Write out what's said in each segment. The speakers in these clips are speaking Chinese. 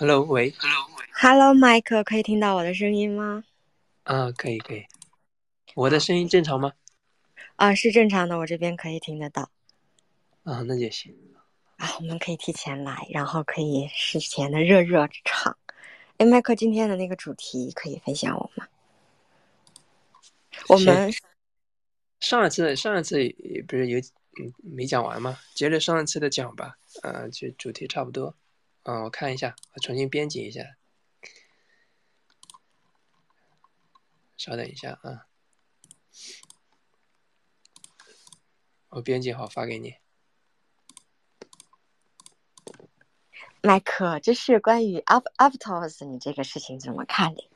Hello，喂。Hello，麦克，可以听到我的声音吗？啊，可以可以。我的声音正常吗？啊，是正常的，我这边可以听得到。啊，那就行。啊，我们可以提前来，然后可以事前的热热场。哎，麦克，今天的那个主题可以分享我吗？我们上一次上一次不是有嗯没讲完吗？接着上一次的讲吧。呃，就主题差不多。啊，我看一下，我重新编辑一下。稍等一下啊，我编辑好发给你。麦克，这是关于 Up Aptos，你这个事情怎么看的？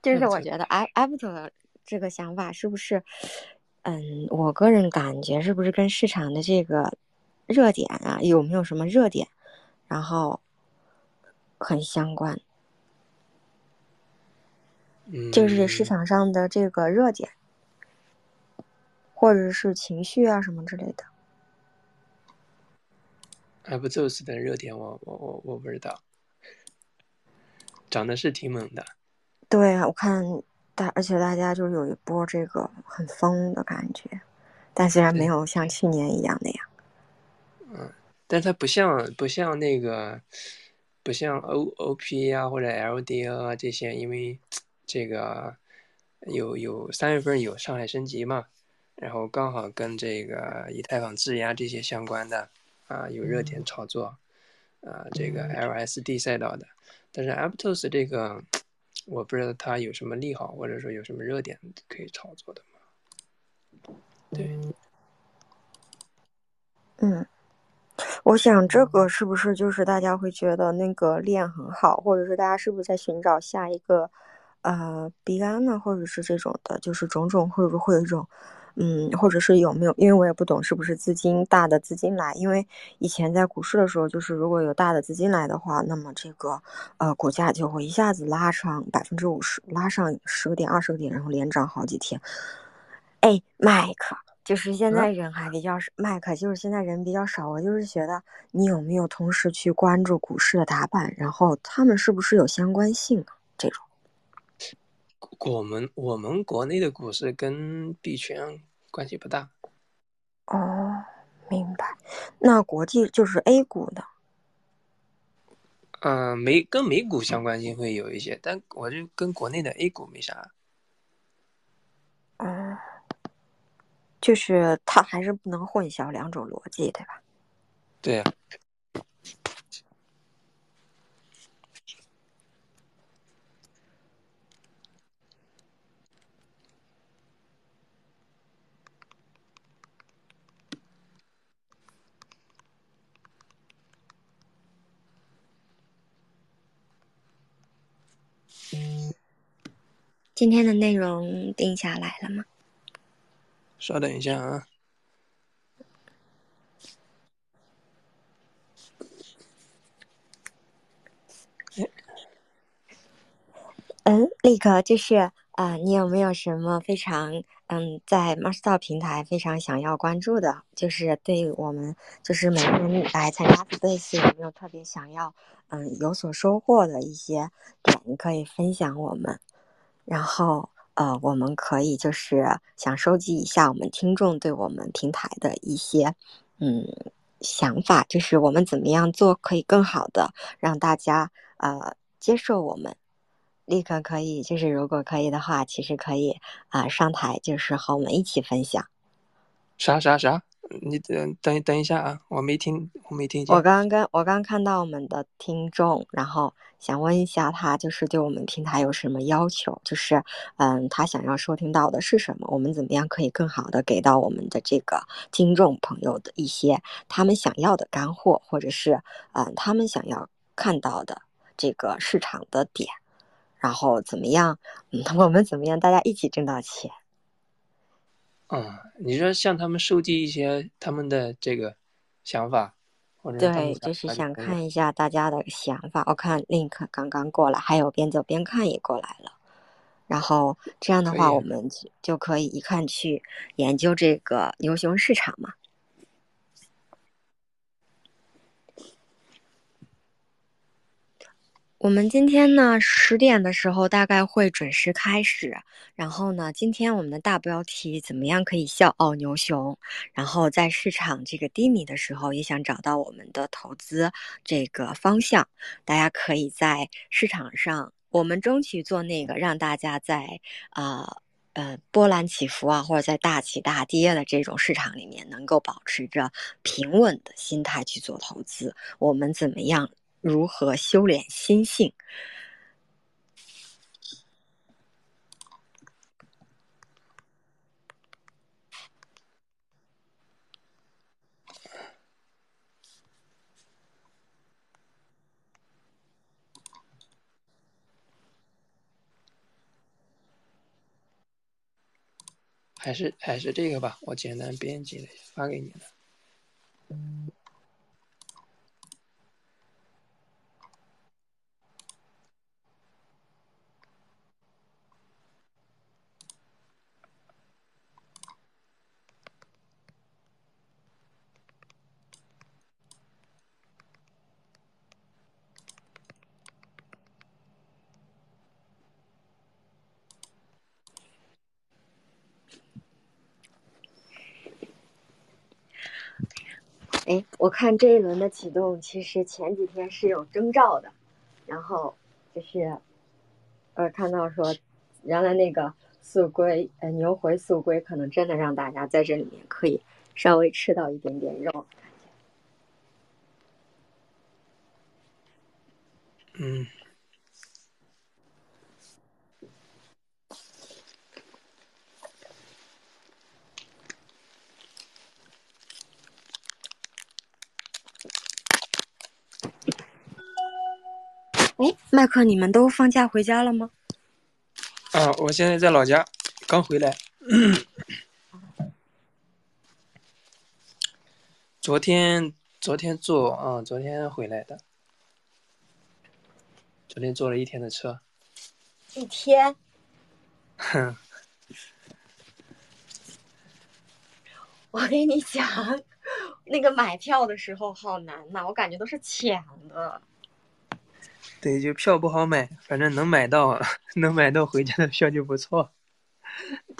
就是我觉得 a Aptos 这个想法是不是，嗯，我个人感觉是不是跟市场的这个热点啊，有没有什么热点，然后很相关。嗯，就是市场上的这个热点，或者是情绪啊什么之类的。Aptos 的热点我我我我不知道，长得是挺猛的。对啊，我看大，而且大家就有一波这个很疯的感觉，但虽然没有像去年一样那样。嗯，但它不像不像那个，不像 O O P 啊或者 L D O 啊这些，因为这个有有三月份有上海升级嘛，然后刚好跟这个以太坊质押这些相关的啊有热点炒作，啊这个 L S D 赛道的，但是 Aptos 这个我不知道它有什么利好，或者说有什么热点可以炒作的吗？对，嗯。我想这个是不是就是大家会觉得那个链很好，或者是大家是不是在寻找下一个，呃，币安呢，或者是这种的，就是种种会不会有一种，嗯，或者是有没有？因为我也不懂是不是资金大的资金来，因为以前在股市的时候，就是如果有大的资金来的话，那么这个呃股价就会一下子拉上百分之五十，拉上十个点、二十个点，然后连涨好几天。哎，麦克。就是现在人还比较少，麦克就是现在人比较少。我就是觉得你有没有同时去关注股市的打板，然后他们是不是有相关性啊？这种。我们我们国内的股市跟币圈关系不大。哦，明白。那国际就是 A 股的。嗯、呃，美跟美股相关性会有一些，但我就跟国内的 A 股没啥。嗯。就是它还是不能混淆两种逻辑，对吧？对呀、啊。今天的内容定下来了吗？稍等一下啊。嗯，立刻就是啊、你有没有什么非常嗯，在 m a s t e r 平台非常想要关注的？就是对我们，就是每个人来参加 Space 有没有特别想要嗯有所收获的一些点，你可以分享我们。然后呃，我们可以就是想收集一下我们听众对我们平台的一些嗯想法，就是我们怎么样做可以更好的让大家呃接受我们。立刻可以，就是如果可以的话，其实可以啊、上台，就是和我们一起分享。啥啥啥？你等等等一下啊，我没听，我没听见。我刚刚跟我刚看到我们的听众，然后想问一下他，就是对我们平台有什么要求？就是嗯，他想要收听到的是什么？我们怎么样可以更好的给到我们的这个听众朋友的一些他们想要的干货，或者是嗯他们想要看到的这个市场的点？然后怎么样？嗯，我们怎么样？大家一起挣到钱。嗯，你说向他们收集一些他们的这个想法，或者对，就是想看一下大家的想法。我看 Link 刚刚过来，还有边走边看也过来了。然后这样的话，我们就可以一看去研究这个牛熊市场嘛。我们今天呢十点的时候大概会准时开始，然后呢，今天我们的大标题怎么样可以笑傲牛熊？然后在市场这个低迷的时候，也想找到我们的投资这个方向，大家可以在市场上，我们争取做那个让大家在啊呃波澜起伏啊，或者在大起大跌的这种市场里面，能够保持着平稳的心态去做投资。我们怎么样？如何修炼心性？还是还是这个吧，我简单编辑了一下，发给你了。哎，我看这一轮的启动，其实前几天是有征兆的，然后就是，呃，看到说，原来那个速龟，呃，牛回速龟，可能真的让大家在这里面可以稍微吃到一点点肉。嗯。哎，麦克，你们都放假回家了吗？啊，我现在在老家，刚回来。昨天，昨天坐啊，昨天回来的。昨天坐了一天的车。一天。哼。我跟你讲，那个买票的时候好难呐，我感觉都是抢的。对，就票不好买，反正能买到，能买到回家的票就不错。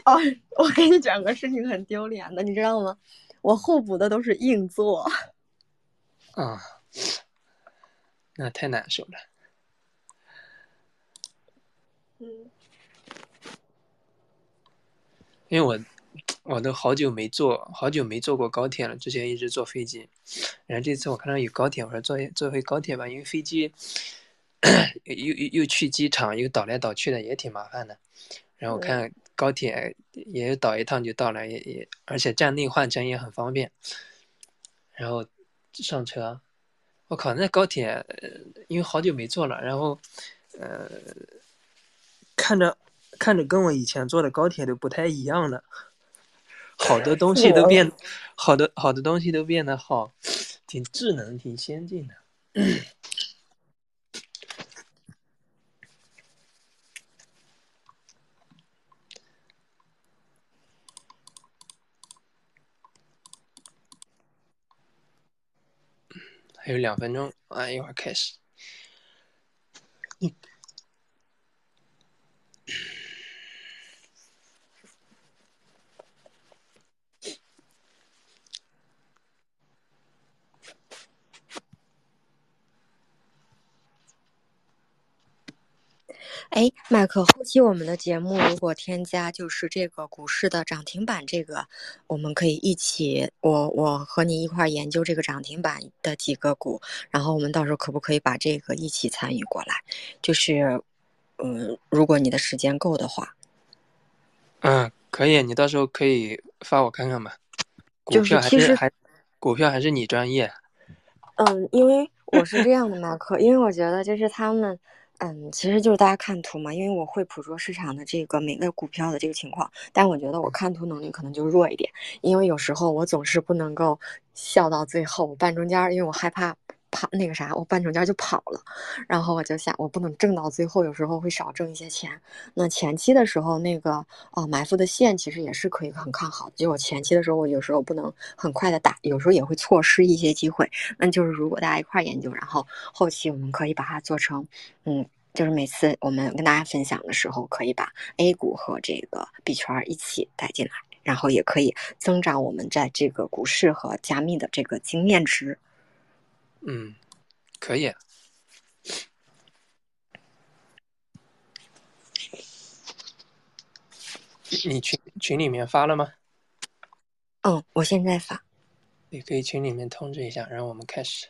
哦，我跟你讲个事情，很丢脸的，你知道吗？我候补的都是硬座。啊，那太难受了。嗯。因为我我都好久没坐，好久没坐过高铁了，之前一直坐飞机。然后这次我看到有高铁，我说坐坐回高铁吧，因为飞机。又又又去机场，又倒来倒去的，也挺麻烦的。然后看高铁也倒一趟就到了，也也而且站内换乘也很方便。然后上车，我靠，那高铁因为好久没坐了，然后呃看着看着跟我以前坐的高铁都不太一样了，好多东西都变，好多好多东西都变得好，挺智能，挺先进的。还有两分钟啊，一会儿开始。哎，麦克，后期我们的节目如果添加就是这个股市的涨停板，这个我们可以一起，我我和你一块研究这个涨停板的几个股，然后我们到时候可不可以把这个一起参与过来？就是，嗯，如果你的时间够的话。嗯，可以，你到时候可以发我看看吧。股票还是还，股票还是你专业。嗯，因为我是这样的，麦克，因为我觉得就是他们。嗯，其实就是大家看图嘛，因为我会捕捉市场的这个每个股票的这个情况，但我觉得我看图能力可能就弱一点，因为有时候我总是不能够笑到最后，半中间，因为我害怕跑那个啥，我半中间就跑了，然后我就想，我不能挣到最后，有时候会少挣一些钱。那前期的时候，那个哦埋伏的线其实也是可以很看好的。就我前期的时候，我有时候不能很快的打，有时候也会错失一些机会。那就是如果大家一块研究，然后后期我们可以把它做成，嗯，就是每次我们跟大家分享的时候，可以把 A 股和这个币圈一起带进来，然后也可以增长我们在这个股市和加密的这个经验值。嗯，可以。你群群里面发了吗？哦，我现在发。你可以群里面通知一下，然后我们开始。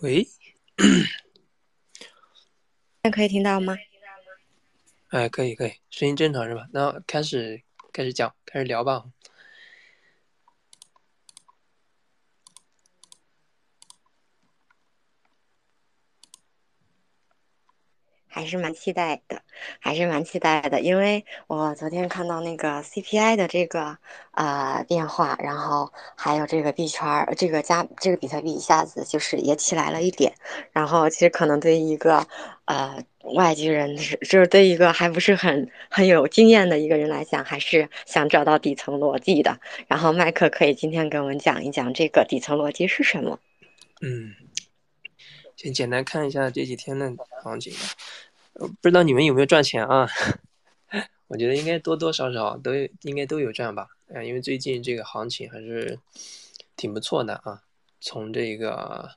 喂，现在可以听到吗？哎，可以可以，声音正常是吧？那开始开始讲，开始聊吧。还是蛮期待的，还是蛮期待的，因为我昨天看到那个 CPI 的这个呃变化，然后还有这个币圈这个加这个比特币一下子就是也起来了一点，然后其实可能对于一个呃外籍人是就是对一个还不是很很有经验的一个人来讲，还是想找到底层逻辑的。然后麦克可以今天给我们讲一讲这个底层逻辑是什么？嗯，先简单看一下这几天的行情。不知道你们有没有赚钱啊？我觉得应该多多少少都应该都有赚吧。啊，因为最近这个行情还是挺不错的啊。从这个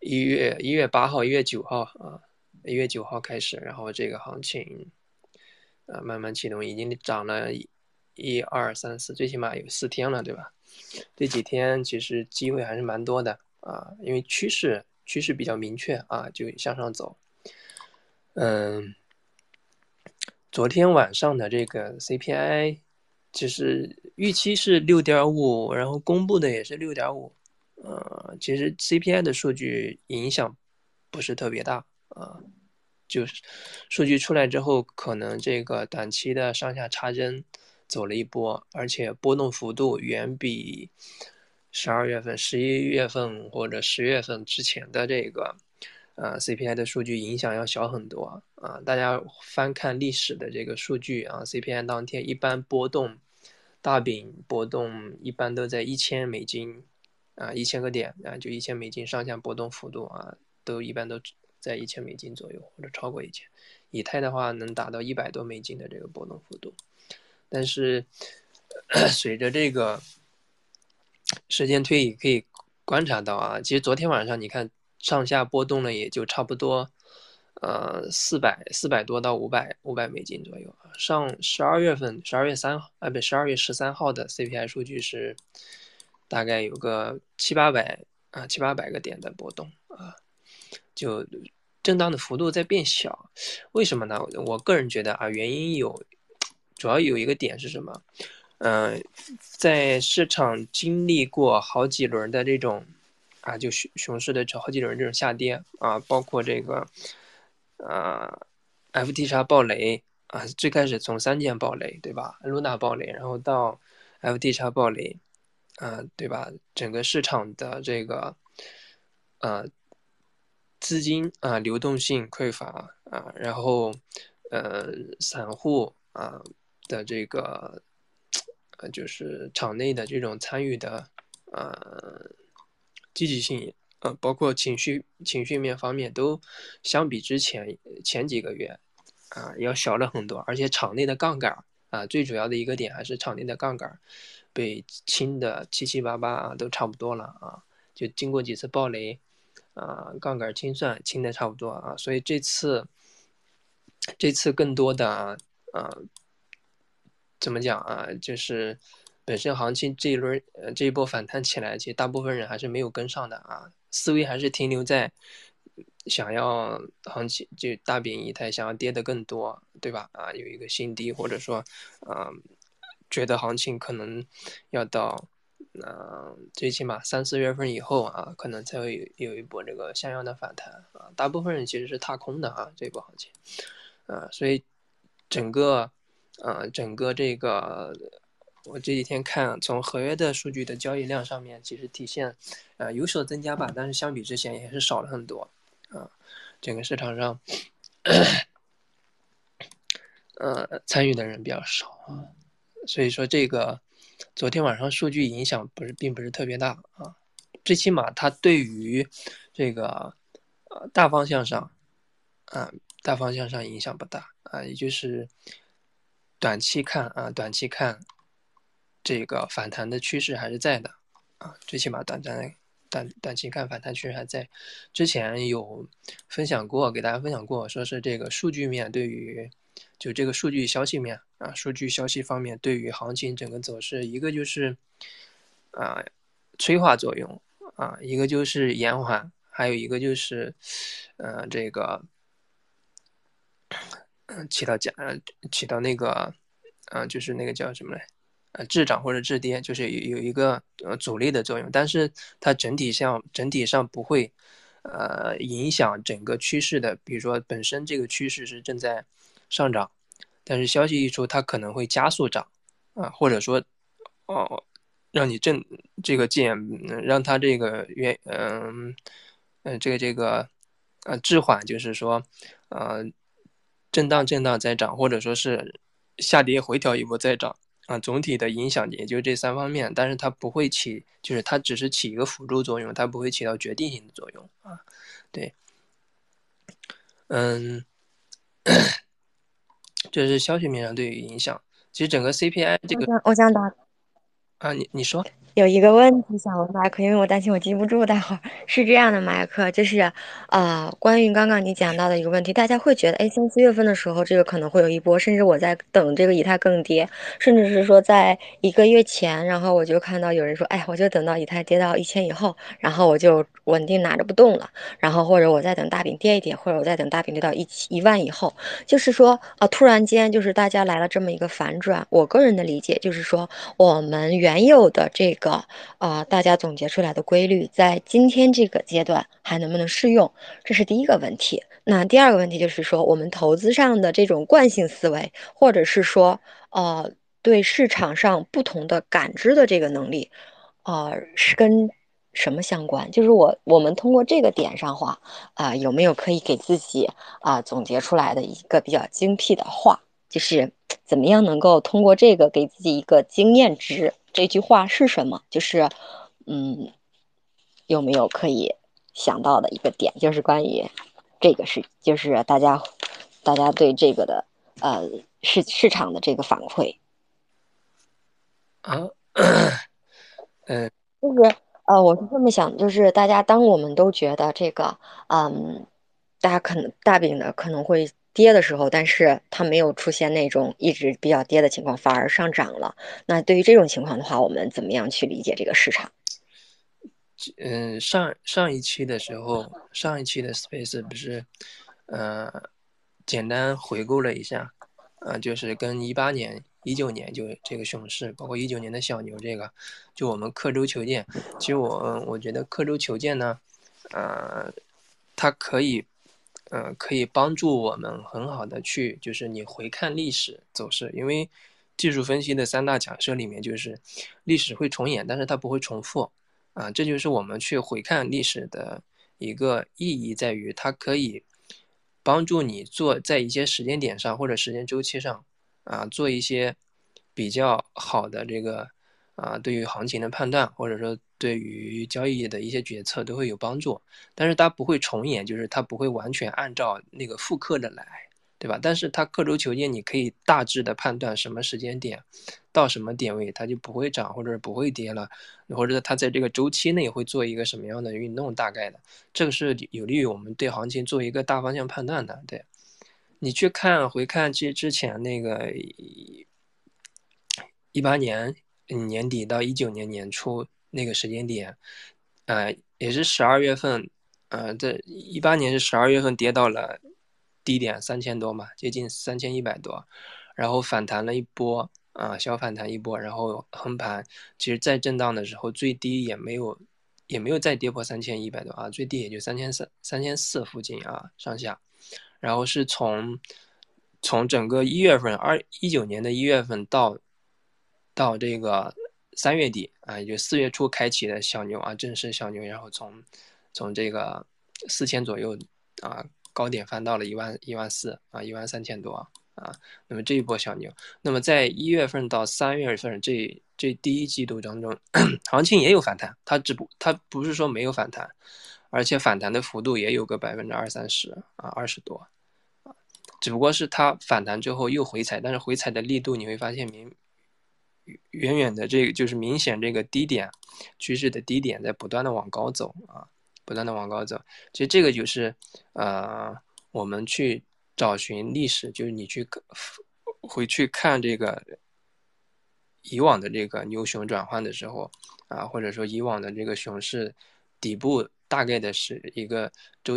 一月一月八号、一月九号啊，一月九号开始，然后这个行情啊慢慢启动，已经涨了一二三四，最起码有四天了，对吧？这几天其实机会还是蛮多的啊，因为趋势趋势比较明确啊，就向上走。嗯，昨天晚上的这个 CPI，其实预期是六点五，然后公布的也是六点五。呃，其实 CPI 的数据影响不是特别大啊，就是数据出来之后，可能这个短期的上下插针走了一波，而且波动幅度远比十二月份、十一月份或者十月份之前的这个呃 CPI 的数据影响要小很多啊。大家翻看历史的这个数据啊，CPI 当天一般波动大饼波动一般都在一千美金啊，一千个点啊，就一千美金上下波动幅度啊，都一般都在一千美金左右或者超过一千。以太的话能达到一百多美金的这个波动幅度，但是随着这个时间推移，可以观察到啊，其实昨天晚上你看上下波动了，也就差不多呃四百四百多到五百五百美金左右。上十二月份十二月三号啊不十二月十三号的 CPI 数据是大概有个七八百啊七八百个点的波动啊，就。震荡的幅度在变小，为什么呢？我个人觉得啊，原因有，主要有一个点是什么？嗯，在市场经历过好几轮的这种啊，就熊熊市的这好几轮这种下跌啊，包括这个啊，FTX 暴雷啊，最开始从三件暴雷对吧？Luna 暴雷，然后到 FTX 暴雷啊，对吧？整个市场的这个呃。资金啊，流动性匮乏啊，然后，呃，散户啊的这个，呃，就是场内的这种参与的，呃，积极性，呃，包括情绪情绪面方面都相比之前前几个月啊要小了很多，而且场内的杠杆啊，最主要的一个点还是场内的杠杆被清的七七八八啊，都差不多了啊，就经过几次暴雷。啊，杠杆清算清的差不多啊，所以这次，这次更多的啊，怎么讲啊？就是本身行情这一轮呃这一波反弹起来，其实大部分人还是没有跟上的啊，思维还是停留在想要行情就大饼一台想要跌的更多，对吧？啊，有一个新低，或者说啊，觉得行情可能要到。那最起码三四月份以后啊，可能才会有有一波这个像样的反弹啊。大部分人其实是踏空的啊，这一波行情，啊，所以整个，呃，整个这个，我这几天看从合约的数据的交易量上面，其实体现，呃，有所增加吧，但是相比之前也是少了很多啊。整个市场上，呃，参与的人比较少啊，所以说这个。昨天晚上数据影响不是并不是特别大啊，最起码它对于这个呃大方向上啊大方向上影响不大啊，也就是短期看啊短期看这个反弹的趋势还是在的啊，最起码短暂短短期看反弹趋势还在。之前有分享过给大家分享过，说是这个数据面对于。就这个数据消息面啊，数据消息方面对于行情整个走势，一个就是啊催化作用啊，一个就是延缓，还有一个就是呃这个嗯起到加起到那个啊就是那个叫什么来呃滞涨或者滞跌，就是有有一个呃阻力的作用，但是它整体上整体上不会呃影响整个趋势的，比如说本身这个趋势是正在。上涨，但是消息一出，它可能会加速涨，啊，或者说，哦，让你震这个键，让它这个原，嗯，嗯，这个这个，呃，滞缓，就是说，呃，震荡震荡再涨，或者说是下跌回调一波再涨，啊，总体的影响也就这三方面，但是它不会起，就是它只是起一个辅助作用，它不会起到决定性的作用，啊，对，嗯。这是消息面上对于影响。其实整个 CPI 这个，我想打啊，你你说。有一个问题想问麦克，因为我担心我记不住。待会儿 是这样的，麦克，就是，呃，关于刚刚你讲到的一个问题，大家会觉得，哎，三四月份的时候，这个可能会有一波，甚至我在等这个以太更跌，甚至是说在一个月前，然后我就看到有人说，哎，我就等到以太跌到一千以后，然后我就稳定拿着不动了，然后或者我再等大饼跌一点，或者我再等大饼跌到一一万以后，就是说，啊，突然间就是大家来了这么一个反转。我个人的理解就是说，我们原原有的这个。啊，大家总结出来的规律，在今天这个阶段还能不能适用？这是第一个问题。那第二个问题就是说，我们投资上的这种惯性思维，或者是说，呃，对市场上不同的感知的这个能力，啊，是跟什么相关？就是我我们通过这个点上话，啊，有没有可以给自己啊总结出来的一个比较精辟的话？就是怎么样能够通过这个给自己一个经验值？这句话是什么？就是嗯，有没有可以想到的一个点？就是关于这个是，就是大家大家对这个的呃市市场的这个反馈。啊，嗯，就是呃，我是这么想，就是大家当我们都觉得这个，嗯，大家可能大饼的可能会跌的时候，但是它没有出现那种一直比较跌的情况，反而上涨了。那对于这种情况的话，我们怎么样去理解这个市场？嗯，上上一期的时候，上一期的 Space 不是，呃，简单回顾了一下，呃，就是跟一八年。一九年就这个熊市，包括一九年的小牛，这个就我们刻舟求剑。其实我我觉得刻舟求剑呢，呃，它可以，呃，可以帮助我们很好的去，就是你回看历史走势。因为技术分析的三大假设里面，就是历史会重演，但是它不会重复啊。这就是我们去回看历史的一个意义，在于它可以帮助你做在一些时间点上或者时间周期上。啊，做一些比较好的这个啊，对于行情的判断，或者说对于交易的一些决策都会有帮助。但是它不会重演，就是它不会完全按照那个复刻的来，对吧？但是它刻舟求剑，你可以大致的判断什么时间点到什么点位它就不会涨，或者不会跌了，或者它在这个周期内会做一个什么样的运动，大概的，这个是有利于我们对行情做一个大方向判断的，对。你去看回看这之前那个一八年年底到一九年年初那个时间点，呃，也是十二月份，呃，这一八年是十二月份跌到了低点三千多嘛，接近三千一百多，然后反弹了一波，啊，小反弹一波，然后横盘，其实在震荡的时候最低也没有也没有再跌破三千一百多啊，最低也就三千三三千四附近啊上下。然后是从从整个一月份，二一九年的一月份到到这个三月底啊，也就四月初开启的小牛啊，正式小牛，然后从从这个四千左右啊高点翻到了一万一万四啊一万三千多啊，那么这一波小牛，那么在一月份到三月份这这第一季度当中，行情也有反弹，它只不它不是说没有反弹。而且反弹的幅度也有个百分之二三十啊，二十多，只不过是它反弹之后又回踩，但是回踩的力度你会发现明远远的这个就是明显这个低点趋势的低点在不断的往高走啊，不断的往高走。其实这个就是呃，我们去找寻历史，就是你去回去看这个以往的这个牛熊转换的时候啊，或者说以往的这个熊市底部。大概的是一个周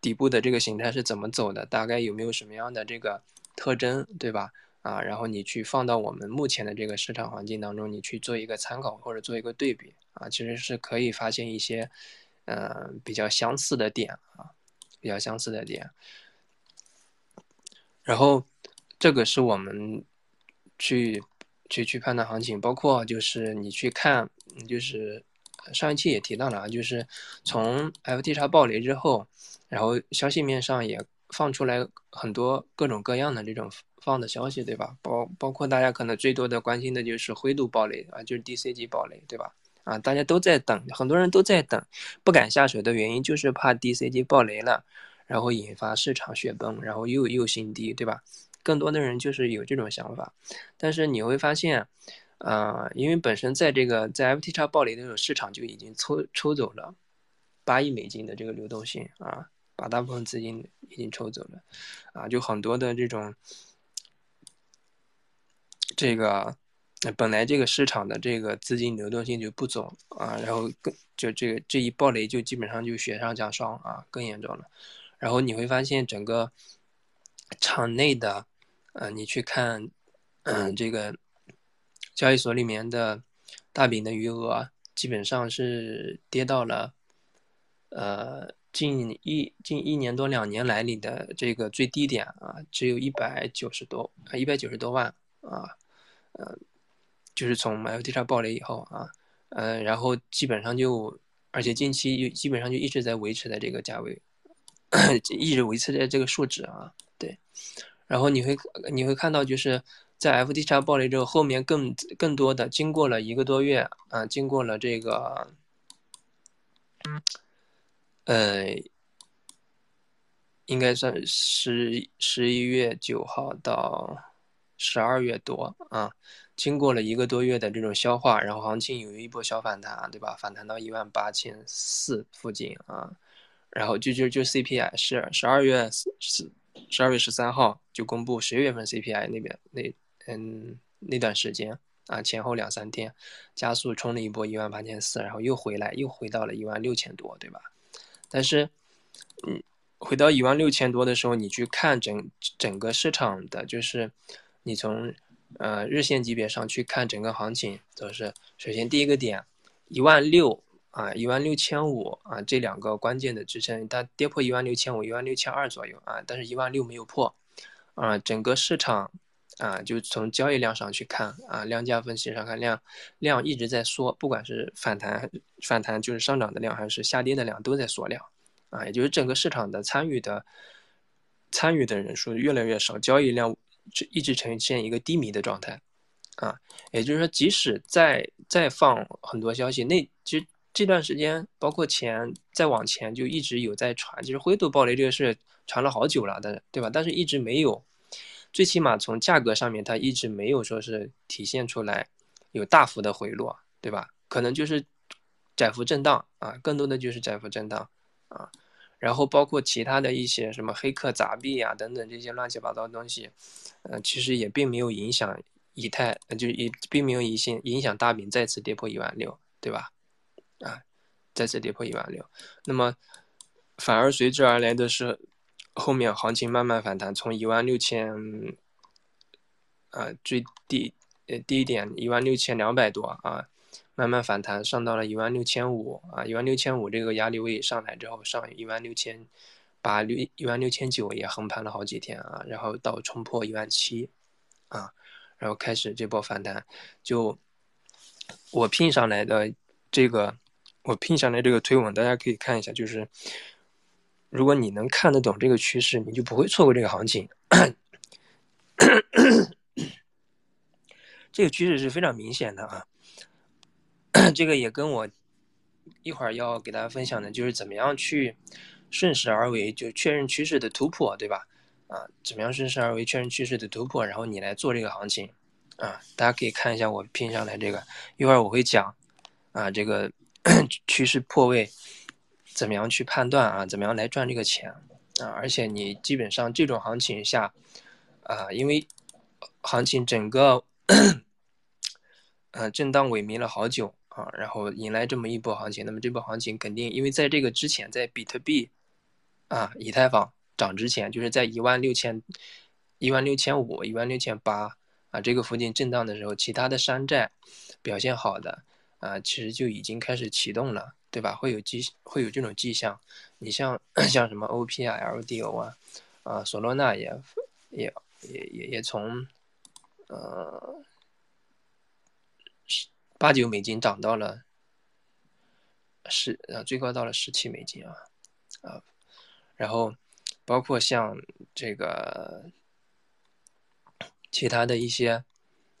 底部的这个形态是怎么走的？大概有没有什么样的这个特征，对吧？啊，然后你去放到我们目前的这个市场环境当中，你去做一个参考或者做一个对比啊，其实是可以发现一些呃比较相似的点啊，比较相似的点。然后这个是我们去去去判断行情，包括就是你去看，就是。上一期也提到了啊，就是从 FTX 暴雷之后，然后消息面上也放出来很多各种各样的这种放的消息，对吧？包包括大家可能最多的关心的就是灰度暴雷啊，就是 DCG 暴雷，对吧？啊，大家都在等，很多人都在等，不敢下手的原因就是怕 DCG 暴雷了，然后引发市场雪崩，然后又又新低，对吧？更多的人就是有这种想法，但是你会发现。啊，因为本身在这个在 FTX 暴雷的时候，市场就已经抽抽走了八亿美金的这个流动性啊，把大部分资金已经抽走了啊，就很多的这种这个本来这个市场的这个资金流动性就不足啊，然后更就这个这一暴雷就基本上就雪上加霜啊，更严重了。然后你会发现整个场内的，呃，你去看，嗯，这个。交易所里面的大饼的余额基本上是跌到了，呃，近一近一年多两年来里的这个最低点啊，只有一百九十多啊，一百九十多万啊，呃，就是从 FT 叉暴雷以后啊，呃，然后基本上就，而且近期基本上就一直在维持在这个价位，一直维持在这个数值啊，对。然后你会你会看到，就是在 FT 叉暴雷之后，后面更更多的经过了一个多月啊，经过了这个，呃。应该算十十一月九号到十二月多啊，经过了一个多月的这种消化，然后行情有一波小反弹，对吧？反弹到一万八千四附近啊，然后就就就 CPI 是十二月十十二月十三号就公布十一月份 CPI 那边那嗯那段时间啊前后两三天加速冲了一波一万八千四，然后又回来又回到了一万六千多，对吧？但是嗯。回到一万六千多的时候，你去看整整个市场的，就是你从呃日线级别上去看整个行情，都是首先第一个点一万六啊，一万六千五啊这两个关键的支撑，它跌破一万六千五，一万六千二左右啊，但是一万六没有破啊，整个市场啊就从交易量上去看啊，量价分析上看量量一直在缩，不管是反弹反弹就是上涨的量，还是下跌的量都在缩量。啊，也就是整个市场的参与的参与的人数越来越少，交易量就一直呈现一个低迷的状态，啊，也就是说，即使再再放很多消息，那其实这段时间，包括前再往前，就一直有在传，就是灰度暴雷这个事传了好久了的，对吧？但是一直没有，最起码从价格上面，它一直没有说是体现出来有大幅的回落，对吧？可能就是窄幅震荡啊，更多的就是窄幅震荡。啊，然后包括其他的一些什么黑客砸币啊等等这些乱七八糟的东西，呃，其实也并没有影响以太，就也并没有影响影响大饼再次跌破一万六，对吧？啊，再次跌破一万六，那么反而随之而来的是后面行情慢慢反弹，从一万六千，啊最低呃低点一万六千两百多啊。慢慢反弹，上到了一万六千五啊，一万六千五这个压力位上来之后，上一万六千八六一万六千九也横盘了好几天啊，然后到冲破一万七啊，然后开始这波反弹，就我拼上来的这个，我拼上来这个推文，大家可以看一下，就是如果你能看得懂这个趋势，你就不会错过这个行情。这个趋势是非常明显的啊。这个也跟我一会儿要给大家分享的，就是怎么样去顺势而为，就确认趋势的突破，对吧？啊，怎么样顺势而为，确认趋势的突破，然后你来做这个行情，啊，大家可以看一下我拼上来这个，一会儿我会讲，啊，这个 趋势破位怎么样去判断啊，怎么样来赚这个钱啊？而且你基本上这种行情下，啊，因为行情整个，呃，震荡萎靡了好久。啊，然后迎来这么一波行情，那么这波行情肯定，因为在这个之前，在比特币啊、以太坊涨之前，就是在一万六千、一万六千五、一万六千八啊这个附近震荡的时候，其他的山寨表现好的啊，其实就已经开始启动了，对吧？会有迹，会有这种迹象。你像 像什么 OP 啊、LDO 啊，啊，索罗纳也也也也也从呃。八九美金涨到了十，呃，最高到了十七美金啊，啊，然后包括像这个其他的一些，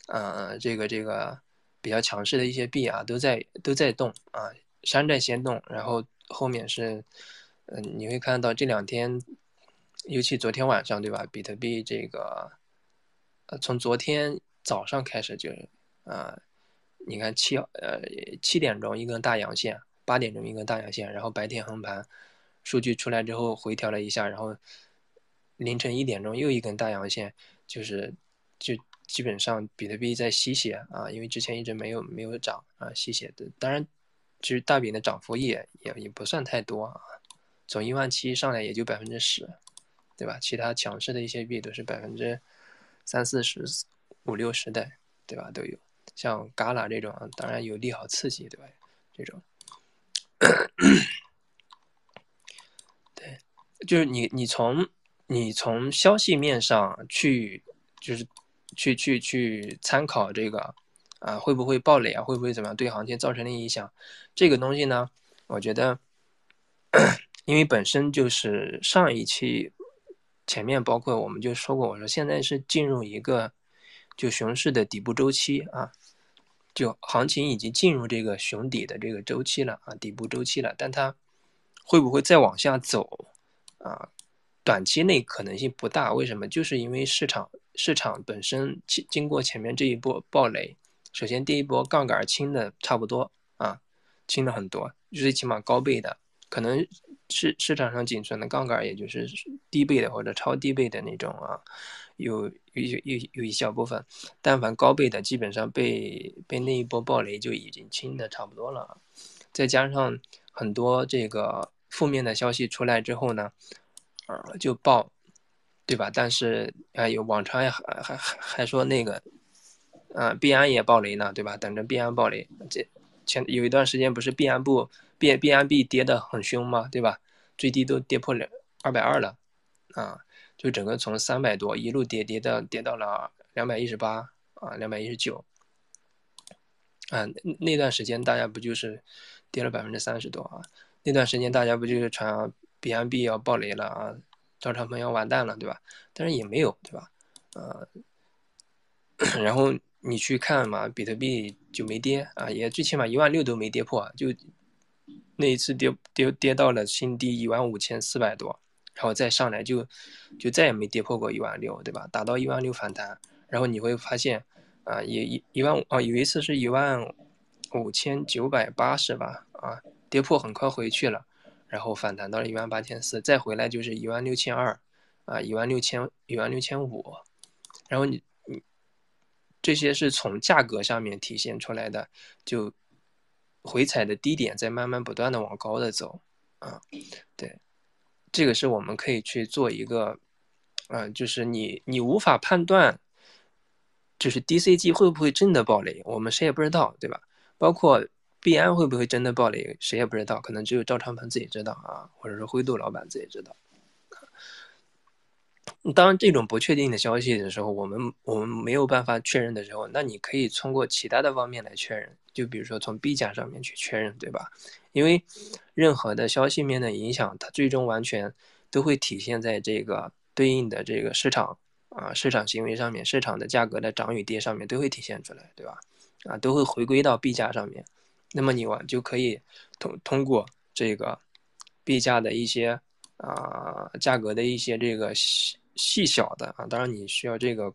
呃，这个这个比较强势的一些币啊，都在都在动啊，山寨先动，然后后面是，嗯，你会看到这两天，尤其昨天晚上对吧？比特币这个，呃，从昨天早上开始就，啊。你看七呃七点钟一根大阳线，八点钟一根大阳线，然后白天横盘，数据出来之后回调了一下，然后凌晨一点钟又一根大阳线，就是就基本上比特币在吸血啊，因为之前一直没有没有涨啊，吸血的。当然，其实大饼的涨幅也也也不算太多啊，从一万七上来也就百分之十，对吧？其他强势的一些币都是百分之三四十、五六十的，对吧？都有。像 Gala 这种，当然有利好刺激，对吧？这种，对，就是你你从你从消息面上去，就是去去去参考这个啊会不会暴雷啊，会不会怎么样对行情造成的影响？这个东西呢，我觉得，因为本身就是上一期前面包括我们就说过，我说现在是进入一个就熊市的底部周期啊。就行情已经进入这个熊底的这个周期了啊，底部周期了，但它会不会再往下走啊？短期内可能性不大。为什么？就是因为市场市场本身经经过前面这一波暴雷，首先第一波杠杆清的差不多啊，清了很多，最起码高倍的，可能市市场上仅存的杠杆也就是低倍的或者超低倍的那种啊。有有有有一小部分，但凡高倍的，基本上被被那一波暴雷就已经清的差不多了，再加上很多这个负面的消息出来之后呢，呃，就爆，对吧？但是啊，有网传还还还还说那个，啊，币安也暴雷呢，对吧？等着币安暴雷，这前有一段时间不是币安不币币安币跌的很凶吗？对吧？最低都跌破两二百二了，啊。就整个从三百多一路跌跌到跌到了两百一十八啊，两百一十九，啊，那段时间大家不就是跌了百分之三十多啊？那段时间大家不就是传币安 B 要爆雷了啊，赵长鹏要完蛋了，对吧？但是也没有，对吧？呃，然后你去看嘛，比特币就没跌啊，也最起码一万六都没跌破，就那一次跌跌跌到了新低一万五千四百多。然后再上来就，就再也没跌破过一万六，对吧？打到一万六反弹，然后你会发现，啊，也一一万五啊，有一次是一万五千九百八十吧，啊，跌破很快回去了，然后反弹到了一万八千四，再回来就是一万六千二，啊，一万六千一万六千五，然后你这些是从价格上面体现出来的，就回踩的低点在慢慢不断的往高的走，啊，对。这个是我们可以去做一个，嗯，就是你你无法判断，就是 DCG 会不会真的暴雷，我们谁也不知道，对吧？包括币安会不会真的暴雷，谁也不知道，可能只有赵长鹏自己知道啊，或者是灰度老板自己知道。当这种不确定的消息的时候，我们我们没有办法确认的时候，那你可以通过其他的方面来确认，就比如说从币价上面去确认，对吧？因为任何的消息面的影响，它最终完全都会体现在这个对应的这个市场啊市场行为上面，市场的价格的涨与跌上面都会体现出来，对吧？啊，都会回归到币价上面。那么你完就可以通通过这个币价的一些啊价格的一些这个。细细小的啊，当然你需要这个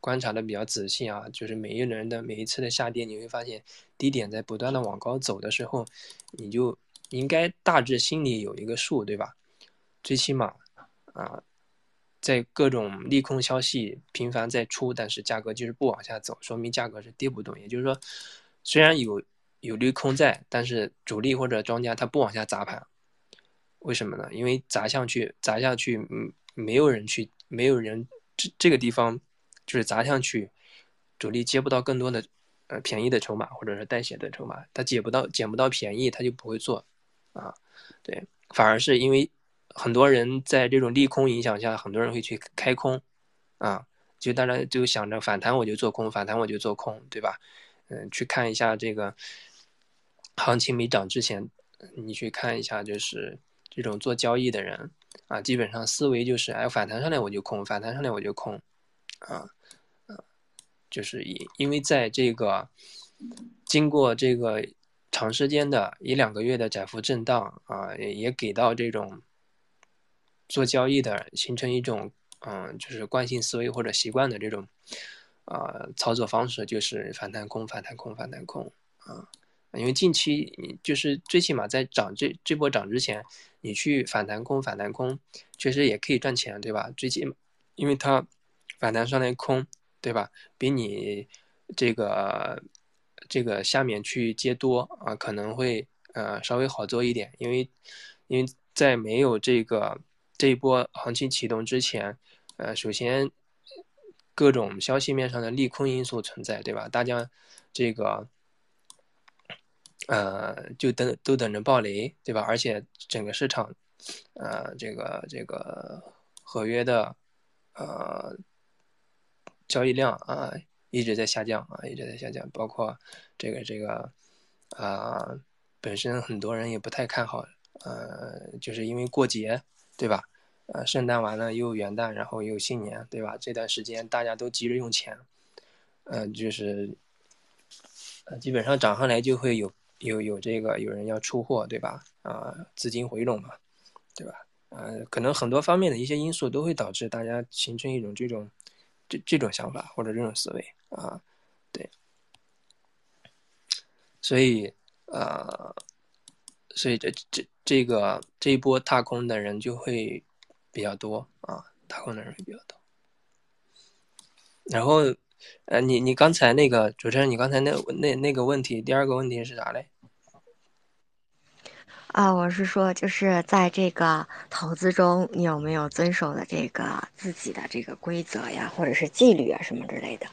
观察的比较仔细啊。就是每一轮的每一次的下跌，你会发现低点在不断的往高走的时候，你就应该大致心里有一个数，对吧？最起码啊，在各种利空消息频繁在出，但是价格就是不往下走，说明价格是跌不动。也就是说，虽然有有利空在，但是主力或者庄家他不往下砸盘，为什么呢？因为砸下去砸下去，嗯。没有人去，没有人这这个地方就是砸下去，主力接不到更多的呃便宜的筹码，或者是带血的筹码，他捡不到捡不到便宜，他就不会做啊。对，反而是因为很多人在这种利空影响下，很多人会去开空啊，就大家就想着反弹我就做空，反弹我就做空，对吧？嗯，去看一下这个行情没涨之前，你去看一下就是这种做交易的人。啊，基本上思维就是，哎，反弹上来我就空，反弹上来我就空，啊，啊，就是因因为在这个经过这个长时间的一两个月的窄幅震荡啊，也也给到这种做交易的形成一种，嗯，就是惯性思维或者习惯的这种啊操作方式，就是反弹空，反弹空，反弹空，啊。因为近期就是最起码在涨这这波涨之前，你去反弹空反弹空，确实也可以赚钱，对吧？最近，因为它反弹上来空，对吧？比你这个这个下面去接多啊，可能会呃稍微好做一点。因为因为在没有这个这一波行情启动之前，呃，首先各种消息面上的利空因素存在，对吧？大家这个。呃，就等都等着暴雷，对吧？而且整个市场，呃，这个这个合约的，呃，交易量啊一直在下降啊，一直在下降，包括这个这个啊，本身很多人也不太看好，呃，就是因为过节，对吧？呃，圣诞完了又元旦，然后又新年，对吧？这段时间大家都急着用钱，嗯，就是呃，基本上涨上来就会有有有这个有人要出货，对吧？啊，资金回笼嘛，对吧？呃，可能很多方面的一些因素都会导致大家形成一种这种这这种想法或者这种思维啊，对，所以呃，所以这这这个这一波踏空的人就会比较多啊，踏空的人会比较多。然后，呃，你你刚才那个主持人，你刚才那那那个问题，第二个问题是啥嘞？啊，我是说，就是在这个投资中，你有没有遵守的这个自己的这个规则呀，或者是纪律啊什么之类的？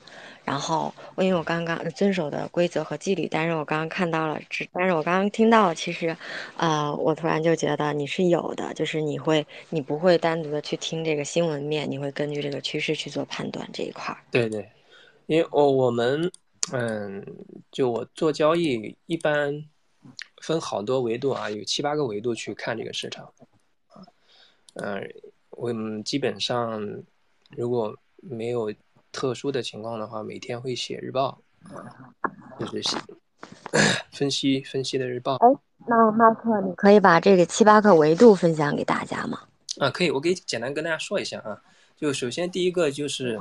然后，因为我刚刚遵守的规则和纪律，但是我刚刚看到了，只但是我刚刚听到，其实，呃，我突然就觉得你是有的，就是你会，你不会单独的去听这个新闻面，你会根据这个趋势去做判断这一块儿。对对，因为我我们，嗯，就我做交易一般。分好多维度啊，有七八个维度去看这个市场，啊，嗯，我们基本上如果没有特殊的情况的话，每天会写日报啊，就是写 分析分析的日报。哎，那马克，你可以把这个七八个维度分享给大家吗？啊，可以，我可以简单跟大家说一下啊，就首先第一个就是，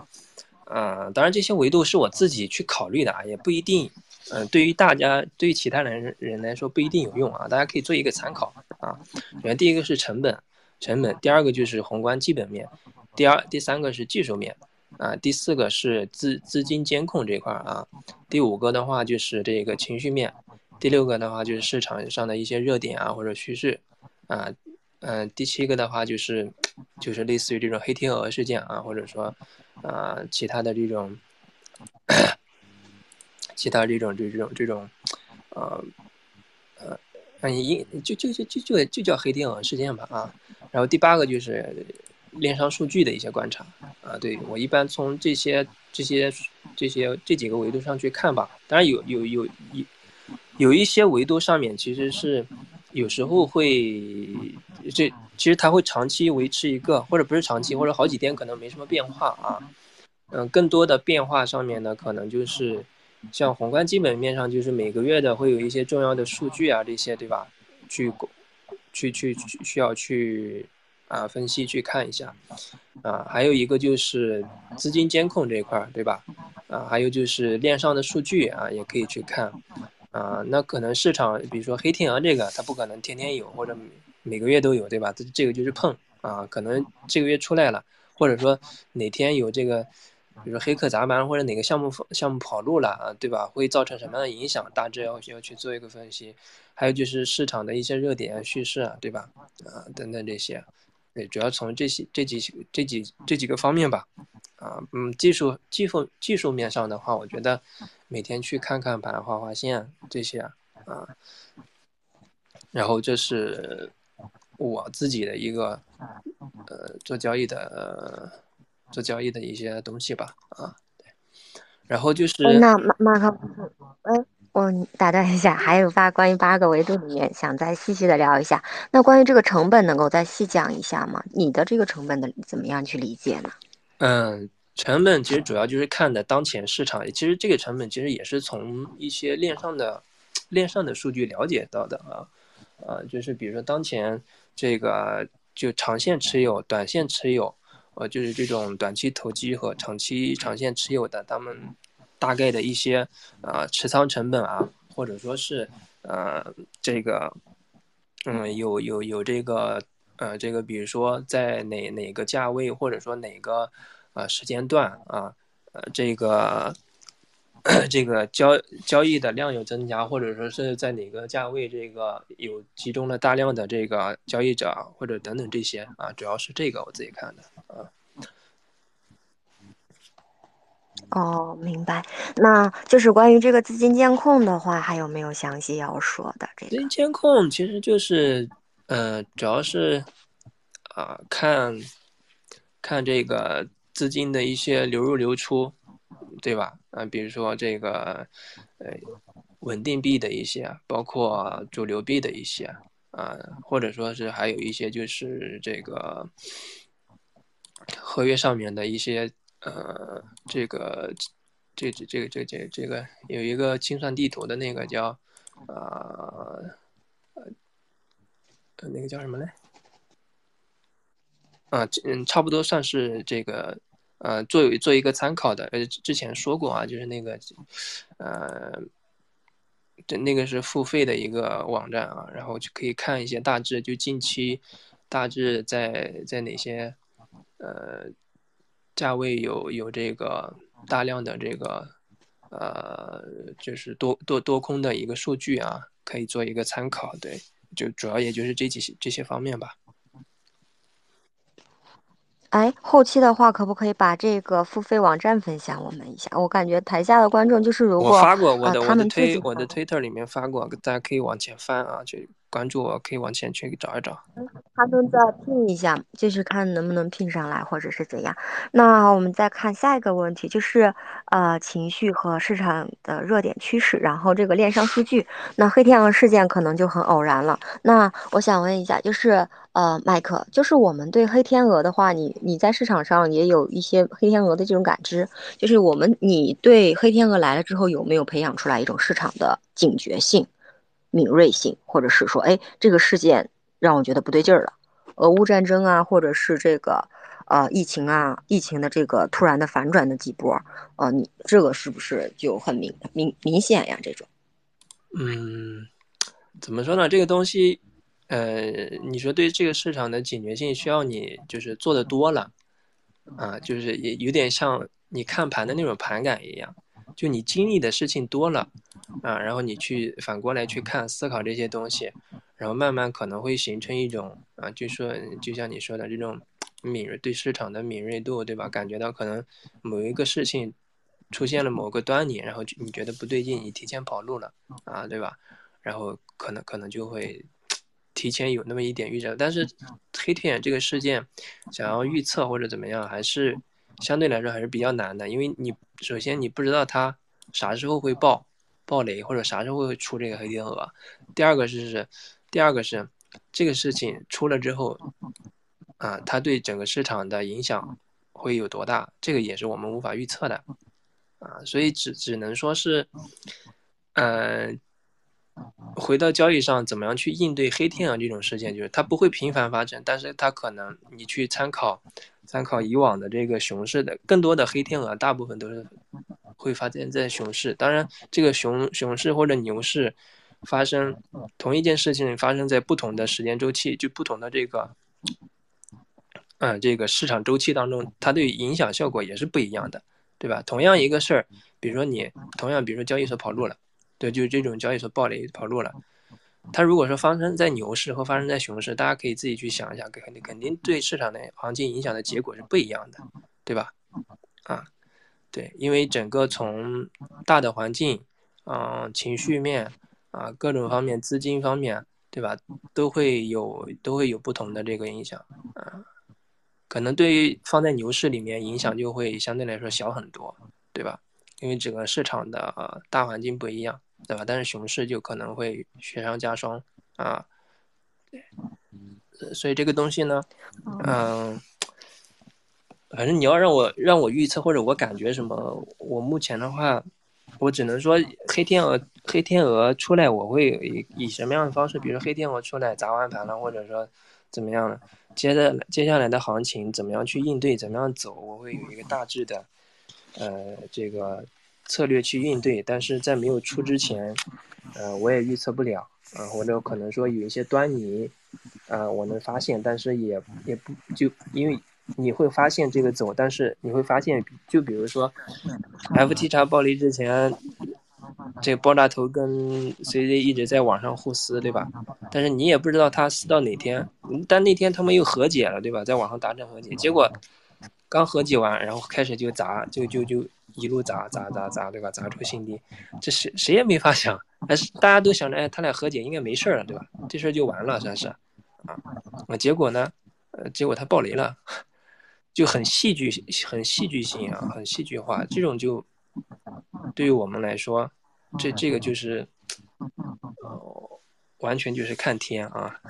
啊，当然这些维度是我自己去考虑的啊，也不一定。嗯，对于大家，对于其他人人来说不一定有用啊，大家可以做一个参考啊。首先，第一个是成本，成本；第二个就是宏观基本面；第二、第三个是技术面啊；第四个是资资金监控这块儿啊；第五个的话就是这个情绪面；第六个的话就是市场上的一些热点啊或者趋势啊；嗯，第七个的话就是就是类似于这种黑天鹅事件啊，或者说啊其他的这种。其他这种这种这种，呃，呃，按一就就就就就就叫黑天鹅事件吧啊。然后第八个就是链上数据的一些观察啊。对我一般从这些这些这些这几个维度上去看吧。当然有有有有有一些维度上面其实是有时候会这其实它会长期维持一个或者不是长期或者好几天可能没什么变化啊。嗯，更多的变化上面呢可能就是。像宏观基本面上，就是每个月的会有一些重要的数据啊，这些对吧？去，去去需要去啊分析去看一下，啊，还有一个就是资金监控这一块儿，对吧？啊，还有就是链上的数据啊，也可以去看，啊，那可能市场比如说黑天鹅这个，它不可能天天有或者每个月都有，对吧？这这个就是碰啊，可能这个月出来了，或者说哪天有这个。比如说黑客砸盘或者哪个项目项目跑路了啊，对吧？会造成什么样的影响？大致要要去做一个分析。还有就是市场的一些热点叙事啊，对吧？啊，等等这些，对，主要从这些这几这几这几个方面吧。啊，嗯，技术技术技术面上的话，我觉得每天去看看盘、画画线这些啊。然后这是我自己的一个呃做交易的。做交易的一些东西吧，啊，对，然后就是那马马克，哎，我打断一下，还有八关于八个维度里面，想再细细的聊一下。那关于这个成本，能够再细讲一下吗？你的这个成本的怎么样去理解呢？嗯，成本其实主要就是看的当前市场，其实这个成本其实也是从一些链上的链上的数据了解到的啊，啊，就是比如说当前这个就长线持有、短线持有。呃，就是这种短期投机和长期长线持有的，他们大概的一些啊持仓成本啊，或者说是呃这个嗯有有有这个呃这个，比如说在哪哪个价位，或者说哪个呃时间段啊，呃这个这个交交易的量有增加，或者说是在哪个价位这个有集中了大量的这个交易者或者等等这些啊，主要是这个我自己看的。啊，哦，明白。那就是关于这个资金监控的话，还有没有详细要说的？这资金监控其实就是，呃，主要是啊，看看这个资金的一些流入流出对吧？啊，比如说这个呃稳定币的一些，包括主流币的一些啊，或者说是还有一些就是这个合约上面的一些呃这个这这这个这这这个有一个清算地图的那个叫呃呃那个叫什么嘞？啊，嗯，差不多算是这个，呃，做做一个参考的。呃，之前说过啊，就是那个，呃，这那个是付费的一个网站啊，然后就可以看一些大致，就近期大致在在哪些呃价位有有这个大量的这个呃，就是多多多空的一个数据啊，可以做一个参考。对，就主要也就是这几些这些方面吧。哎，后期的话，可不可以把这个付费网站分享我们一下？我感觉台下的观众就是如果我发过我的我的推我的推特里面发过，大家可以往前翻啊，就关注我，可以往前去找一找。他们再拼一下，就是看能不能拼上来，或者是怎样。那我们再看下一个问题，就是呃情绪和市场的热点趋势，然后这个链上数据。那黑天鹅事件可能就很偶然了。那我想问一下，就是。呃，麦克，就是我们对黑天鹅的话，你你在市场上也有一些黑天鹅的这种感知，就是我们你对黑天鹅来了之后，有没有培养出来一种市场的警觉性、敏锐性，或者是说，哎，这个事件让我觉得不对劲儿了，俄乌战争啊，或者是这个呃疫情啊，疫情的这个突然的反转的几波，呃，你这个是不是就很明明明显呀？这种，嗯，怎么说呢？这个东西。呃，你说对这个市场的警觉性需要你就是做的多了，啊，就是也有点像你看盘的那种盘感一样，就你经历的事情多了，啊，然后你去反过来去看思考这些东西，然后慢慢可能会形成一种啊，就说就像你说的这种敏锐对市场的敏锐度，对吧？感觉到可能某一个事情出现了某个端倪，然后你觉得不对劲，你提前跑路了，啊，对吧？然后可能可能就会。提前有那么一点预兆，但是黑天眼这个事件，想要预测或者怎么样，还是相对来说还是比较难的，因为你首先你不知道它啥时候会爆爆雷，或者啥时候会出这个黑天鹅。第二个是是，第二个是这个事情出了之后，啊，它对整个市场的影响会有多大，这个也是我们无法预测的，啊，所以只只能说是，嗯。回到交易上，怎么样去应对黑天鹅这种事件？就是它不会频繁发生，但是它可能你去参考，参考以往的这个熊市的更多的黑天鹅，大部分都是会发生在熊市。当然，这个熊熊市或者牛市发生同一件事情发生在不同的时间周期，就不同的这个，嗯，这个市场周期当中，它对影响效果也是不一样的，对吧？同样一个事儿，比如说你同样，比如说交易所跑路了。对，就是这种交易所暴雷跑路了。它如果说发生在牛市和发生在熊市，大家可以自己去想一下，肯定肯定对市场的行情影响的结果是不一样的，对吧？啊，对，因为整个从大的环境，嗯，情绪面啊，各种方面，资金方面，对吧，都会有都会有不同的这个影响啊。可能对于放在牛市里面，影响就会相对来说小很多，对吧？因为整个市场的大环境不一样。对吧？但是熊市就可能会雪上加霜啊，对，所以这个东西呢，嗯，反正你要让我让我预测或者我感觉什么，我目前的话，我只能说黑天鹅黑天鹅出来，我会以以什么样的方式？比如说黑天鹅出来砸完盘了，或者说怎么样了，接着接下来的行情怎么样去应对，怎么样走，我会有一个大致的，呃，这个。策略去应对，但是在没有出之前，呃，我也预测不了，啊，或者可能说有一些端倪，啊，我能发现，但是也也不就因为你会发现这个走，但是你会发现，就比如说，FTX 暴雷之前，这个爆炸头跟 CZ 一直在网上互撕，对吧？但是你也不知道他撕到哪天，但那天他们又和解了，对吧？在网上达成和解，结果刚和解完，然后开始就砸，就就就。一路砸砸砸砸，对吧？砸出新低，这谁谁也没法想，还是大家都想着，哎，他俩和解应该没事了，对吧？这事儿就完了，算是啊。那结果呢？呃，结果他爆雷了，就很戏剧，很戏剧性啊，很戏剧化。这种就对于我们来说，这这个就是，呃，完全就是看天啊，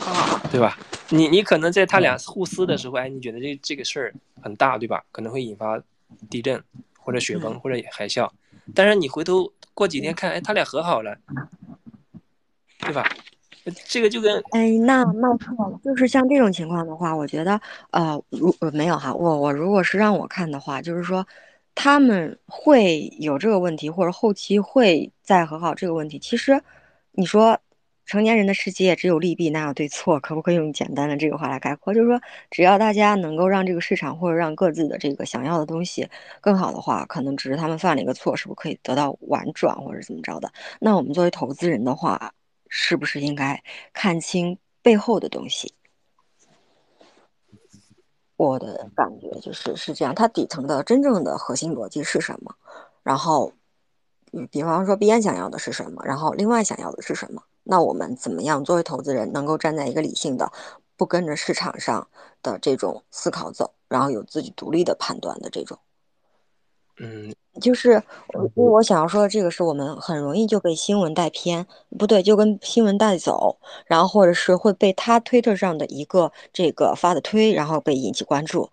啊，对吧？你你可能在他俩互撕的时候，哎，你觉得这这个事儿很大，对吧？可能会引发地震或者雪崩或者海啸，但是你回头过几天看，哎，他俩和好了，对吧？这个就跟哎，那那错了，就是像这种情况的话，我觉得，呃，如没有哈，我我如果是让我看的话，就是说，他们会有这个问题，或者后期会再和好这个问题。其实，你说成年人的世界只有利弊，哪有对错？可不可以用简单的这个话来概括？就是说，只要大家能够让这个市场或者让各自的这个想要的东西更好的话，可能只是他们犯了一个错，是不是可以得到婉转或者怎么着的？那我们作为投资人的话。是不是应该看清背后的东西？我的感觉就是是这样，它底层的真正的核心逻辑是什么？然后，嗯，比方说，币安想要的是什么？然后，另外想要的是什么？那我们怎么样作为投资人，能够站在一个理性的，不跟着市场上的这种思考走，然后有自己独立的判断的这种？嗯。就是因为我想要说的这个，是我们很容易就被新闻带偏，不对，就跟新闻带走，然后或者是会被他推特上的一个这个发的推，然后被引起关注。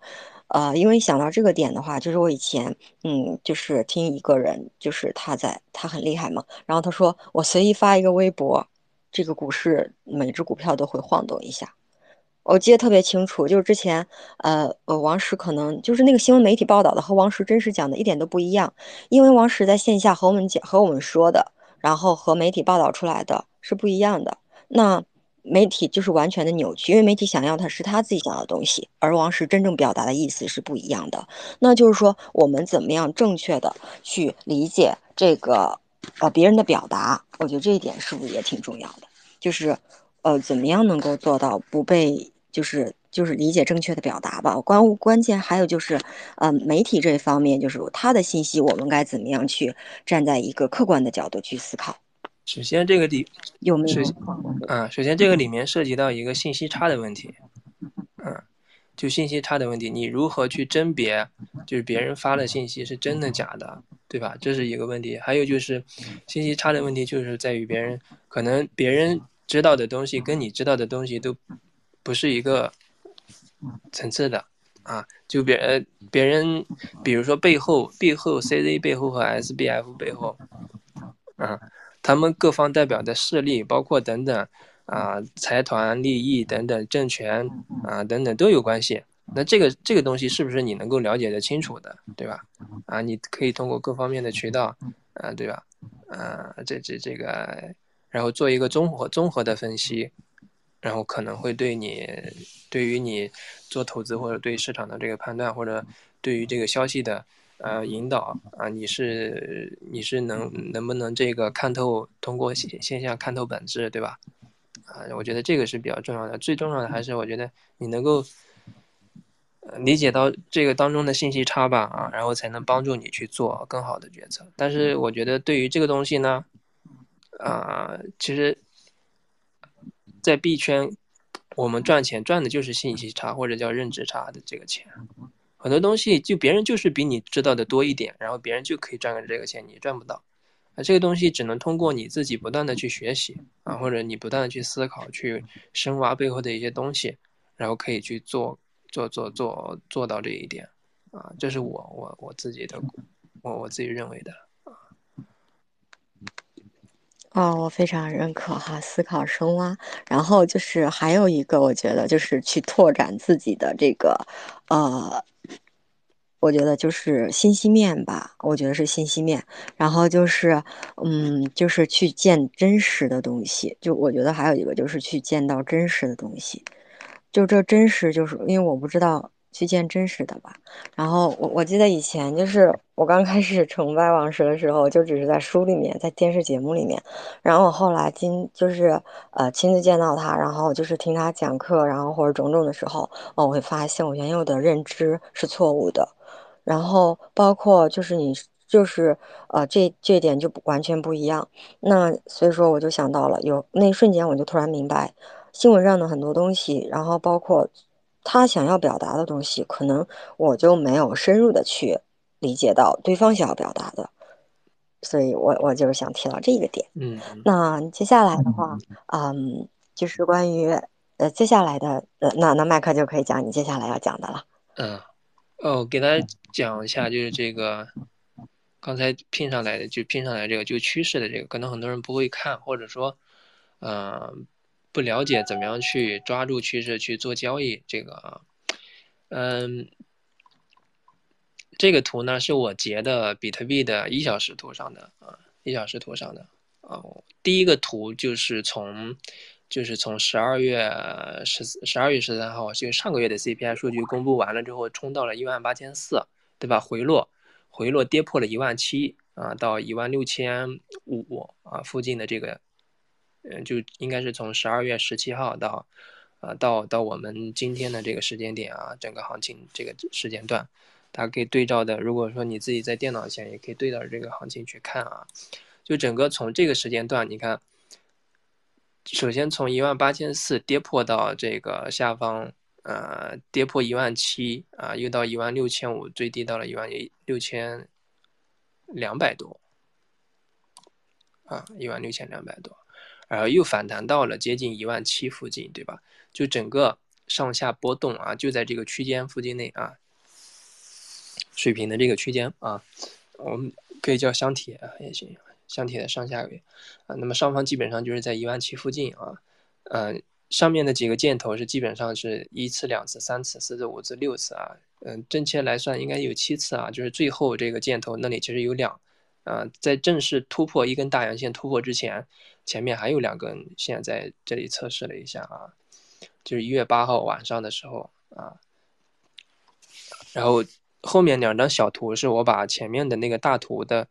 呃，因为想到这个点的话，就是我以前嗯，就是听一个人，就是他在他很厉害嘛，然后他说我随意发一个微博，这个股市每只股票都会晃动一下。我记得特别清楚，就是之前，呃呃，王石可能就是那个新闻媒体报道的和王石真实讲的一点都不一样，因为王石在线下和我们讲和我们说的，然后和媒体报道出来的是不一样的。那媒体就是完全的扭曲，因为媒体想要的是他自己想要的东西，而王石真正表达的意思是不一样的。那就是说，我们怎么样正确的去理解这个呃别人的表达？我觉得这一点是不是也挺重要的？就是。呃，怎么样能够做到不被就是就是理解正确的表达吧？关关键还有就是，呃，媒体这一方面，就是他的信息，我们该怎么样去站在一个客观的角度去思考？首先，这个里有没有？啊，首先这个里面涉及到一个信息差的问题，嗯，就信息差的问题，你如何去甄别，就是别人发的信息是真的假的，对吧？这是一个问题。还有就是信息差的问题，就是在于别人可能别人。知道的东西跟你知道的东西都不是一个层次的啊！就别别人，比如说背后背后 CZ 背后和 SBF 背后啊，他们各方代表的势力，包括等等啊财团利益等等政权啊等等都有关系。那这个这个东西是不是你能够了解的清楚的，对吧？啊，你可以通过各方面的渠道啊，对吧？啊，这这这个。然后做一个综合综合的分析，然后可能会对你，对于你做投资或者对市场的这个判断，或者对于这个消息的呃引导啊，你是你是能能不能这个看透，通过现现象看透本质，对吧？啊，我觉得这个是比较重要的。最重要的还是我觉得你能够理解到这个当中的信息差吧，啊，然后才能帮助你去做更好的决策。但是我觉得对于这个东西呢。啊，其实，在币圈，我们赚钱赚的就是信息差或者叫认知差的这个钱。很多东西就别人就是比你知道的多一点，然后别人就可以赚个这个钱，你赚不到。啊，这个东西只能通过你自己不断的去学习啊，或者你不断的去思考，去深挖背后的一些东西，然后可以去做做做做做到这一点。啊，这是我我我自己的，我我自己认为的。哦，我非常认可哈，思考深挖，然后就是还有一个，我觉得就是去拓展自己的这个，呃，我觉得就是信息面吧，我觉得是信息面，然后就是，嗯，就是去见真实的东西，就我觉得还有一个就是去见到真实的东西，就这真实，就是因为我不知道。去见真实的吧。然后我我记得以前就是我刚开始崇拜王石的时候，就只是在书里面，在电视节目里面。然后我后来今就是呃亲自见到他，然后就是听他讲课，然后或者种种的时候，哦，我会发现我原有的认知是错误的。然后包括就是你就是呃这这点就完全不一样。那所以说我就想到了，有那一瞬间我就突然明白，新闻上的很多东西，然后包括。他想要表达的东西，可能我就没有深入的去理解到对方想要表达的，所以我我就是想提到这个点。嗯，那接下来的话，嗯，就是关于呃接下来的呃，那那麦克就可以讲你接下来要讲的了。嗯，哦，给大家讲一下，就是这个刚才拼上来的，就拼上来这个就趋势的这个，可能很多人不会看，或者说，嗯。不了解怎么样去抓住趋势去做交易，这个啊，嗯，这个图呢是我截的比特币的一小时图上的啊，一小时图上的啊，第一个图就是从，就是从十二月十十二月十三号，就上个月的 CPI 数据公布完了之后，冲到了一万八千四，对吧？回落，回落跌破了一万七啊，到一万六千五啊附近的这个。嗯，就应该是从十二月十七号到，啊，到到我们今天的这个时间点啊，整个行情这个时间段，大家可以对照的。如果说你自己在电脑前，也可以对照这个行情去看啊。就整个从这个时间段，你看，首先从一万八千四跌破到这个下方，呃，跌破一万七啊，又到一万六千五，最低到了一万六千两百多，啊，一万六千两百多。然后又反弹到了接近一万七附近，对吧？就整个上下波动啊，就在这个区间附近内啊，水平的这个区间啊，我们可以叫箱体啊也行，箱体的上下轨啊。那么上方基本上就是在一万七附近啊，嗯，上面的几个箭头是基本上是一次、两次、三次、四次、五次、六次啊，嗯，正切来算应该有七次啊，就是最后这个箭头那里其实有两。啊，在正式突破一根大阳线突破之前，前面还有两根线在这里测试了一下啊，就是一月八号晚上的时候啊，然后后面两张小图是我把前面的那个大图的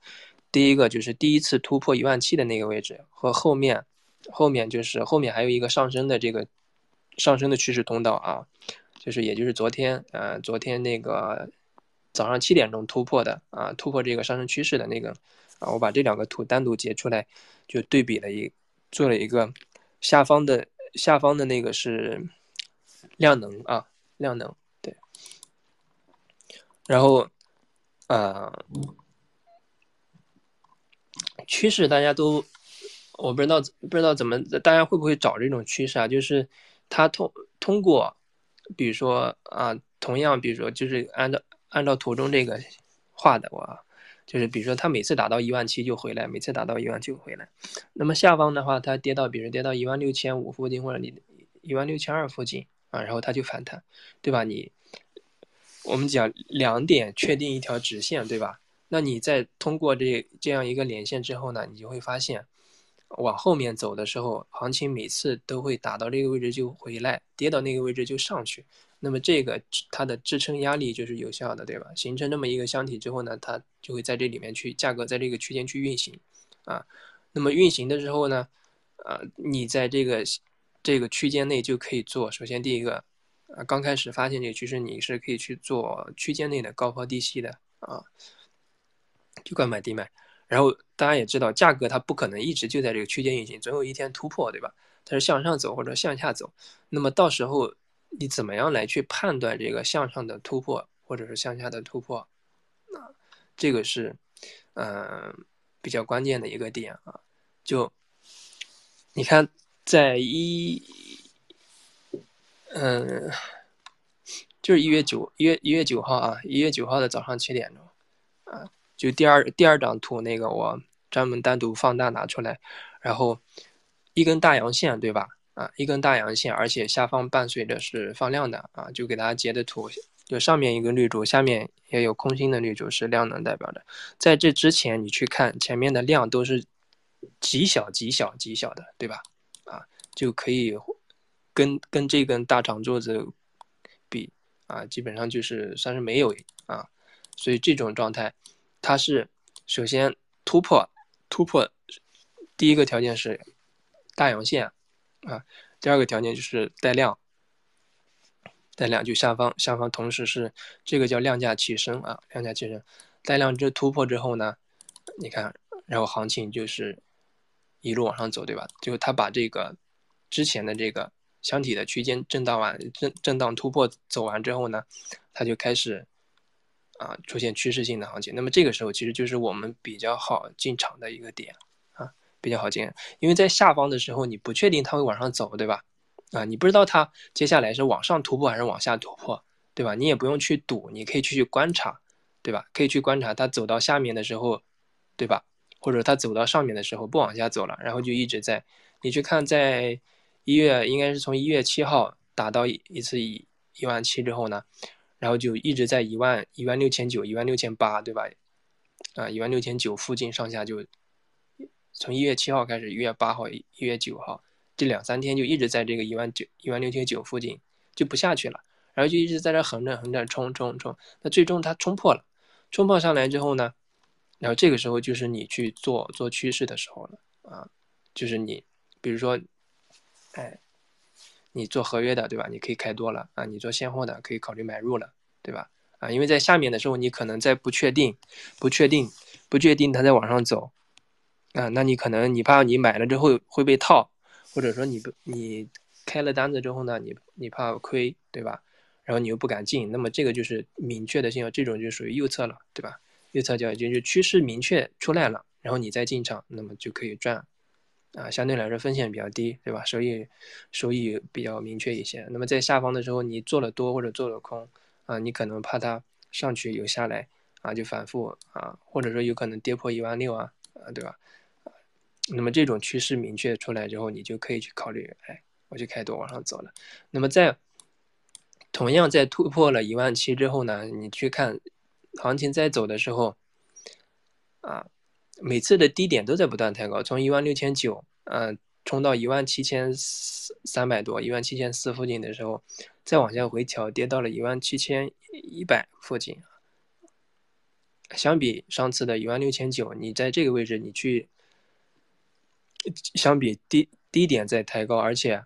第一个就是第一次突破一万七的那个位置和后面后面就是后面还有一个上升的这个上升的趋势通道啊，就是也就是昨天呃昨天那个。早上七点钟突破的啊，突破这个上升趋势的那个啊，我把这两个图单独截出来，就对比了一，做了一个下方的下方的那个是量能啊，量能对，然后啊，趋势大家都我不知道不知道怎么大家会不会找这种趋势啊？就是它通通过，比如说啊，同样比如说就是按照。按照图中这个画的，我就是比如说它每次达到一万七就回来，每次达到一万就回来。那么下方的话，它跌到，比如跌到一万六千五附近，或者你一万六千二附近啊，然后它就反弹，对吧？你我们讲两点确定一条直线，对吧？那你在通过这这样一个连线之后呢，你就会发现。往后面走的时候，行情每次都会打到这个位置就回来，跌到那个位置就上去。那么这个它的支撑压力就是有效的，对吧？形成这么一个箱体之后呢，它就会在这里面去价格在这个区间去运行，啊，那么运行的时候呢，啊，你在这个这个区间内就可以做。首先第一个，啊，刚开始发现这个趋势，你是可以去做区间内的高抛低吸的啊，就高买低卖。然后大家也知道，价格它不可能一直就在这个区间运行，总有一天突破，对吧？它是向上走或者向下走。那么到时候你怎么样来去判断这个向上的突破或者是向下的突破？啊，这个是嗯比较关键的一个点啊。就你看，在一嗯，就是一月九一月一月九号啊，一月九号的早上七点钟啊。就第二第二张图那个，我专门单独放大拿出来，然后一根大阳线，对吧？啊，一根大阳线，而且下方伴随着是放量的啊，就给大家截的图，就上面一个绿柱，下面也有空心的绿柱，是量能代表的。在这之前，你去看前面的量都是极小极小极小的，对吧？啊，就可以跟跟这根大长柱子比啊，基本上就是算是没有啊，所以这种状态。它是首先突破，突破第一个条件是大阳线啊，第二个条件就是带量，带量就下方下方同时是这个叫量价齐升啊，量价齐升，带量这突破之后呢，你看，然后行情就是一路往上走，对吧？就它把这个之前的这个箱体的区间震荡完震震荡突破走完之后呢，它就开始啊出现趋势性的行情。那么这个时候其实就是我们比较好进场的一个点啊，比较好进，因为在下方的时候你不确定它会往上走，对吧？啊，你不知道它接下来是往上突破还是往下突破，对吧？你也不用去赌，你可以去观察，对吧？可以去观察它走到下面的时候，对吧？或者它走到上面的时候不往下走了，然后就一直在，你去看在一月应该是从一月七号打到一次一一万七之后呢，然后就一直在一万一万六千九一万六千八，对吧？啊，一万六千九附近上下就从一月七号开始，一月八号一月九号。这两三天就一直在这个一万九、一万六千九附近就不下去了，然后就一直在这横着横着冲冲冲，那最终它冲破了，冲破上来之后呢，然后这个时候就是你去做做趋势的时候了啊，就是你比如说，哎，你做合约的对吧？你可以开多了啊，你做现货的可以考虑买入了，对吧？啊，因为在下面的时候你可能在不确定、不确定、不确定它在往上走啊，那你可能你怕你买了之后会被套。或者说你不你开了单子之后呢，你你怕亏，对吧？然后你又不敢进，那么这个就是明确的信号，这种就属于右侧了，对吧？右侧交易就是趋势明确出来了，然后你再进场，那么就可以赚，啊，相对来说风险比较低，对吧？收益收益比较明确一些。那么在下方的时候，你做了多或者做了空，啊，你可能怕它上去又下来，啊，就反复啊，或者说有可能跌破一万六啊，啊，对吧？那么这种趋势明确出来之后，你就可以去考虑，哎，我就开多往上走了。那么在同样在突破了一万七之后呢，你去看行情在走的时候，啊，每次的低点都在不断抬高，从一万六千九，嗯，冲到一万七千四三百多，一万七千四附近的时候，再往下回调，跌到了一万七千一百附近。相比上次的一万六千九，你在这个位置你去。相比低低点在抬高，而且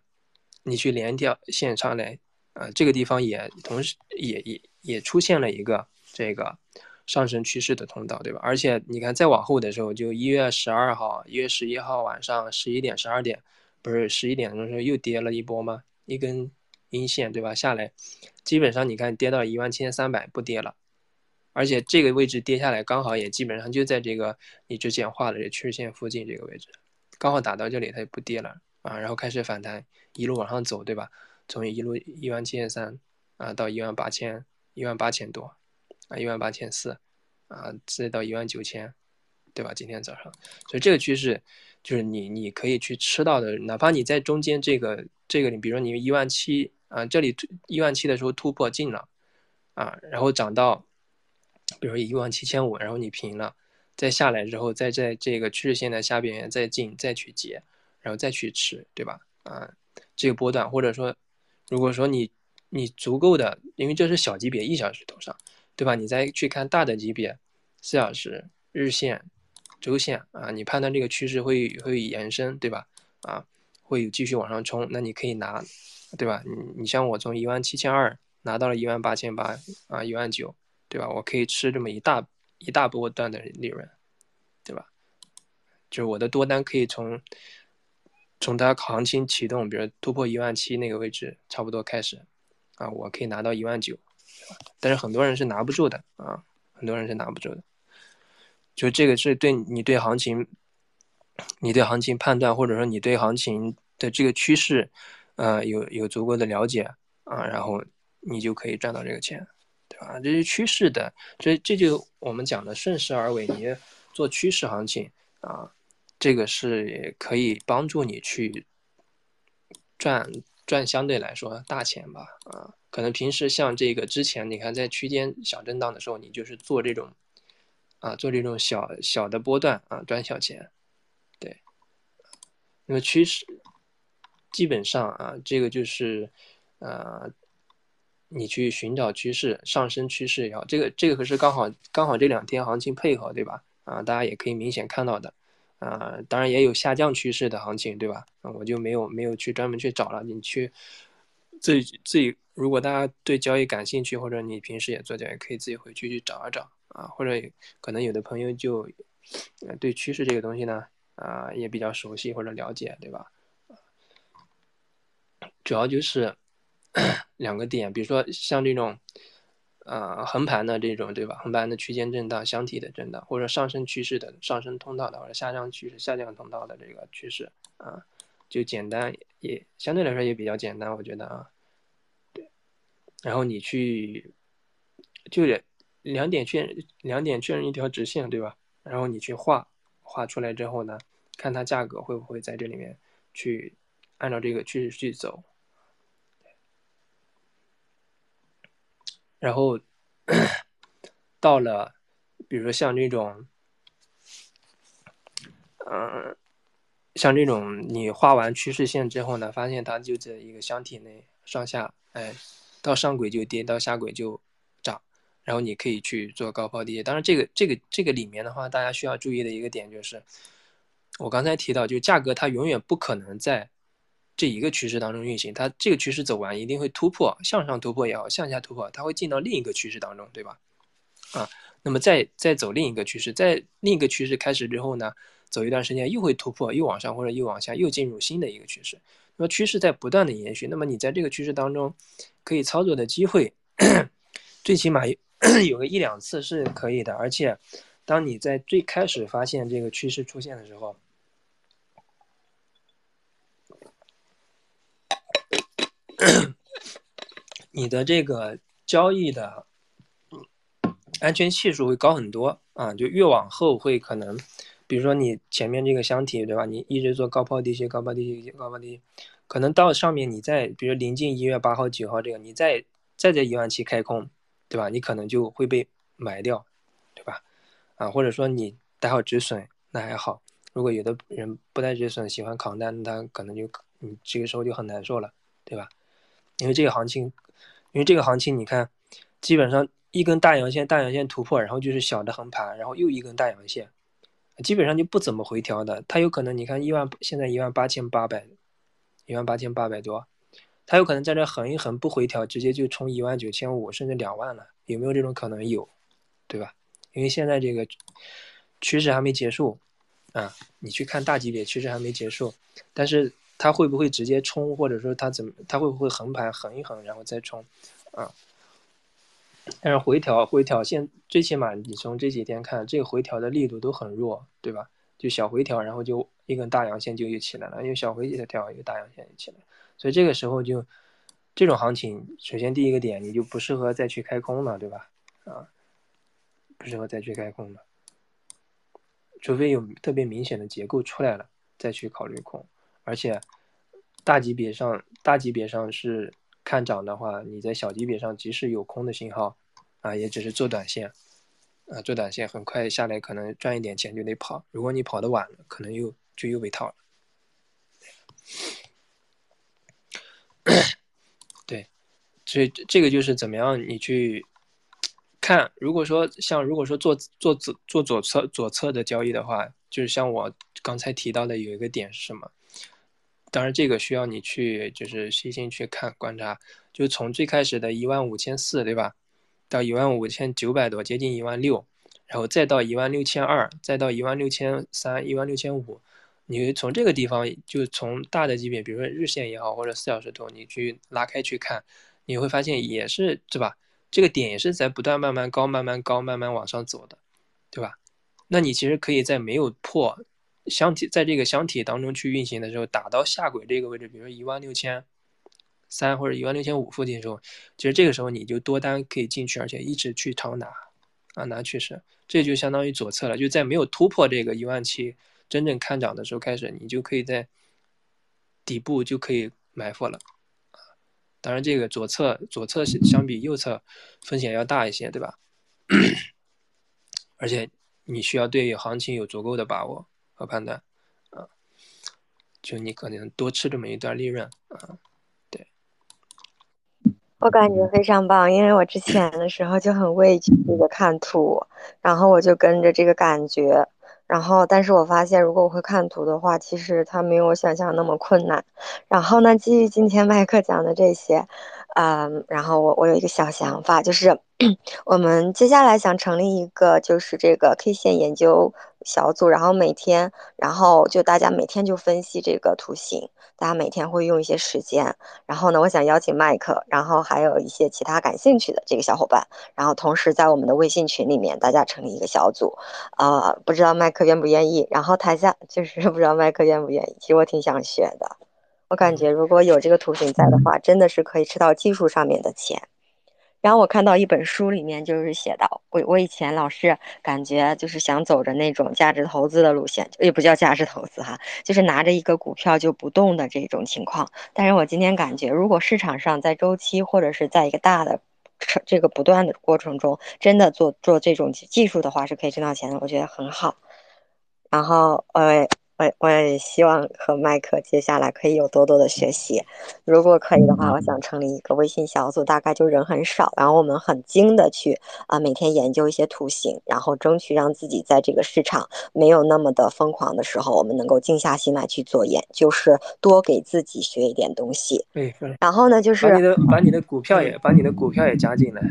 你去连掉线上来，啊，这个地方也同时也也也出现了一个这个上升趋势的通道，对吧？而且你看再往后的时候，就一月十二号、一月十一号晚上十一点、十二点，不是十一点的时候又跌了一波吗？一根阴线，对吧？下来，基本上你看跌到一万七千三百不跌了，而且这个位置跌下来刚好也基本上就在这个你之前画的这趋势线附近这个位置。刚好打到这里，它就不跌了啊，然后开始反弹，一路往上走，对吧？从一路一万七千三啊到一万八千，一万八千多啊，一万八千四啊，再到一万九千，对吧？今天早上，所以这个趋势就是你你可以去吃到的，哪怕你在中间这个这个，你比如说你一万七啊，这里一万七的时候突破进了啊，然后涨到比如说一万七千五，然后你平了。再下来之后，再在这个趋势线的下边缘再进，再去接，然后再去吃，对吧？啊，这个波段，或者说，如果说你你足够的，因为这是小级别一小时头上，对吧？你再去看大的级别，四小时、日线、周线啊，你判断这个趋势会会延伸，对吧？啊，会继续往上冲，那你可以拿，对吧？你你像我从一万七千二拿到了一万八千八啊，一万九，对吧？我可以吃这么一大。一大波段的利润，对吧？就是我的多单可以从从它行情启动，比如突破一万七那个位置，差不多开始啊，我可以拿到一万九，但是很多人是拿不住的啊，很多人是拿不住的。就这个是对你对行情，你对行情判断，或者说你对行情的这个趋势，呃，有有足够的了解啊，然后你就可以赚到这个钱。对吧？这是趋势的，这这就我们讲的顺势而为。你做趋势行情啊，这个是可以帮助你去赚赚相对来说大钱吧？啊，可能平时像这个之前，你看在区间小震荡的时候，你就是做这种啊，做这种小小的波段啊，赚小钱。对，那么趋势基本上啊，这个就是呃。你去寻找趋势，上升趋势也好，这个这个可是刚好刚好这两天行情配合，对吧？啊，大家也可以明显看到的，啊，当然也有下降趋势的行情，对吧？啊，我就没有没有去专门去找了，你去自己自己，如果大家对交易感兴趣，或者你平时也做交易，可以自己回去去找一找啊，或者可能有的朋友就对趋势这个东西呢，啊，也比较熟悉或者了解，对吧？主要就是 两个点，比如说像这种，呃，横盘的这种，对吧？横盘的区间震荡、箱体的震荡，或者上升趋势的上升通道的，或者下降趋势、下降通道的这个趋势啊，就简单也相对来说也比较简单，我觉得啊，然后你去，就两点确认，两点确认一条直线，对吧？然后你去画，画出来之后呢，看它价格会不会在这里面去按照这个趋势去走。然后到了，比如说像这种，嗯，像这种你画完趋势线之后呢，发现它就在一个箱体内上下，哎，到上轨就跌，到下轨就涨，然后你可以去做高抛低。当然，这个这个这个里面的话，大家需要注意的一个点就是，我刚才提到，就价格它永远不可能在。这一个趋势当中运行，它这个趋势走完一定会突破，向上突破也好，向下突破，它会进到另一个趋势当中，对吧？啊，那么再再走另一个趋势，在另一个趋势开始之后呢，走一段时间又会突破，又往上或者又往下，又进入新的一个趋势。那趋势在不断的延续，那么你在这个趋势当中可以操作的机会，最起码有 个一两次是可以的。而且，当你在最开始发现这个趋势出现的时候，你的这个交易的安全系数会高很多啊！就越往后会可能，比如说你前面这个箱体对吧？你一直做高抛低吸，高抛低吸，高抛低吸，可能到上面你再比如临近一月八号、九号这个，你再再在一万七开空，对吧？你可能就会被埋掉，对吧？啊，或者说你待好止损那还好，如果有的人不带止损喜欢扛单，他可能就你这个时候就很难受了，对吧？因为这个行情，因为这个行情，你看，基本上一根大阳线，大阳线突破，然后就是小的横盘，然后又一根大阳线，基本上就不怎么回调的。它有可能，你看一万，现在一万八千八百，一万八千八百多，它有可能在这横一横不回调，直接就冲一万九千五，甚至两万了，有没有这种可能？有，对吧？因为现在这个趋势还没结束，啊，你去看大级别趋势还没结束，但是。它会不会直接冲，或者说它怎么，它会不会横盘横一横，然后再冲，啊？但是回调回调现最起码你从这几天看，这个回调的力度都很弱，对吧？就小回调，然后就一根大阳线就又起来了，因为小回调一个大阳线就起来，所以这个时候就这种行情，首先第一个点你就不适合再去开空了，对吧？啊，不适合再去开空了，除非有特别明显的结构出来了，再去考虑空。而且，大级别上大级别上是看涨的话，你在小级别上即使有空的信号，啊，也只是做短线，啊，做短线很快下来，可能赚一点钱就得跑。如果你跑得晚了，可能又就又被套了。对，所以这个就是怎么样你去看。如果说像如果说做做左做左侧左侧的交易的话，就是像我刚才提到的有一个点是什么？当然，这个需要你去就是细心去看观察，就从最开始的一万五千四，对吧？到一万五千九百多，接近一万六，然后再到一万六千二，再到一万六千三、一万六千五，你从这个地方就从大的级别，比如说日线也好，或者四小时图，你去拉开去看，你会发现也是，对吧？这个点也是在不断慢慢高、慢慢高、慢慢往上走的，对吧？那你其实可以在没有破。箱体在这个箱体当中去运行的时候，打到下轨这个位置，比如说一万六千三或者一万六千五附近的时候，其实这个时候你就多单可以进去，而且一直去长拿啊拿趋势，这就相当于左侧了。就在没有突破这个一万七真正看涨的时候开始，你就可以在底部就可以埋伏了。当然，这个左侧左侧相比右侧风险要大一些，对吧？而且你需要对行情有足够的把握。和判断，啊，就你可能多吃这么一段利润，啊，我感觉非常棒，因为我之前的时候就很畏惧这个看图，然后我就跟着这个感觉，然后但是我发现如果我会看图的话，其实它没有我想象那么困难。然后呢，基于今天麦克讲的这些，嗯，然后我我有一个小想法，就是 我们接下来想成立一个就是这个 K 线研究小组，然后每天，然后就大家每天就分析这个图形，大家每天会用一些时间，然后呢，我想邀请麦克，然后还有一些其他感兴趣的这个小伙伴，然后同时在我们的微信群里面，大家成立一个小组，呃，不知道麦克愿不愿意，然后台下 就是不知道麦克愿不愿意，其实我挺想学的。我感觉如果有这个图形在的话，真的是可以吃到技术上面的钱。然后我看到一本书里面就是写到，我我以前老是感觉就是想走着那种价值投资的路线，也不叫价值投资哈，就是拿着一个股票就不动的这种情况。但是我今天感觉，如果市场上在周期或者是在一个大的这个不断的过程中，真的做做这种技术的话，是可以挣到钱的，我觉得很好。然后呃。我我也希望和麦克接下来可以有多多的学习，如果可以的话，我想成立一个微信小组，大概就人很少，然后我们很精的去啊每天研究一些图形，然后争取让自己在这个市场没有那么的疯狂的时候，我们能够静下心来去做研，就是多给自己学一点东西。对，然后呢，就是把你的把你的股票也把你的股票也加进来。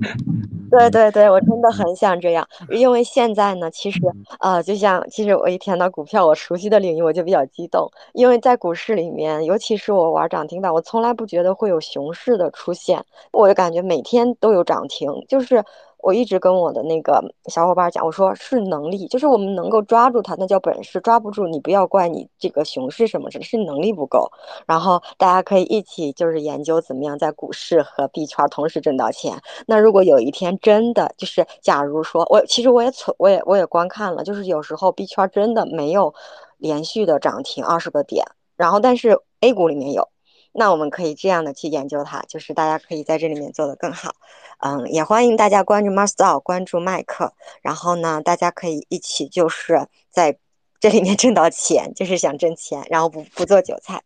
对对对，我真的很想这样，因为现在呢，其实呃，就像其实我一谈到股票，我熟悉的领域我就比较激动，因为在股市里面，尤其是我玩涨停板，我从来不觉得会有熊市的出现，我就感觉每天都有涨停，就是。我一直跟我的那个小伙伴讲，我说是能力，就是我们能够抓住它，那叫本事；抓不住，你不要怪你这个熊市什么，只是能力不够。然后大家可以一起就是研究怎么样在股市和币圈同时挣到钱。那如果有一天真的就是，假如说我其实我也存，我也我也观看了，就是有时候币圈真的没有连续的涨停二十个点，然后但是 A 股里面有。那我们可以这样的去研究它，就是大家可以在这里面做得更好。嗯，也欢迎大家关注 Master，关注麦克，然后呢，大家可以一起就是在这里面挣到钱，就是想挣钱，然后不不做韭菜，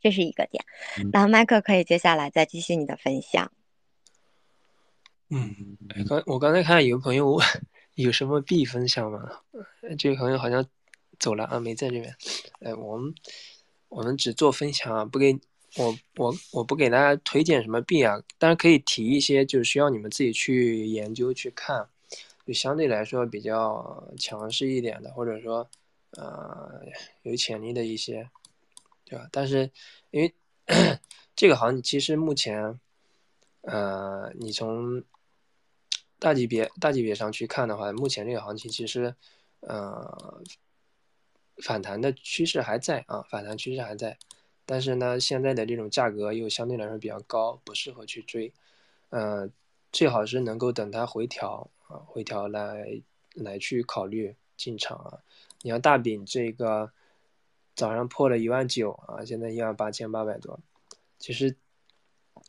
这是一个点。那麦克可以接下来再继续你的分享。嗯，刚我刚才看有个朋友问有什么币分享吗？这个朋友好像走了啊，没在这边。哎，我们。我们只做分享啊，不给我我我不给大家推荐什么币啊，当然可以提一些，就是需要你们自己去研究去看，就相对来说比较强势一点的，或者说呃有潜力的一些，对吧？但是因为 这个行情其实目前，呃，你从大级别大级别上去看的话，目前这个行情其实呃。反弹的趋势还在啊，反弹趋势还在，但是呢，现在的这种价格又相对来说比较高，不适合去追，呃，最好是能够等它回调啊，回调来来去考虑进场啊。你像大饼这个早上破了一万九啊，现在一万八千八百多，其实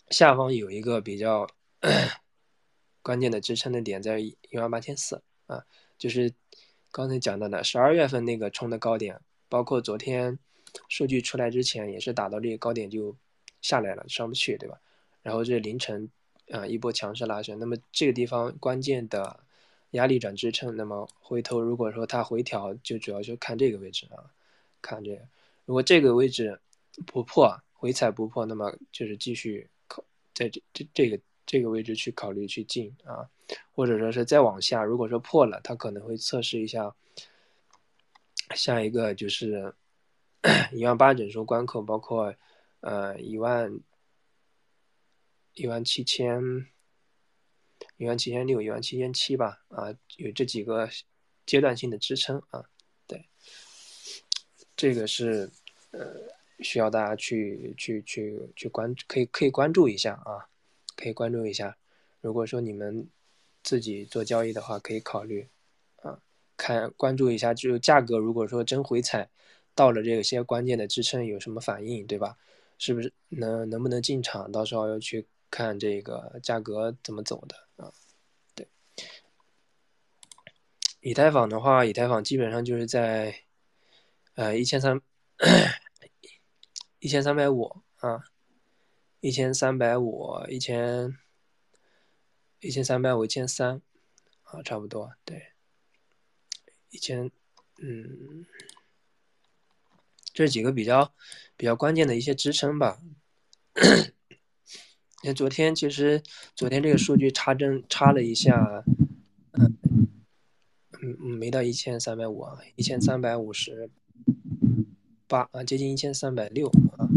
下方有一个比较 关键的支撑的点在一万八千四啊，就是。刚才讲到的十二月份那个冲的高点，包括昨天数据出来之前也是打到这个高点就下来了，上不去，对吧？然后这凌晨啊一波强势拉升，那么这个地方关键的压力转支撑，那么回头如果说它回调，就主要就看这个位置啊，看这个，如果这个位置不破，回踩不破，那么就是继续靠在这这这个。这个位置去考虑去进啊，或者说是再往下，如果说破了，它可能会测试一下下一个就是 一万八整数关口，包括呃一万一万七千一万七千六、一万七千七吧啊，有这几个阶段性的支撑啊，对，这个是呃需要大家去去去去关可以可以关注一下啊。可以关注一下，如果说你们自己做交易的话，可以考虑啊，看关注一下，就价格如果说真回踩到了这些关键的支撑，有什么反应，对吧？是不是能能不能进场？到时候要去看这个价格怎么走的啊？对，以太坊的话，以太坊基本上就是在呃一千三 一千三百五啊。一千三百五，一千一千三百五，一千三，啊，差不多，对，一千，嗯，这几个比较比较关键的一些支撑吧。那昨天其实昨天这个数据插针插了一下，嗯嗯，没到一千三百五啊，一千三百五十八啊，接近一千三百六啊，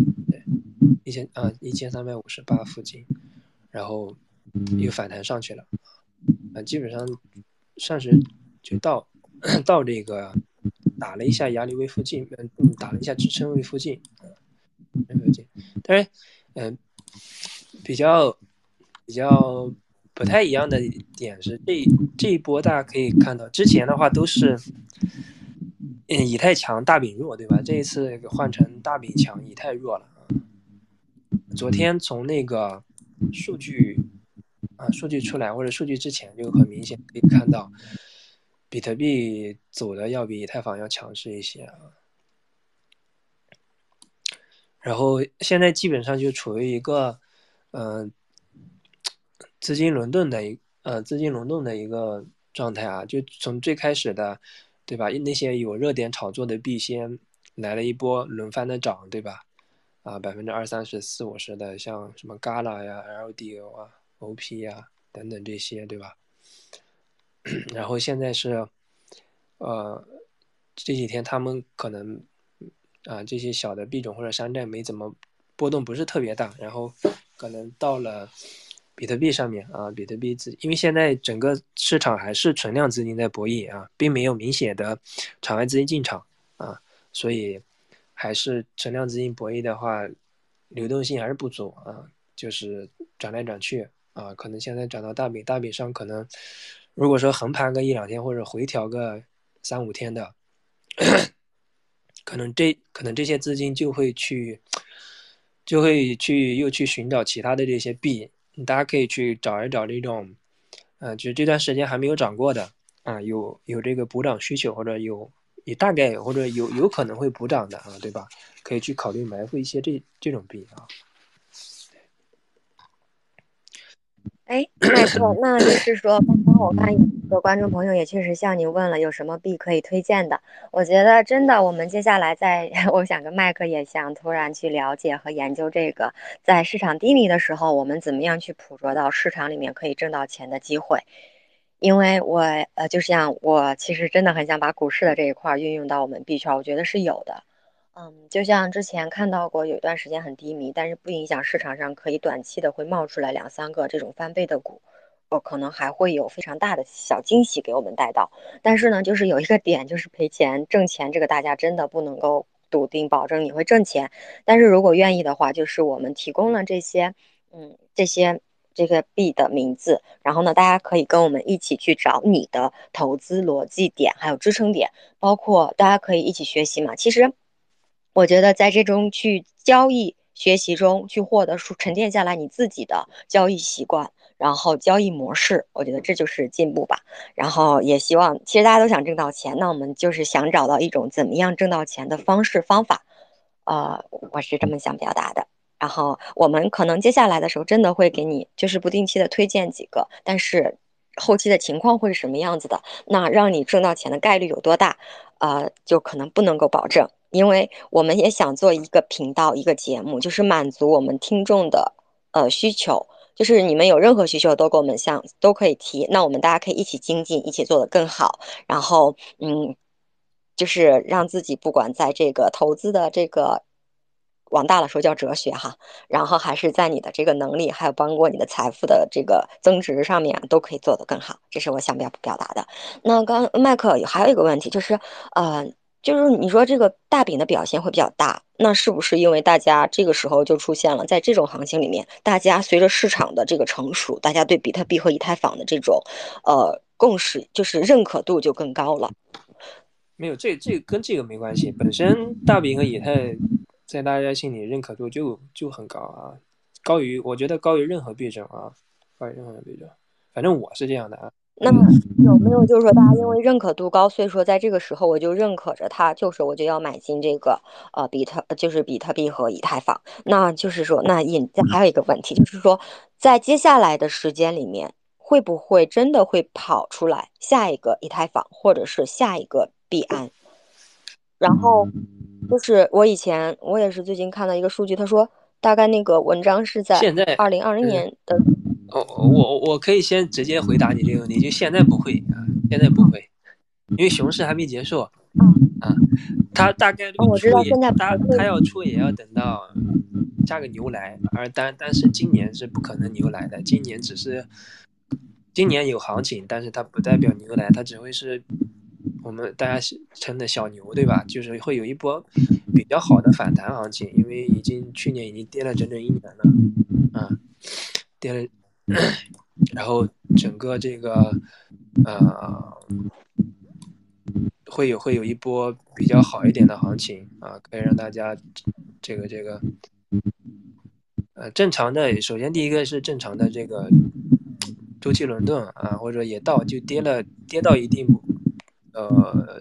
一千啊一千三百五十八附近，然后又反弹上去了，啊，基本上算是就到到这个打了一下压力位附近，嗯，打了一下支撑位附近，嗯，附近，但是嗯。比较比较不太一样的点是，这这一波大家可以看到，之前的话都是，嗯，以太强，大饼弱，对吧？这一次换成大饼强，以太弱了啊。昨天从那个数据啊，数据出来或者数据之前，就很明显可以看到，比特币走的要比以太坊要强势一些啊。然后现在基本上就处于一个。嗯，资金轮动的一呃资金轮动的一个状态啊，就从最开始的，对吧？那些有热点炒作的币先来了一波轮番的涨，对吧？啊，百分之二三十、四五十的，像什么 Gala 呀、LDO 啊、OP 呀等等这些，对吧？然后现在是，呃，这几天他们可能啊这些小的币种或者山寨没怎么波动，不是特别大，然后。可能到了比特币上面啊，比特币资，因为现在整个市场还是存量资金在博弈啊，并没有明显的场外资金进场啊，所以还是存量资金博弈的话，流动性还是不足啊，就是转来转去啊，可能现在转到大饼，大饼上可能如果说横盘个一两天或者回调个三五天的，可能这可能这些资金就会去。就会去又去寻找其他的这些币，大家可以去找一找这种，嗯，就这段时间还没有涨过的啊，有有这个补涨需求或者有也大概或者有有可能会补涨的啊，对吧？可以去考虑埋伏一些这这种币啊。哎，麦克，那就是说，刚刚我看有个观众朋友也确实向您问了，有什么币可以推荐的？我觉得真的，我们接下来在，我想跟麦克也想突然去了解和研究这个，在市场低迷的时候，我们怎么样去捕捉到市场里面可以挣到钱的机会？因为我呃，就像我其实真的很想把股市的这一块运用到我们币圈，我觉得是有的。嗯，就像之前看到过有一段时间很低迷，但是不影响市场上可以短期的会冒出来两三个这种翻倍的股，哦，可能还会有非常大的小惊喜给我们带到。但是呢，就是有一个点，就是赔钱挣钱，这个大家真的不能够笃定保证你会挣钱。但是如果愿意的话，就是我们提供了这些，嗯，这些这个币的名字，然后呢，大家可以跟我们一起去找你的投资逻辑点，还有支撑点，包括大家可以一起学习嘛。其实。我觉得在这种去交易学习中去获得、沉淀下来你自己的交易习惯，然后交易模式，我觉得这就是进步吧。然后也希望，其实大家都想挣到钱，那我们就是想找到一种怎么样挣到钱的方式方法。呃，我是这么想表达的。然后我们可能接下来的时候真的会给你，就是不定期的推荐几个，但是后期的情况会是什么样子的？那让你挣到钱的概率有多大？呃，就可能不能够保证。因为我们也想做一个频道，一个节目，就是满足我们听众的呃需求，就是你们有任何需求都给我们向都可以提，那我们大家可以一起精进，一起做得更好，然后嗯，就是让自己不管在这个投资的这个往大了说叫哲学哈，然后还是在你的这个能力，还有包括你的财富的这个增值上面都可以做得更好，这是我想表表达的。那刚麦克还有一个问题就是呃。就是你说这个大饼的表现会比较大，那是不是因为大家这个时候就出现了，在这种行情里面，大家随着市场的这个成熟，大家对比特币和以太坊的这种，呃，共识就是认可度就更高了。没有，这这跟这个没关系，本身大饼和以太在大家心里认可度就就很高啊，高于我觉得高于任何币种啊，高于任何币种，反正我是这样的啊。那么有没有就是说，大家因为认可度高，所以说在这个时候我就认可着它，就是我就要买进这个呃比特，就是比特币和以太坊。那就是说，那引还有一个问题，就是说，在接下来的时间里面，会不会真的会跑出来下一个以太坊，或者是下一个币安？然后就是我以前我也是最近看到一个数据，他说大概那个文章是在现在二零二零年的。哦，我我可以先直接回答你这个问题，就现在不会啊，现在不会，因为熊市还没结束。啊，他大概率出也，它它要出也要等到下个牛来，而但但是今年是不可能牛来的，今年只是今年有行情，但是它不代表牛来，它只会是我们大家称的小牛，对吧？就是会有一波比较好的反弹行情，因为已经去年已经跌了整整一年了，啊，跌了，然后整个这个呃。会有会有一波比较好一点的行情啊，可以让大家这个这个呃正常的，首先第一个是正常的这个周期轮动啊，或者也到就跌了跌到一定呃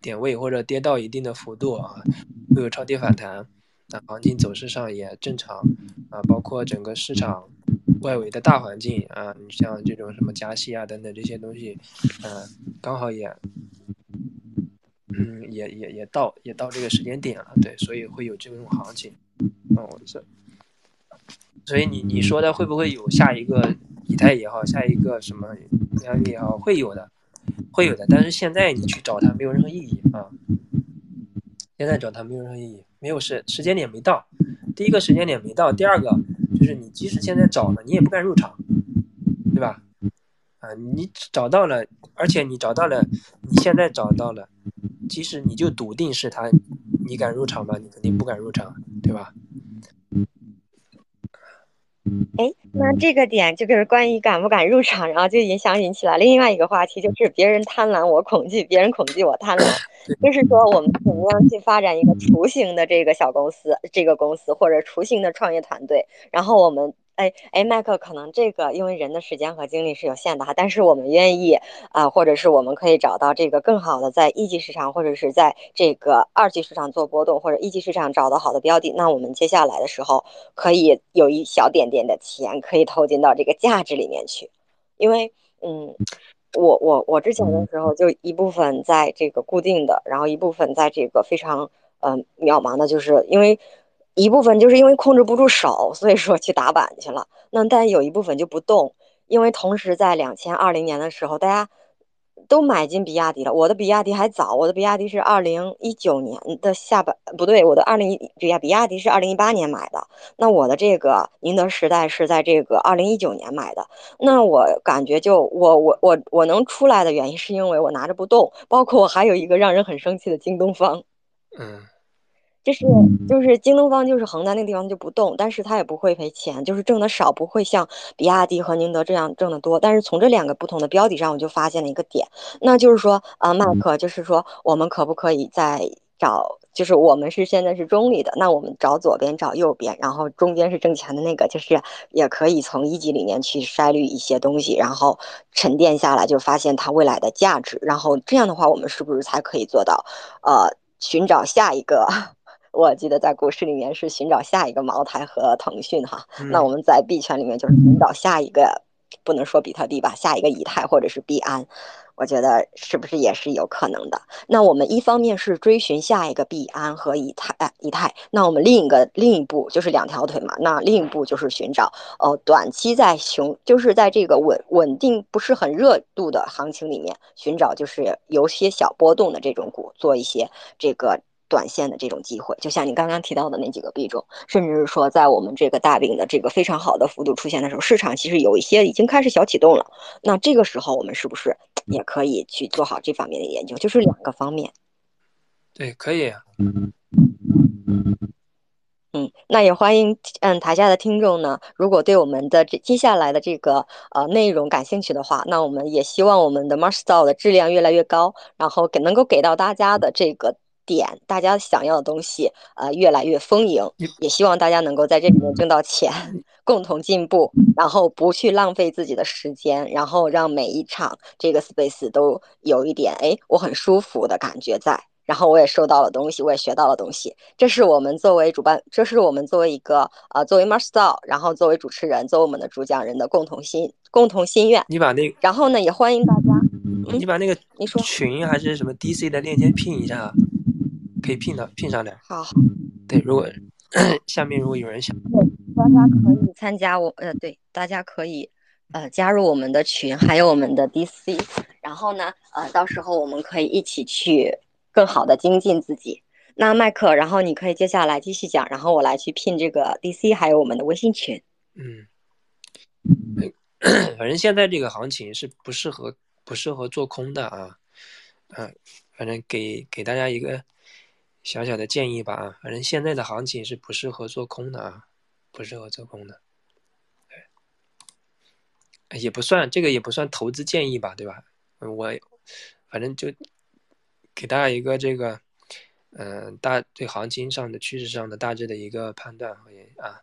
点位或者跌到一定的幅度啊，会有超跌反弹，那行情走势上也正常啊，包括整个市场外围的大环境啊，你像这种什么加息啊等等这些东西，嗯，刚好也。嗯，也也也到也到这个时间点了，对，所以会有这种行情。哦，这，所以你你说的会不会有下一个以太也好，下一个什么比特币也好，会有的，会有的。但是现在你去找它没有任何意义啊，现在找它没有任何意义，没有时时间点没到。第一个时间点没到，第二个就是你即使现在找了，你也不敢入场，对吧？啊，你找到了，而且你找到了，你现在找到了。即使你就笃定是他，你敢入场吗？你肯定不敢入场，对吧？哎，那这个点就是关于敢不敢入场，然后就影响引起了另外一个话题，就是别人贪婪我恐惧，别人恐惧我贪婪，就是说我们怎么样去发展一个雏形的这个小公司，这个公司或者雏形的创业团队，然后我们。哎哎，麦克，可能这个因为人的时间和精力是有限的哈，但是我们愿意啊，或者是我们可以找到这个更好的在一级市场或者是在这个二级市场做波动，或者一级市场找到好的标的，那我们接下来的时候可以有一小点点的钱可以投进到这个价值里面去，因为嗯，我我我之前的时候就一部分在这个固定的，然后一部分在这个非常嗯渺茫的，就是因为。一部分就是因为控制不住手，所以说去打板去了。那但有一部分就不动，因为同时在两千二零年的时候，大家都买进比亚迪了。我的比亚迪还早，我的比亚迪是二零一九年的下半，不对，我的二零一比亚比亚迪是二零一八年买的。那我的这个宁德时代是在这个二零一九年买的。那我感觉就我我我我能出来的原因是因为我拿着不动，包括我还有一个让人很生气的京东方。嗯。就是就是京东方就是恒大那个地方就不动，但是他也不会赔钱，就是挣的少，不会像比亚迪和宁德这样挣的多。但是从这两个不同的标的上，我就发现了一个点，那就是说啊，麦克，就是说我们可不可以再找，就是我们是现在是中立的，那我们找左边找右边，然后中间是挣钱的那个，就是也可以从一级里面去筛滤一些东西，然后沉淀下来，就发现它未来的价值，然后这样的话，我们是不是才可以做到，呃，寻找下一个？我记得在股市里面是寻找下一个茅台和腾讯哈，那我们在币圈里面就是寻找下一个，不能说比特币吧，下一个以太或者是币安，我觉得是不是也是有可能的？那我们一方面是追寻下一个币安和以太，以太，那我们另一个另一步就是两条腿嘛，那另一步就是寻找哦，短期在熊，就是在这个稳稳定不是很热度的行情里面寻找就是有些小波动的这种股，做一些这个。短线的这种机会，就像你刚刚提到的那几个币种，甚至是说在我们这个大饼的这个非常好的幅度出现的时候，市场其实有一些已经开始小启动了。那这个时候，我们是不是也可以去做好这方面的研究？就是两个方面。对，可以。嗯，那也欢迎嗯台下的听众呢，如果对我们的这接下来的这个呃内容感兴趣的话，那我们也希望我们的 Mars Style 的质量越来越高，然后给能够给到大家的这个。点大家想要的东西，呃，越来越丰盈，也希望大家能够在这里面挣到钱，共同进步，然后不去浪费自己的时间，然后让每一场这个 space 都有一点，哎，我很舒服的感觉在，然后我也收到了东西，我也学到了东西，这是我们作为主办，这是我们作为一个呃，作为 master，然后作为主持人，作为我们的主讲人的共同心，共同心愿。你把那，然后呢，也欢迎大家，你把那个你说群还是什么 DC 的链接拼一下。可以拼的拼上来。好，对，如果 下面如果有人想，大家可以参加我呃，对，大家可以呃加入我们的群，还有我们的 DC，然后呢，呃，到时候我们可以一起去更好的精进自己。那麦克，然后你可以接下来继续讲，然后我来去拼这个 DC，还有我们的微信群。嗯，反正现在这个行情是不适合不适合做空的啊，嗯，反正给给大家一个小小的建议吧啊，反正现在的行情是不适合做空的啊，不适合做空的，也不算这个也不算投资建议吧，对吧？我反正就给大家一个这个。嗯，大对行情上的趋势上的大致的一个判断和研啊，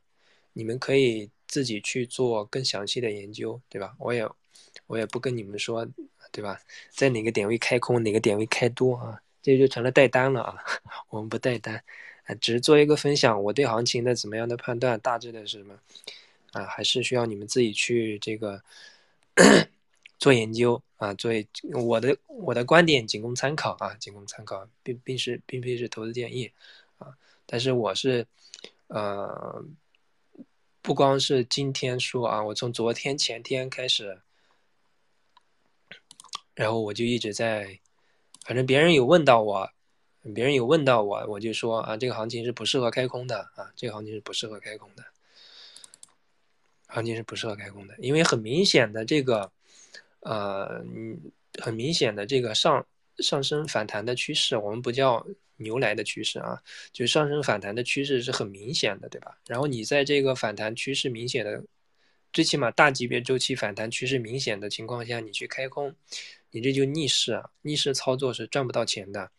你们可以自己去做更详细的研究，对吧？我也我也不跟你们说，对吧？在哪个点位开空，哪个点位开多啊？这就成了带单了啊！我们不带单，啊，只是做一个分享，我对行情的怎么样的判断，大致的是什么啊？还是需要你们自己去这个 做研究。啊，作为我的我的观点仅供参考啊，仅供参考，并并是并非是投资建议啊。但是我是，呃，不光是今天说啊，我从昨天前天开始，然后我就一直在，反正别人有问到我，别人有问到我，我就说啊，这个行情是不适合开空的啊，这个行情是不适合开空的，行情是不适合开空的，因为很明显的这个。呃，很明显的这个上上升反弹的趋势，我们不叫牛来的趋势啊，就上升反弹的趋势是很明显的，对吧？然后你在这个反弹趋势明显的，最起码大级别周期反弹趋势明显的情况下，你去开空，你这就逆势啊，逆势操作是赚不到钱的。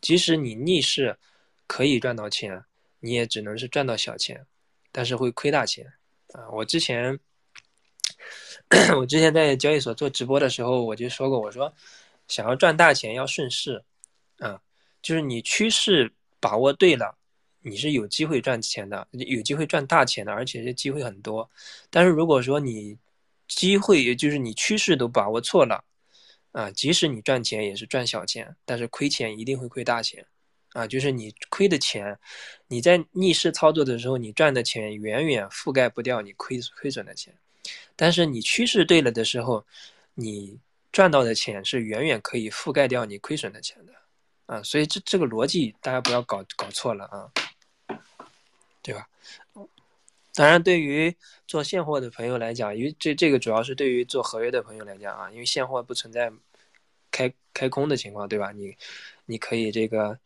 即使你逆势可以赚到钱，你也只能是赚到小钱，但是会亏大钱啊。我之前。我之前在交易所做直播的时候，我就说过，我说想要赚大钱要顺势，啊，就是你趋势把握对了，你是有机会赚钱的，有机会赚大钱的，而且这机会很多。但是如果说你机会，也就是你趋势都把握错了，啊，即使你赚钱也是赚小钱，但是亏钱一定会亏大钱，啊，就是你亏的钱，你在逆势操作的时候，你赚的钱远远覆盖不掉你亏亏损的钱。但是你趋势对了的时候，你赚到的钱是远远可以覆盖掉你亏损的钱的，啊，所以这这个逻辑大家不要搞搞错了啊，对吧？当然，对于做现货的朋友来讲，因为这这个主要是对于做合约的朋友来讲啊，因为现货不存在开开空的情况，对吧？你你可以这个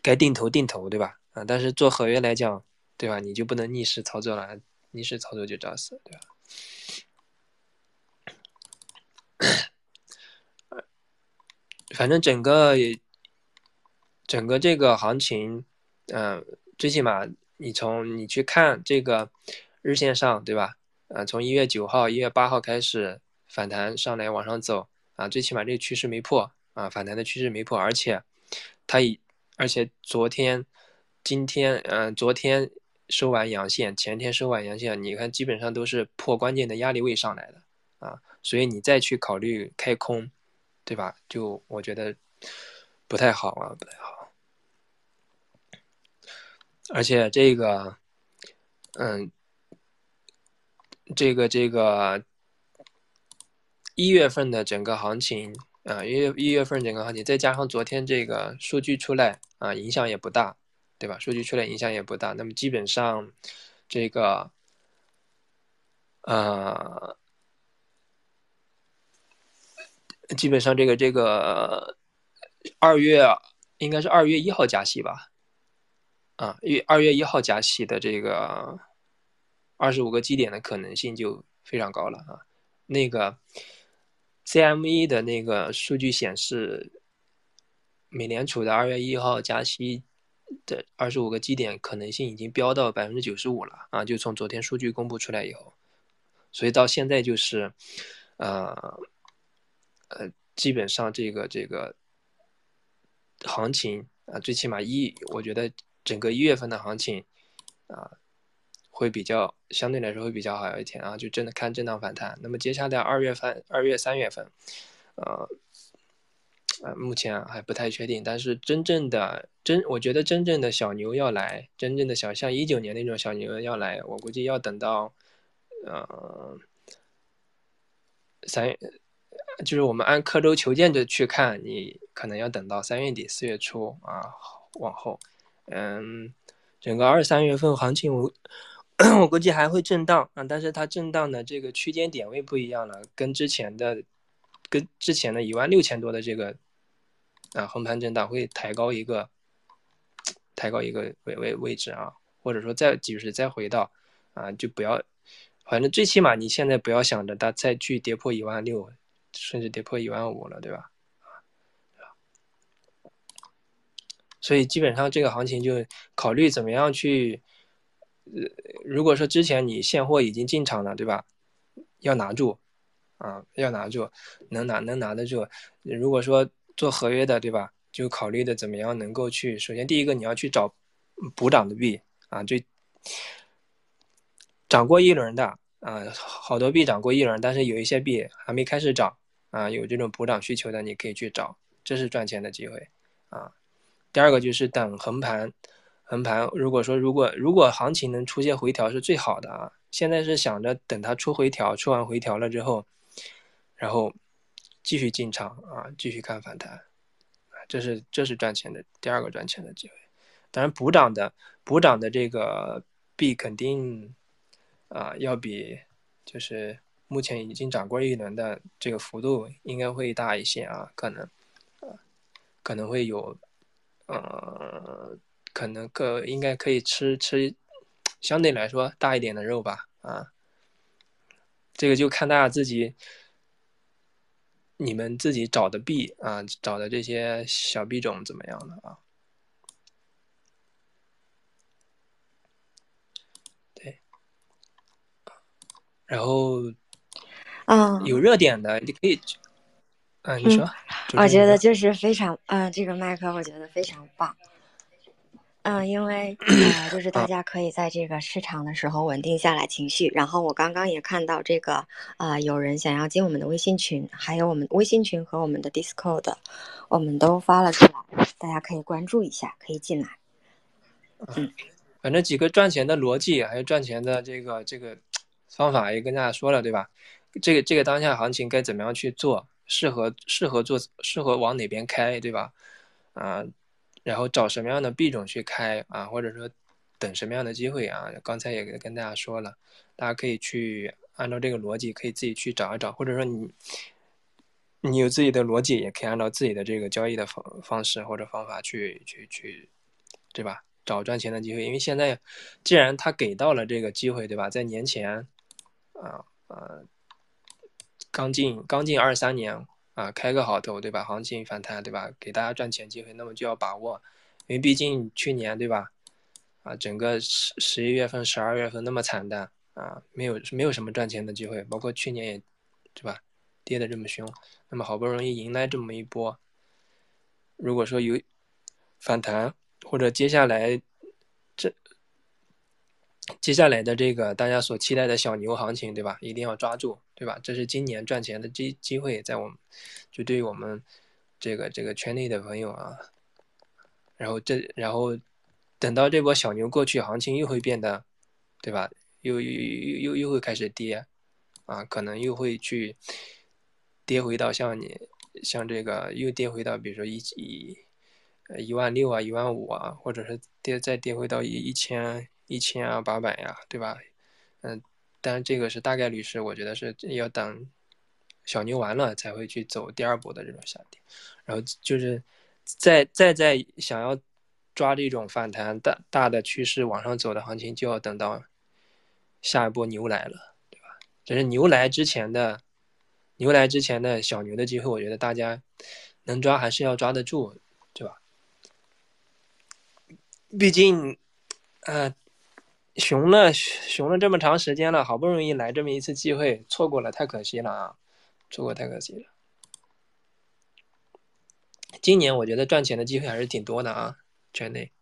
该定投定投，对吧？啊，但是做合约来讲，对吧？你就不能逆势操作了，逆势操作就找死，对吧？反正整个整个这个行情，嗯，最起码你从你去看这个日线上，对吧？啊，从一月九号、一月八号开始反弹上来往上走，啊，最起码这个趋势没破，啊，反弹的趋势没破，而且它以而且昨天、今天，嗯，昨天收完阳线，前天收完阳线，你看基本上都是破关键的压力位上来的，啊，所以你再去考虑开空。对吧？就我觉得不太好啊，不太好。而且这个，嗯，这个这个一月份的整个行情啊，一月一月份整个行情，再加上昨天这个数据出来啊，影响也不大，对吧？数据出来影响也不大。那么基本上这个，呃。基本上这个这个二月应该是二月一号加息吧，啊，因为二月一号加息的这个二十五个基点的可能性就非常高了啊。那个 CME 的那个数据显示，美联储的二月一号加息的二十五个基点可能性已经飙到百分之九十五了啊！就从昨天数据公布出来以后，所以到现在就是，呃。呃，基本上这个这个行情啊，最起码一，我觉得整个一月份的行情啊，会比较相对来说会比较好一点啊，就真的看震荡反弹。那么接下来二月份、二月、三月份，呃，啊，目前还不太确定。但是真正的真，我觉得真正的小牛要来，真正的小像一九年那种小牛要来，我估计要等到，呃，三，就是我们按刻舟求剑的去看，你可能要等到三月底四月初啊，往后，嗯，整个二三月份行情我。我估计还会震荡啊，但是它震荡的这个区间点位不一样了，跟之前的，跟之前的一万六千多的这个啊横盘震荡会抬高一个，抬高一个位位位置啊，或者说再就是再回到啊，就不要，反正最起码你现在不要想着它再去跌破一万六，甚至跌破一万五了，对吧？所以基本上这个行情就考虑怎么样去。呃，如果说之前你现货已经进场了，对吧？要拿住，啊，要拿住，能拿能拿得住。如果说做合约的，对吧？就考虑的怎么样能够去，首先第一个你要去找补涨的币啊，就涨过一轮的啊，好多币涨过一轮，但是有一些币还没开始涨啊，有这种补涨需求的，你可以去找，这是赚钱的机会啊。第二个就是等横盘。横盘，如果说如果如果行情能出现回调是最好的啊。现在是想着等它出回调，出完回调了之后，然后继续进场啊，继续看反弹，这是这是赚钱的第二个赚钱的机会。当然补涨的补涨的这个币肯定啊要比就是目前已经涨过一轮的这个幅度应该会大一些啊，可能啊可能会有呃。可能可应该可以吃吃，相对来说大一点的肉吧，啊，这个就看大家自己，你们自己找的币啊，找的这些小币种怎么样了啊？对，然后，嗯，有热点的你可以，啊，你说，我觉得就是非常，嗯，这个麦克我觉得非常棒。嗯，因为呃，就是 大家可以在这个市场的时候稳定下来情绪。然后我刚刚也看到这个啊，有人想要进我们的微信群，还有我们微信群和我们的 Discord，我们都发了出来，大家可以关注一下，可以进来。嗯，反正几个赚钱的逻辑，还有赚钱的这个这个方法也跟大家说了，对吧？这个这个当下行情该怎么样去做？适合适合做适合往哪边开，对吧？啊。然后找什么样的币种去开啊，或者说等什么样的机会啊？刚才也跟大家说了，大家可以去按照这个逻辑，可以自己去找一找，或者说你你有自己的逻辑，也可以按照自己的这个交易的方方式或者方法去去去，对吧？找赚钱的机会，因为现在既然他给到了这个机会，对吧？在年前啊啊，刚进刚进二三年。啊，开个好头，对吧？行情反弹，对吧？给大家赚钱机会，那么就要把握，因为毕竟去年，对吧？啊，整个十十一月份、十二月份那么惨淡啊，没有没有什么赚钱的机会，包括去年也，对吧？跌的这么凶，那么好不容易迎来这么一波，如果说有反弹，或者接下来这接下来的这个大家所期待的小牛行情，对吧？一定要抓住。对吧？这是今年赚钱的机机会，在我们就对于我们这个这个圈内的朋友啊，然后这然后等到这波小牛过去，行情又会变得，对吧？又又又又又会开始跌，啊，可能又会去跌回到像你像这个又跌回到比如说一一一万六啊一万五啊，或者是跌再跌回到一一千一千啊八百呀，对吧？嗯。但是这个是大概率是，我觉得是要等小牛完了才会去走第二波的这种下跌，然后就是再再再想要抓这种反弹大大的趋势往上走的行情，就要等到下一波牛来了，对吧？这是牛来之前的牛来之前的小牛的机会，我觉得大家能抓还是要抓得住，对吧？毕竟，呃。熊了，熊了这么长时间了，好不容易来这么一次机会，错过了太可惜了啊！错过太可惜了。今年我觉得赚钱的机会还是挺多的啊，圈内。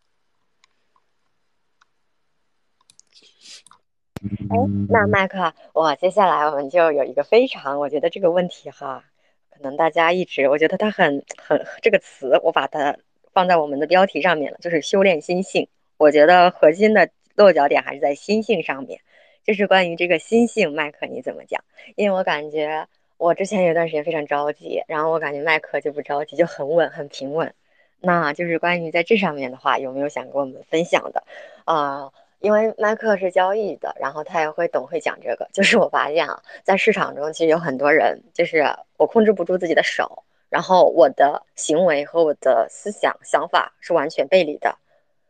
哎，那麦克，我接下来我们就有一个非常，我觉得这个问题哈，可能大家一直我觉得它很很这个词，我把它放在我们的标题上面了，就是修炼心性。我觉得核心的落脚点还是在心性上面，就是关于这个心性，麦克你怎么讲？因为我感觉我之前有段时间非常着急，然后我感觉麦克就不着急，就很稳很平稳。那就是关于在这上面的话，有没有想跟我们分享的？啊，因为麦克是交易的，然后他也会懂会讲这个。就是我发现啊，在市场中其实有很多人，就是我控制不住自己的手，然后我的行为和我的思想想法是完全背离的。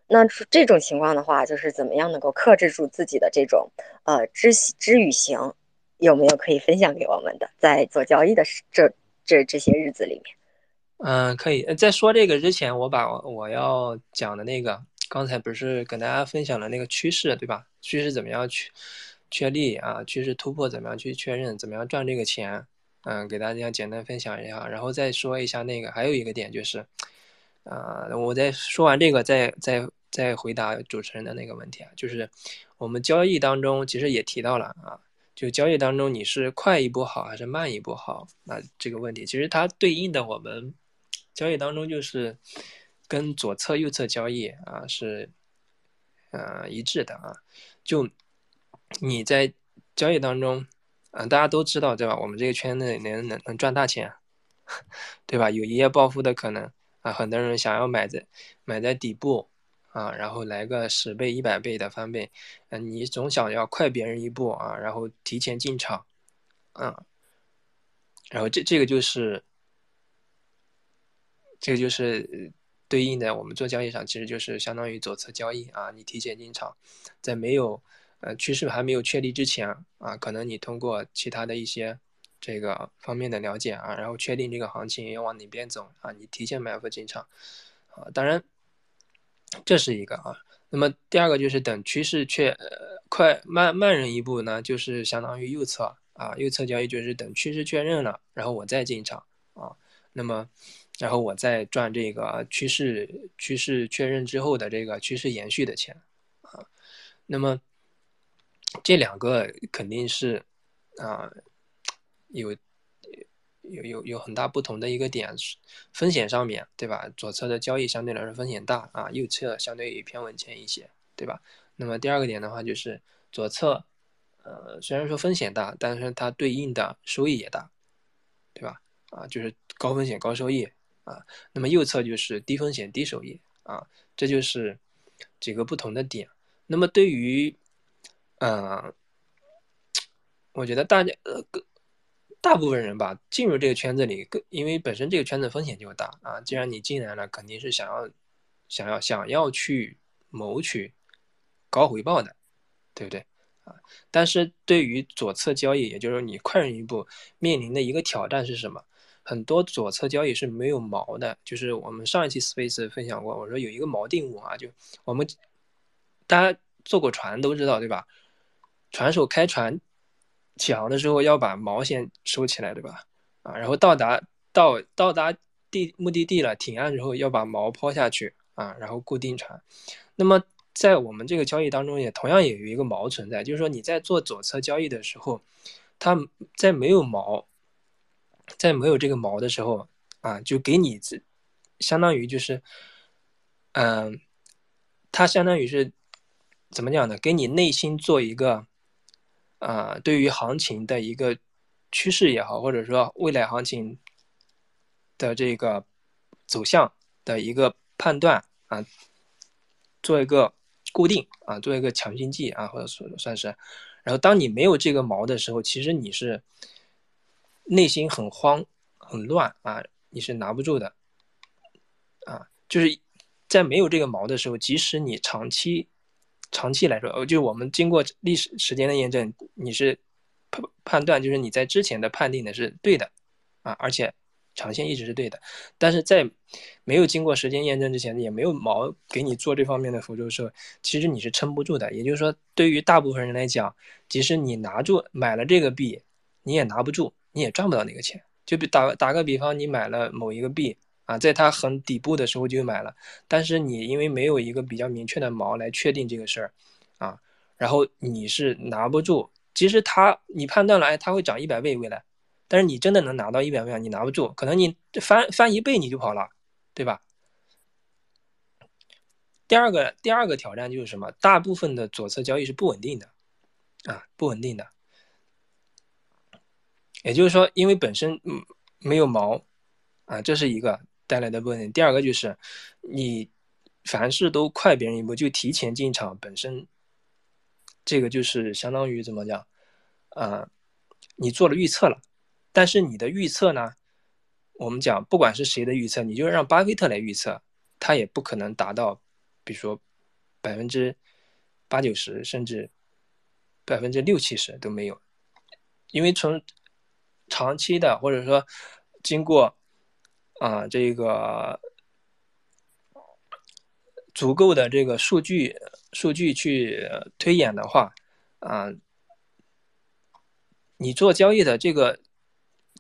那这种情况的话，就是怎么样能够克制住自己的这种呃知知与行？有没有可以分享给我们的？在做交易的这这这些日子里面。嗯，可以。在说这个之前，我把我要讲的那个，刚才不是跟大家分享了那个趋势，对吧？趋势怎么样去确立啊？趋势突破怎么样去确认？怎么样赚这个钱？嗯，给大家简单分享一下，然后再说一下那个，还有一个点就是，啊，我在说完这个，再再再回答主持人的那个问题啊，就是我们交易当中其实也提到了啊。就交易当中，你是快一步好还是慢一步好？那这个问题其实它对应的我们交易当中就是跟左侧右侧交易啊是呃一致的啊。就你在交易当中啊，大家都知道对吧？我们这个圈子能能能赚大钱，对吧？有一夜暴富的可能啊，很多人想要买在买在底部。啊，然后来个十倍、一百倍的翻倍，嗯，你总想要快别人一步啊，然后提前进场，嗯，然后这这个就是，这个就是对应的我们做交易上，其实就是相当于左侧交易啊，你提前进场，在没有呃趋势还没有确立之前啊，可能你通过其他的一些这个方面的了解啊，然后确定这个行情要往哪边走啊，你提前埋伏进场啊，当然。这是一个啊，那么第二个就是等趋势确呃快慢慢人一步呢，就是相当于右侧啊，右侧交易就是等趋势确认了，然后我再进场啊，那么然后我再赚这个趋势趋势确认之后的这个趋势延续的钱啊，那么这两个肯定是啊有。有有有很大不同的一个点，风险上面对吧？左侧的交易相对来说风险大啊，右侧相对偏稳健一些，对吧？那么第二个点的话就是左侧，呃，虽然说风险大，但是它对应的收益也大，对吧？啊，就是高风险高收益啊。那么右侧就是低风险低收益啊，这就是几个不同的点。那么对于，嗯，我觉得大家呃各。大部分人吧，进入这个圈子里，更因为本身这个圈子风险就大啊。既然你进来了，肯定是想要、想要、想要去谋取高回报的，对不对啊？但是对于左侧交易，也就是说你快人一步，面临的一个挑战是什么？很多左侧交易是没有锚的，就是我们上一期 Space 分享过，我说有一个锚定物啊，就我们大家坐过船都知道，对吧？船手开船。起航的时候要把锚先收起来，对吧？啊，然后到达到到达地目的地了，停岸之后要把锚抛下去啊，然后固定船。那么在我们这个交易当中，也同样也有一个锚存在，就是说你在做左侧交易的时候，它在没有锚，在没有这个锚的时候啊，就给你这相当于就是，嗯，它相当于是怎么讲呢？给你内心做一个。啊，对于行情的一个趋势也好，或者说未来行情的这个走向的一个判断啊，做一个固定啊，做一个强心剂啊，或者说算是。然后当你没有这个毛的时候，其实你是内心很慌很乱啊，你是拿不住的啊，就是在没有这个毛的时候，即使你长期。长期来说，呃，就我们经过历史时间的验证，你是判判断，就是你在之前的判定的是对的，啊，而且长线一直是对的。但是在没有经过时间验证之前，也没有毛给你做这方面的辅助的时候，其实你是撑不住的。也就是说，对于大部分人来讲，即使你拿住买了这个币，你也拿不住，你也赚不到那个钱。就比打打个比方，你买了某一个币。啊，在它很底部的时候就买了，但是你因为没有一个比较明确的锚来确定这个事儿，啊，然后你是拿不住。其实它你判断了，哎，它会涨一百倍未来，但是你真的能拿到一百万，你拿不住，可能你翻翻一倍你就跑了，对吧？第二个第二个挑战就是什么？大部分的左侧交易是不稳定的，啊，不稳定的。也就是说，因为本身嗯没有毛，啊，这是一个带来的问题。第二个就是你凡事都快别人一步，就提前进场，本身这个就是相当于怎么讲？啊，你做了预测了，但是你的预测呢？我们讲，不管是谁的预测，你就让巴菲特来预测，他也不可能达到，比如说百分之八九十，甚至百分之六七十都没有，因为从长期的或者说经过啊这个足够的这个数据数据去推演的话，啊。你做交易的这个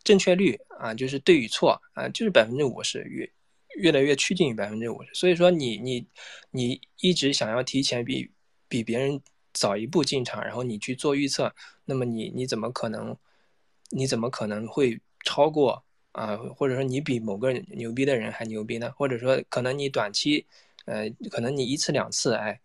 正确率啊，就是对与错啊，就是百分之五十，越越来越趋近于百分之五十。所以说，你你你一直想要提前比比别人早一步进场，然后你去做预测，那么你你怎么可能你怎么可能会超过啊？或者说你比某个牛逼的人还牛逼呢？或者说可能你短期呃，可能你一次两次哎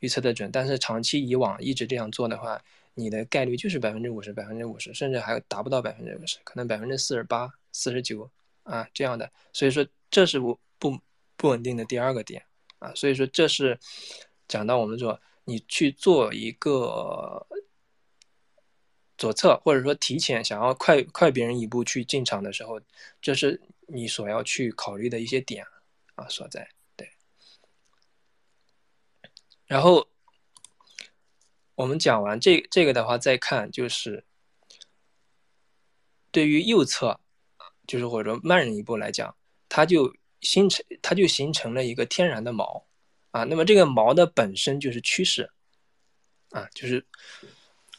预测的准，但是长期以往一直这样做的话。你的概率就是百分之五十，百分之五十，甚至还达不到百分之五十，可能百分之四十八、四十九啊这样的。所以说，这是不不不稳定的第二个点啊。所以说，这是讲到我们说，你去做一个左侧，或者说提前想要快快别人一步去进场的时候，这是你所要去考虑的一些点啊所在。对，然后。我们讲完这这个的话，再看就是对于右侧，就是或者说慢人一步来讲，它就形成它就形成了一个天然的毛啊。那么这个毛的本身就是趋势啊，就是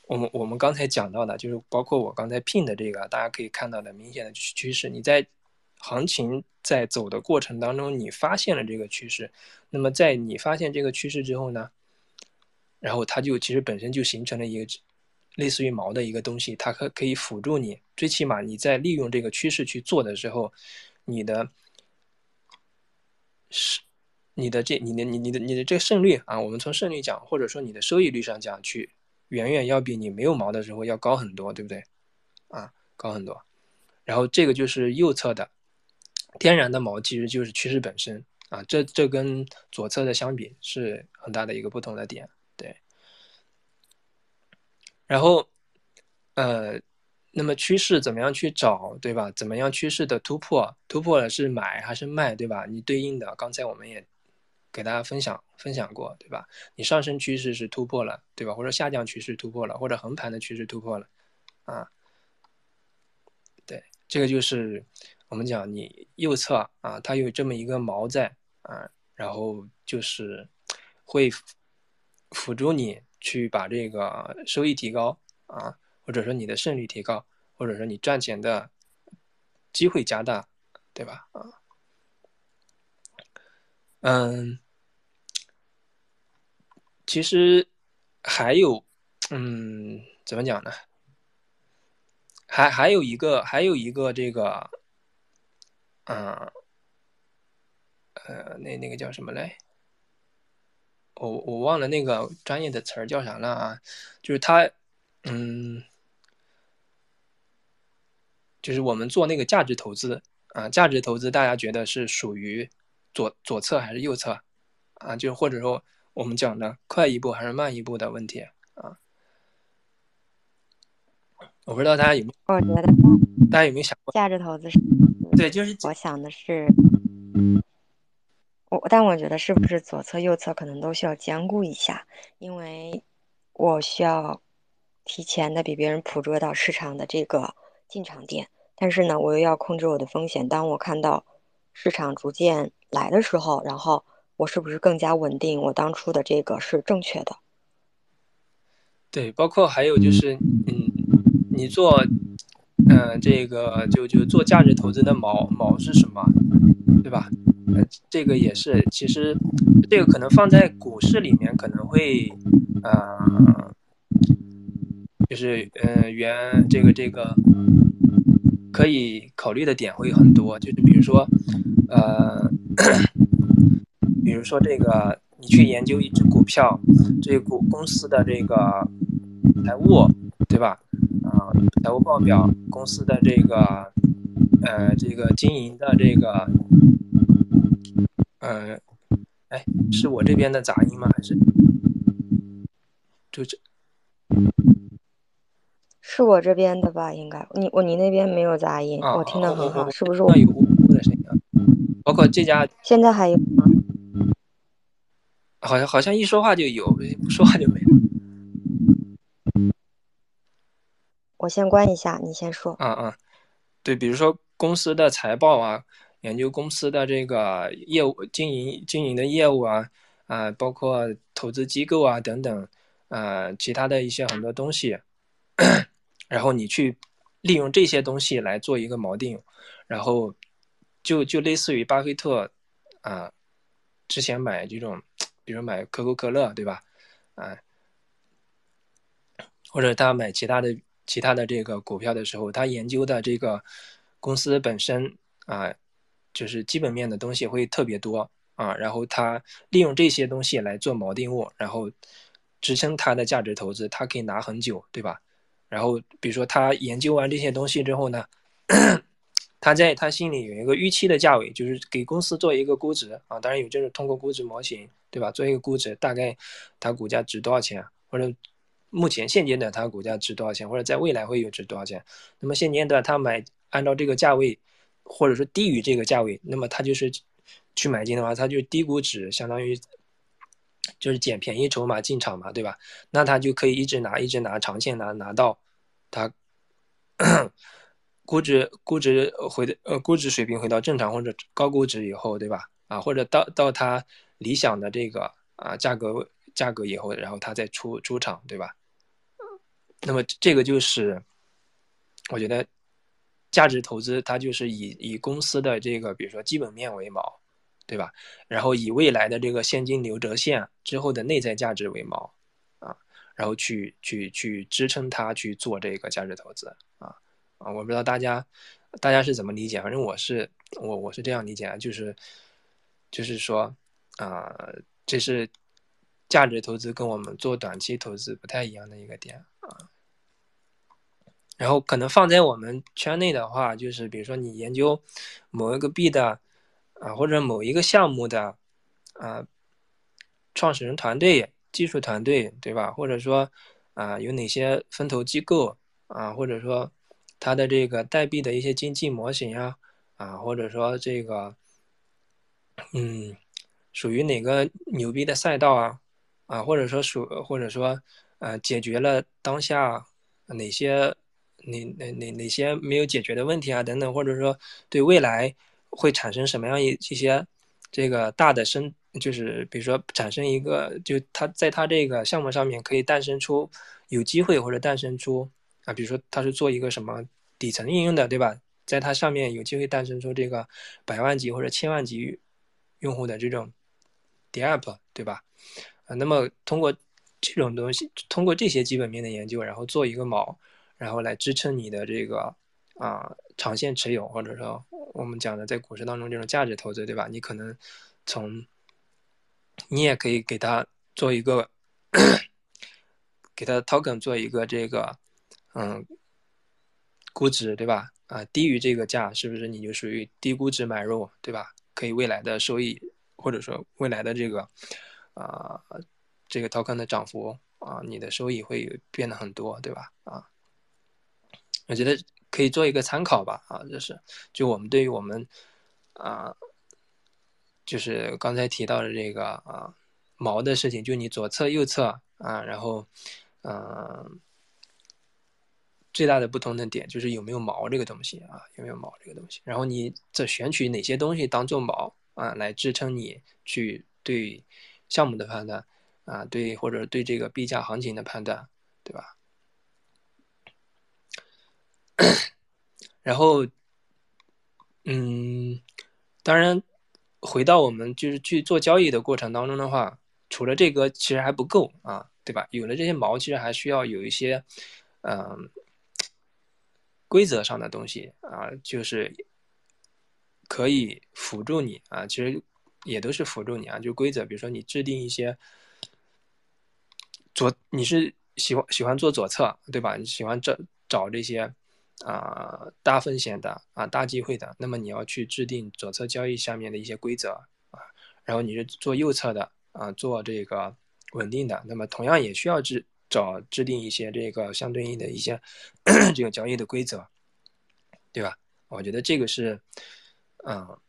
我们我们刚才讲到的，就是包括我刚才拼的这个，大家可以看到的明显的趋势。你在行情在走的过程当中，你发现了这个趋势，那么在你发现这个趋势之后呢？然后它就其实本身就形成了一个类似于毛的一个东西，它可可以辅助你，最起码你在利用这个趋势去做的时候，你的是你的这你的你你的你的这个胜率啊，我们从胜率讲，或者说你的收益率上讲，去远远要比你没有毛的时候要高很多，对不对？啊，高很多。然后这个就是右侧的天然的毛，其实就是趋势本身啊，这这跟左侧的相比是很大的一个不同的点。对，然后，呃，那么趋势怎么样去找，对吧？怎么样趋势的突破？突破了是买还是卖，对吧？你对应的，刚才我们也给大家分享分享过，对吧？你上升趋势是突破了，对吧？或者下降趋势突破了，或者横盘的趋势突破了，啊，对，这个就是我们讲你右侧啊，它有这么一个毛在啊，然后就是会。辅助你去把这个收益提高啊，或者说你的胜率提高，或者说你赚钱的机会加大，对吧？啊，嗯，其实还有，嗯，怎么讲呢？还还有一个，还有一个这个，嗯，呃，那那个叫什么嘞？我我忘了那个专业的词儿叫啥了啊？就是他，嗯，就是我们做那个价值投资啊，价值投资大家觉得是属于左左侧还是右侧啊？就或者说我们讲的快一步还是慢一步的问题啊？我不知道大家有没有？我觉得大家有没有想过价值投资是？对，就是我想的是。我但我觉得是不是左侧右侧可能都需要兼顾一下，因为我需要提前的比别人捕捉到市场的这个进场点，但是呢，我又要控制我的风险。当我看到市场逐渐来的时候，然后我是不是更加稳定？我当初的这个是正确的。对，包括还有就是，嗯，你做，嗯，这个就就做价值投资的锚锚是什么，对吧？这个也是，其实这个可能放在股市里面可能会，呃，就是呃原这个这个可以考虑的点会很多，就是比如说，呃，比如说这个你去研究一只股票，这股公司的这个财务，对吧？啊，财务报表，公司的这个呃这个经营的这个，呃，哎，是我这边的杂音吗？还是就这？是我这边的吧？应该你我你那边没有杂音，我听得很好，是不是？我有呜呜的声音，包括这家现在还有吗？好像好像一说话就有，不说话就没有。我先关一下，你先说。嗯嗯，对，比如说公司的财报啊，研究公司的这个业务经营经营的业务啊啊，包括投资机构啊等等啊，其他的一些很多东西。然后你去利用这些东西来做一个锚定，然后就就类似于巴菲特啊，之前买这种，比如买可口可乐，对吧？啊，或者他买其他的其他的这个股票的时候，他研究的这个公司本身啊，就是基本面的东西会特别多啊，然后他利用这些东西来做锚定物，然后支撑他的价值投资，他可以拿很久，对吧？然后，比如说他研究完这些东西之后呢，他在他心里有一个预期的价位，就是给公司做一个估值啊。当然有这种通过估值模型，对吧？做一个估值，大概它股价值多少钱，或者目前现阶段它股价值多少钱，或者在未来会有值多少钱。那么现阶段他买按照这个价位，或者说低于这个价位，那么他就是去买进的话，他就低估值，相当于。就是捡便宜筹码进场嘛，对吧？那他就可以一直拿，一直拿，长线拿，拿到他估值估值回的呃估值水平回到正常或者高估值以后，对吧？啊，或者到到他理想的这个啊价格价格以后，然后他再出出场，对吧？那么这个就是我觉得价值投资，它就是以以公司的这个比如说基本面为锚。对吧？然后以未来的这个现金流折现之后的内在价值为锚，啊，然后去去去支撑它去做这个价值投资，啊啊，我不知道大家大家是怎么理解，反正我是我我是这样理解啊，就是就是说啊，这是价值投资跟我们做短期投资不太一样的一个点啊。然后可能放在我们圈内的话，就是比如说你研究某一个币的。啊，或者某一个项目的啊，创始人团队、技术团队，对吧？或者说啊，有哪些分投机构啊，或者说它的这个代币的一些经济模型呀，啊，或者说这个嗯，属于哪个牛逼的赛道啊，啊，或者说属或者说呃，解决了当下哪些哪哪哪哪些没有解决的问题啊，等等，或者说对未来。会产生什么样一一些这个大的生，就是比如说产生一个，就它在它这个项目上面可以诞生出有机会或者诞生出啊，比如说它是做一个什么底层应用的，对吧？在它上面有机会诞生出这个百万级或者千万级用户的这种 DApp，对吧？啊，那么通过这种东西，通过这些基本面的研究，然后做一个锚，然后来支撑你的这个啊长线持有，或者说。我们讲的在股市当中这种价值投资，对吧？你可能从你也可以给他做一个给他 token 做一个这个嗯估值，对吧？啊，低于这个价，是不是你就属于低估值买入，对吧？可以未来的收益或者说未来的这个啊这个 token 的涨幅啊，你的收益会变得很多，对吧？啊，我觉得。可以做一个参考吧，啊，就是就我们对于我们啊，就是刚才提到的这个啊毛的事情，就你左侧右侧啊，然后嗯，最大的不同的点就是有没有毛这个东西啊，有没有毛这个东西，然后你这选取哪些东西当做毛啊，来支撑你去对项目的判断啊，对或者对这个币价行情的判断，对吧？然后，嗯，当然，回到我们就是去做交易的过程当中的话，除了这个其实还不够啊，对吧？有了这些毛，其实还需要有一些，嗯，规则上的东西啊，就是可以辅助你啊，其实也都是辅助你啊，就规则，比如说你制定一些左，你是喜欢喜欢做左侧对吧？你喜欢找找这些啊大风险的啊大机会的，那么你要去制定左侧交易下面的一些规则啊，然后你是做右侧的啊，做这个稳定的，那么同样也需要制。找制定一些这个相对应的一些 这个交易的规则，对吧？我觉得这个是，嗯，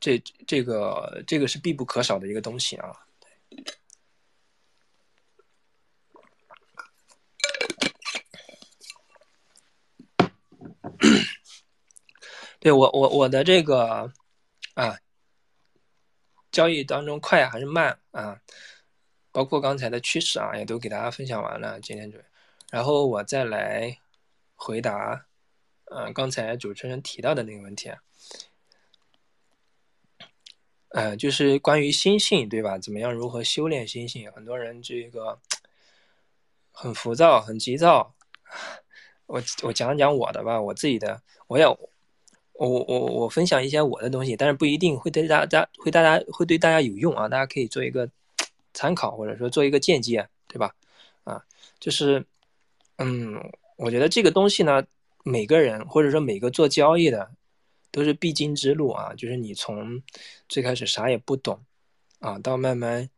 这这个这个是必不可少的一个东西啊。对我我我的这个啊，交易当中快还是慢啊？包括刚才的趋势啊，也都给大家分享完了。今天就，然后我再来回答，嗯，刚才主持人提到的那个问题啊，呃，就是关于心性，对吧？怎么样如何修炼心性？很多人这个很浮躁、很急躁。我我讲讲我的吧，我自己的，我也我我我分享一些我的东西，但是不一定会对大家会大家会对大家有用啊，大家可以做一个。参考或者说做一个间接，对吧？啊，就是，嗯，我觉得这个东西呢，每个人或者说每个做交易的都是必经之路啊。就是你从最开始啥也不懂啊，到慢慢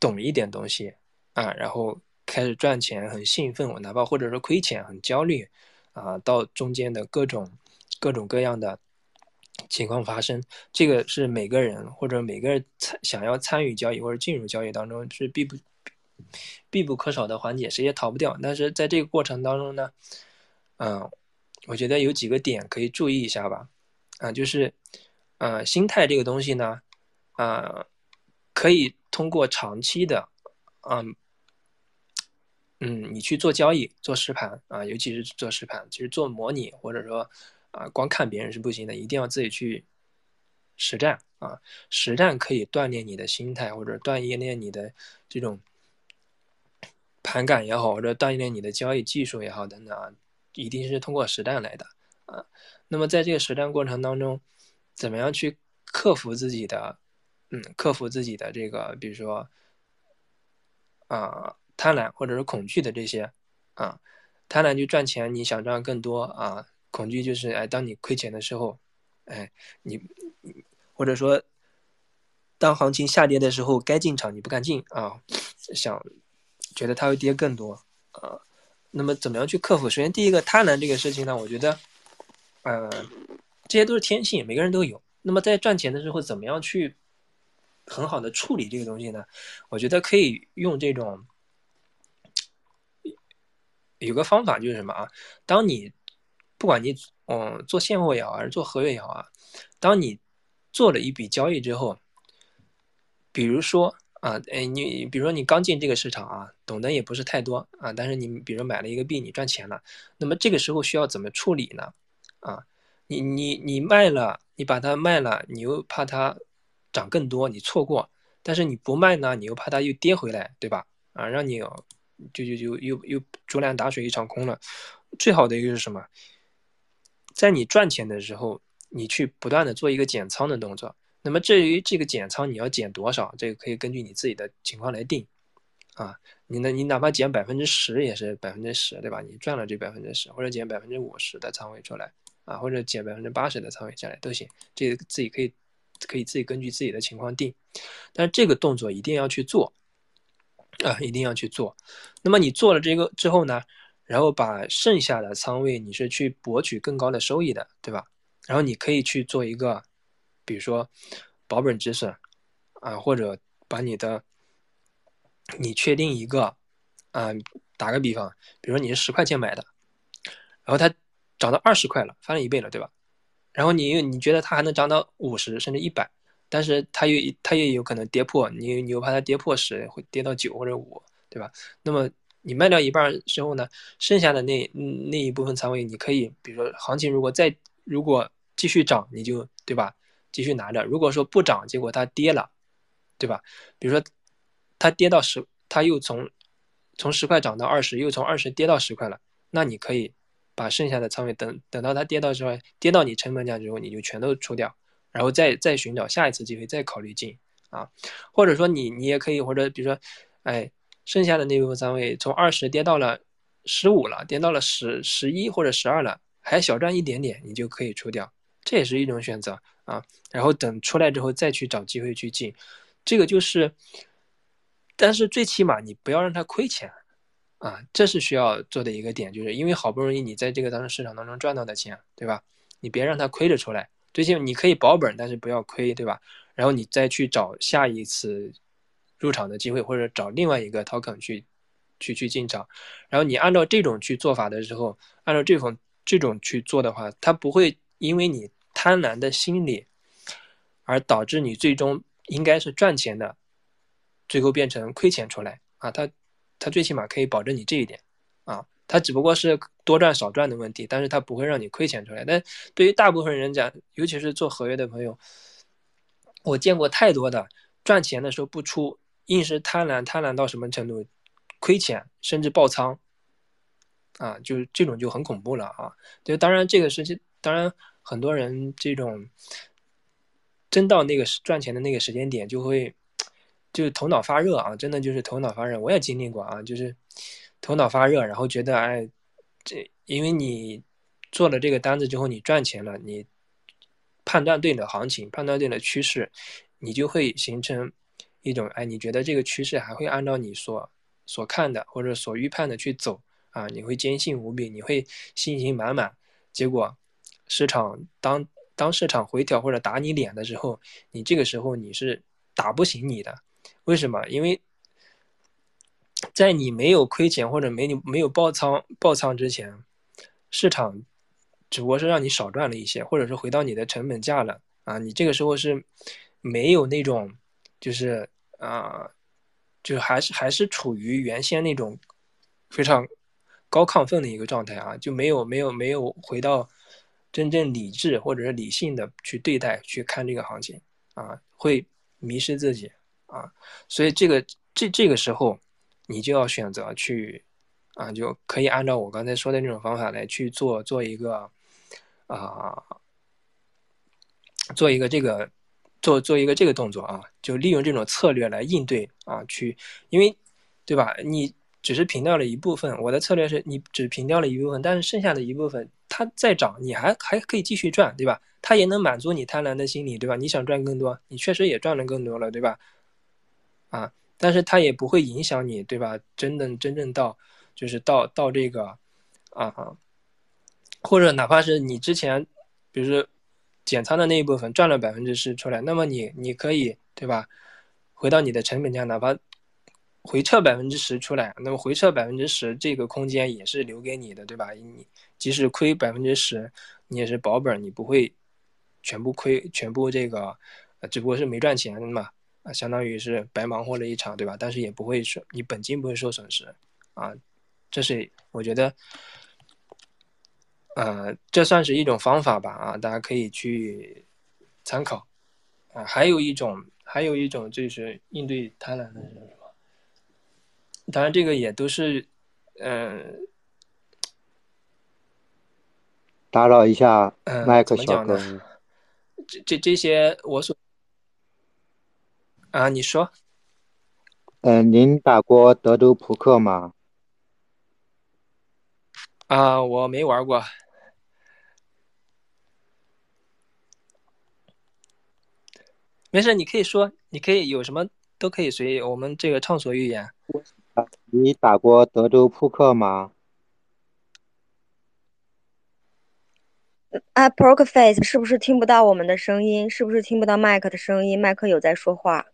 懂一点东西啊，然后开始赚钱很兴奋，我哪怕或者说亏钱很焦虑啊，到中间的各种各种各样的。情况发生，这个是每个人或者每个人参想要参与交易或者进入交易当中是必不必不可少的环节，谁也逃不掉。但是在这个过程当中呢，嗯，我觉得有几个点可以注意一下吧，啊，就是，呃，心态这个东西呢，啊，可以通过长期的，嗯，嗯，你去做交易、做实盘啊，尤其是做实盘，其实做模拟或者说。啊，光看别人是不行的，一定要自己去实战啊！实战可以锻炼你的心态，或者锻炼你的这种盘感也好，或者锻炼你的交易技术也好等等啊，一定是通过实战来的啊。那么在这个实战过程当中，怎么样去克服自己的，嗯，克服自己的这个，比如说啊贪婪或者是恐惧的这些啊，贪婪就赚钱，你想赚更多啊。恐惧就是，哎，当你亏钱的时候，哎，你，或者说，当行情下跌的时候，该进场你不敢进啊，想，觉得它会跌更多啊。那么怎么样去克服？首先第一个贪婪这个事情呢，我觉得，呃，这些都是天性，每个人都有。那么在赚钱的时候，怎么样去很好的处理这个东西呢？我觉得可以用这种，有个方法就是什么啊？当你不管你嗯做现货也好，还是做合约也好啊，当你做了一笔交易之后，比如说啊，哎你比如说你刚进这个市场啊，懂得也不是太多啊，但是你比如买了一个币，你赚钱了，那么这个时候需要怎么处理呢？啊，你你你卖了，你把它卖了，你又怕它涨更多，你错过，但是你不卖呢，你又怕它又跌回来，对吧？啊，让你就就就又又竹篮打水一场空了。最好的一个是什么？在你赚钱的时候，你去不断的做一个减仓的动作。那么至于这个减仓你要减多少，这个可以根据你自己的情况来定。啊，你呢，你哪怕减百分之十也是百分之十，对吧？你赚了这百分之十，或者减百分之五十的仓位出来，啊，或者减百分之八十的仓位下来都行。这个自己可以可以自己根据自己的情况定。但这个动作一定要去做，啊，一定要去做。那么你做了这个之后呢？然后把剩下的仓位，你是去博取更高的收益的，对吧？然后你可以去做一个，比如说保本止损，啊，或者把你的，你确定一个，啊，打个比方，比如说你是十块钱买的，然后它涨到二十块了，翻了一倍了，对吧？然后你又你觉得它还能涨到五十甚至一百，但是它又它也有可能跌破，你你又怕它跌破十，会跌到九或者五，对吧？那么。你卖掉一半之后呢，剩下的那那一部分仓位，你可以，比如说行情如果再如果继续涨，你就对吧，继续拿着。如果说不涨，结果它跌了，对吧？比如说它跌到十，它又从从十块涨到二十，又从二十跌到十块了，那你可以把剩下的仓位等等到它跌到之后，跌到你成本价之后，你就全都出掉，然后再再寻找下一次机会，再考虑进啊，或者说你你也可以，或者比如说，哎，剩下的那部分仓位从二十跌到了十五了，跌到了十十一或者十二了，还小赚一点点，你就可以出掉，这也是一种选择啊。然后等出来之后再去找机会去进，这个就是。但是最起码你不要让它亏钱，啊，这是需要做的一个点，就是因为好不容易你在这个当中市场当中赚到的钱，对吧？你别让它亏着出来，最起码你可以保本，但是不要亏，对吧？然后你再去找下一次入场的机会，或者找另外一个 token 去去去进场，然后你按照这种去做法的时候，按照这种这种去做的话，它不会因为你贪婪的心理而导致你最终应该是赚钱的。最后变成亏钱出来啊，他他最起码可以保证你这一点啊，他只不过是多赚少赚的问题，但是他不会让你亏钱出来。但对于大部分人讲，尤其是做合约的朋友，我见过太多的赚钱的时候不出，硬是贪婪，贪婪到什么程度，亏钱甚至爆仓啊，就是这种就很恐怖了啊。就当然这个是当然很多人这种真到那个赚钱的那个时间点就会。就是头脑发热啊，真的就是头脑发热。我也经历过啊，就是头脑发热，然后觉得哎，这因为你做了这个单子之后，你赚钱了，你判断对了行情，判断对了趋势，你就会形成一种哎，你觉得这个趋势还会按照你所所看的或者所预判的去走啊，你会坚信无比，你会信心满满。结果市场当当市场回调或者打你脸的时候，你这个时候你是打不醒你的。为什么？因为在你没有亏钱或者没你没有爆仓爆仓之前，市场只不过是让你少赚了一些，或者是回到你的成本价了啊。你这个时候是没有那种，就是啊，就还是还是处于原先那种非常高亢奋的一个状态啊，就没有没有没有回到真正理智或者是理性的去对待去看这个行情啊，会迷失自己。啊，所以这个这这个时候，你就要选择去，啊，就可以按照我刚才说的那种方法来去做做一个，啊，做一个这个，做做一个这个动作啊，就利用这种策略来应对啊，去，因为，对吧？你只是平掉了一部分，我的策略是你只平掉了一部分，但是剩下的一部分它再涨，你还还可以继续赚，对吧？它也能满足你贪婪的心理，对吧？你想赚更多，你确实也赚了更多了，对吧？啊，但是它也不会影响你，对吧？真的真正到，就是到到这个，啊，或者哪怕是你之前，比如说减仓的那一部分赚了百分之十出来，那么你你可以，对吧？回到你的成本价，哪怕回撤百分之十出来，那么回撤百分之十这个空间也是留给你的，对吧？你即使亏百分之十，你也是保本，你不会全部亏，全部这个，只不过是没赚钱嘛。啊，相当于是白忙活了一场，对吧？但是也不会说你本金不会受损失，啊，这是我觉得，呃，这算是一种方法吧，啊，大家可以去参考，啊，还有一种，还有一种就是应对贪婪的是什么？当然这个也都是，嗯，打扰一下，麦克小哥，这这这些我所。啊，你说，嗯，您打过德州扑克吗？啊，我没玩过。没事，你可以说，你可以有什么都可以随意，我们这个畅所欲言。你打过德州扑克吗？啊，Poker Face 是不是听不到我们的声音？是不是听不到麦克的声音？麦克有在说话。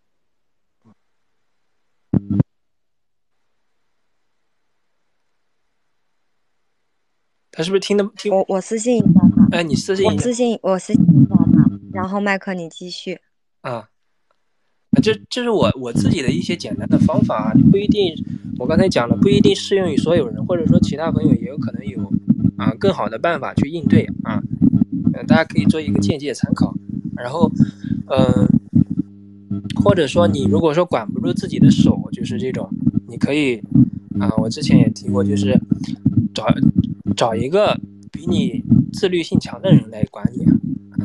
他是不是听的听？我我私信一下他。哎，你私信。我私信我私信一下他，然后麦克你继续。啊，这这是我我自己的一些简单的方法啊，不一定。我刚才讲了，不一定适用于所有人，或者说其他朋友也有可能有啊更好的办法去应对啊。嗯，大家可以做一个间接参考。然后，嗯，或者说你如果说管不住自己的手，就是这种，你可以啊，我之前也提过，就是找找一个比你自律性强的人来管理啊，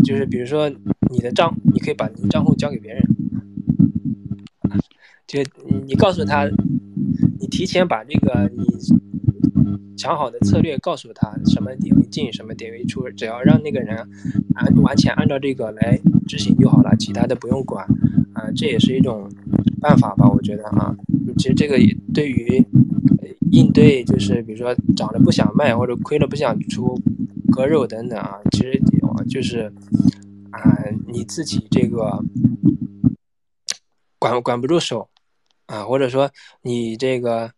就是比如说你的账，你可以把你的账户交给别人，就你你告诉他，你提前把这个你想好的策略告诉他，什么点位进，什么点位出，只要让那个人按完全按照这个来执行就好了，其他的不用管。啊，这也是一种办法吧，我觉得啊，其实这个也对于应对就是比如说涨了不想卖或者亏了不想出割肉等等啊，其实就是啊你自己这个管管不住手啊，或者说你这个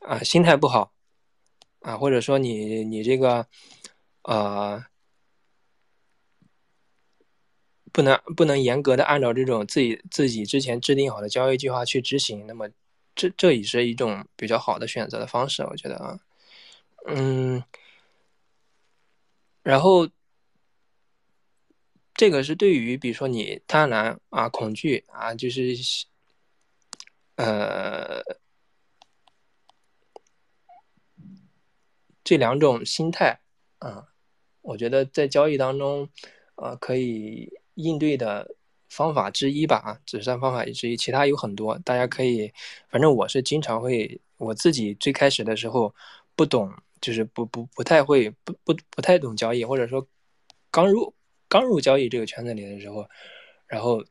啊心态不好。啊，或者说你你这个，呃，不能不能严格的按照这种自己自己之前制定好的交易计划去执行，那么这这也是一种比较好的选择的方式，我觉得啊，嗯，然后这个是对于比如说你贪婪啊、恐惧啊，就是，呃。这两种心态，啊，我觉得在交易当中，啊，可以应对的方法之一吧，啊，只算方法之一，其他有很多，大家可以，反正我是经常会，我自己最开始的时候不懂，就是不不不太会，不不不太懂交易，或者说刚入刚入交易这个圈子里的时候，然后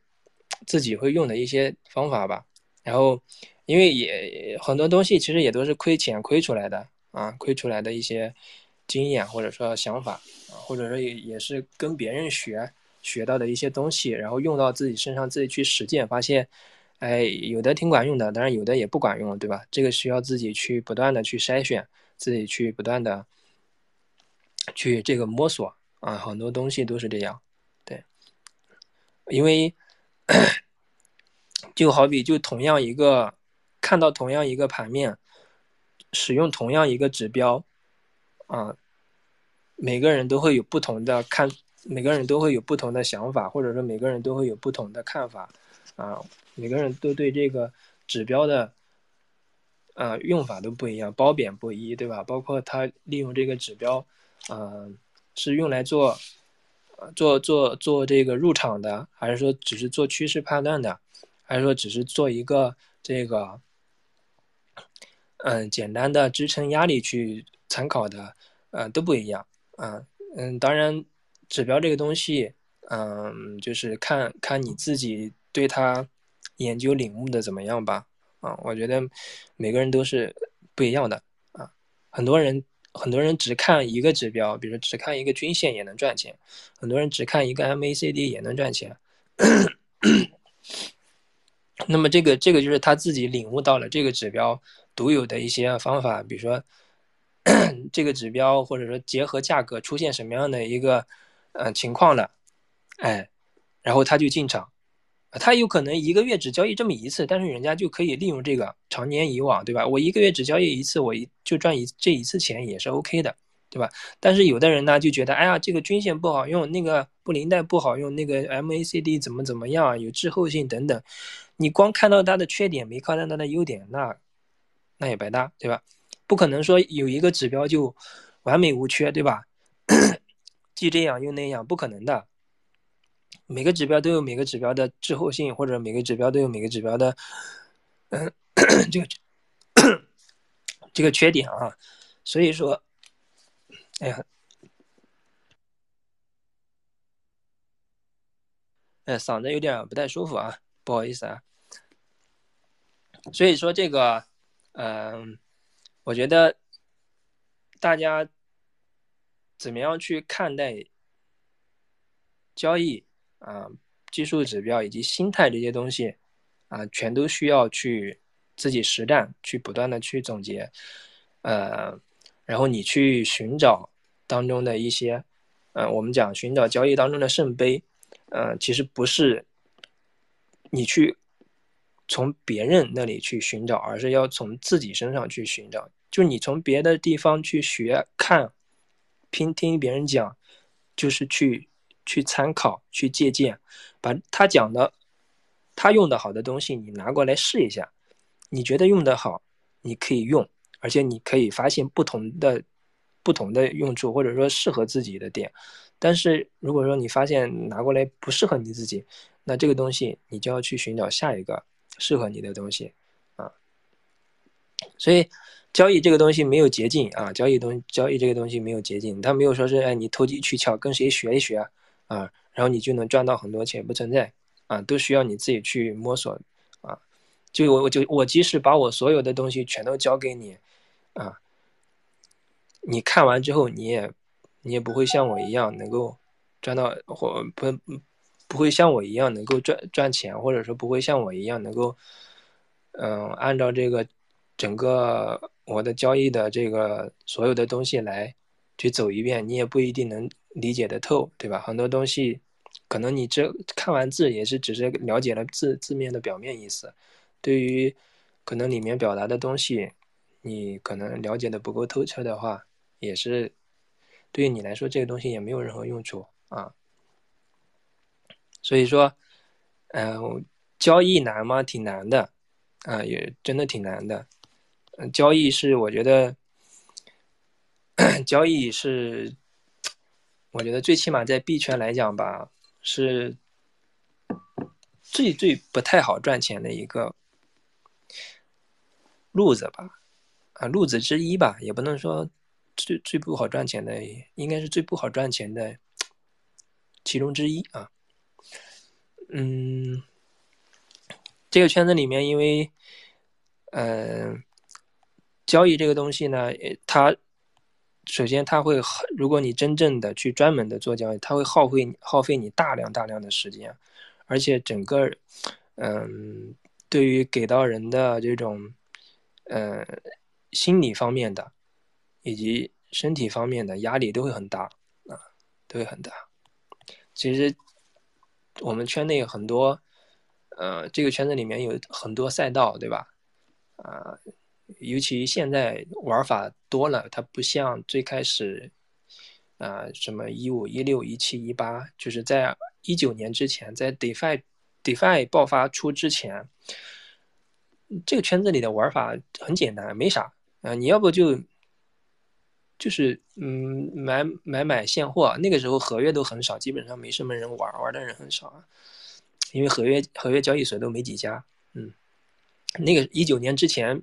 自己会用的一些方法吧，然后因为也很多东西其实也都是亏钱亏出来的。啊，亏出来的一些经验或者说想法啊，或者说也也是跟别人学学到的一些东西，然后用到自己身上，自己去实践，发现，哎，有的挺管用的，当然有的也不管用，对吧？这个需要自己去不断的去筛选，自己去不断的去这个摸索啊，很多东西都是这样，对，因为 就好比就同样一个看到同样一个盘面。使用同样一个指标，啊，每个人都会有不同的看，每个人都会有不同的想法，或者说每个人都会有不同的看法，啊，每个人都对这个指标的，呃，用法都不一样，褒贬不一，对吧？包括他利用这个指标，嗯，是用来做，做做做这个入场的，还是说只是做趋势判断的，还是说只是做一个这个？嗯，简单的支撑压力去参考的，呃，都不一样啊。嗯，当然，指标这个东西，嗯，就是看看你自己对它研究领悟的怎么样吧。啊，我觉得每个人都是不一样的啊。很多人很多人只看一个指标，比如说只看一个均线也能赚钱；很多人只看一个 MACD 也能赚钱。那么这个这个就是他自己领悟到了这个指标。独有的一些方法，比如说 这个指标，或者说结合价格出现什么样的一个呃情况了，哎，然后他就进场，他有可能一个月只交易这么一次，但是人家就可以利用这个长年以往，对吧？我一个月只交易一次，我一就赚一这一次钱也是 OK 的，对吧？但是有的人呢就觉得，哎呀，这个均线不好用，那个布林带不好用，那个 MACD 怎么怎么样，有滞后性等等，你光看到它的缺点，没看到它的优点，那。那也白搭，对吧？不可能说有一个指标就完美无缺，对吧？既这样又那样，不可能的。每个指标都有每个指标的滞后性，或者每个指标都有每个指标的，嗯，这个这个缺点啊。所以说，哎呀，哎，嗓子有点不太舒服啊，不好意思啊。所以说这个。嗯，我觉得大家怎么样去看待交易啊、技术指标以及心态这些东西啊，全都需要去自己实战，去不断的去总结，呃，然后你去寻找当中的一些，呃，我们讲寻找交易当中的圣杯，呃，其实不是你去。从别人那里去寻找，而是要从自己身上去寻找。就你从别的地方去学、看、听听别人讲，就是去去参考、去借鉴，把他讲的、他用的好的东西，你拿过来试一下。你觉得用的好，你可以用，而且你可以发现不同的不同的用处，或者说适合自己的点。但是如果说你发现拿过来不适合你自己，那这个东西你就要去寻找下一个适合你的东西啊。所以交易这个东西没有捷径啊，交易东交易这个东西没有捷径，它没有说是哎你投机取巧跟谁学一学啊，然后你就能赚到很多钱，不存在啊，都需要你自己去摸索啊。就我我就我即使把我所有的东西全都交给你啊，你看完之后你也你也不会像我一样能够赚到或不不会像我一样能够赚赚钱，或者说不会像我一样能够嗯按照这个整个我的交易的这个所有的东西来去走一遍，你也不一定能理解得透，对吧？很多东西可能你这看完字也是只是了解了字字面的表面意思。对于可能里面表达的东西，你可能了解的不够透彻的话，也是对于你来说这个东西也没有任何用处啊。所以说，嗯，交易难吗？挺难的啊，也真的挺难的。交易是我觉得，交易是我觉得最起码在币圈来讲吧，是最最不太好赚钱的一个。路子吧，啊，路子之一吧，也不能说最最不好赚钱的，应该是最不好赚钱的其中之一啊。嗯，这个圈子里面，因为，嗯，交易这个东西呢，它首先它会，如果你真正的去专门的做交易，它会耗费耗费你大量大量的时间，而且整个，嗯，对于给到人的这种。呃，心理方面的以及身体方面的压力都会很大啊，都会很大。其实我们圈内很多，呃，这个圈子里面有很多赛道，对吧？啊，尤其现在玩法多了，它不像最开始，啊，什么一五、一六、一七、一八，就是在一九年之前，在 DeFi DeFi 爆发出之前。这个圈子里的玩法很简单，没啥啊。你要不就就是嗯买买买现货，那个时候合约都很少，基本上没什么人玩，玩的人很少啊。因为合约合约交易所都没几家，嗯，那个一九年之前，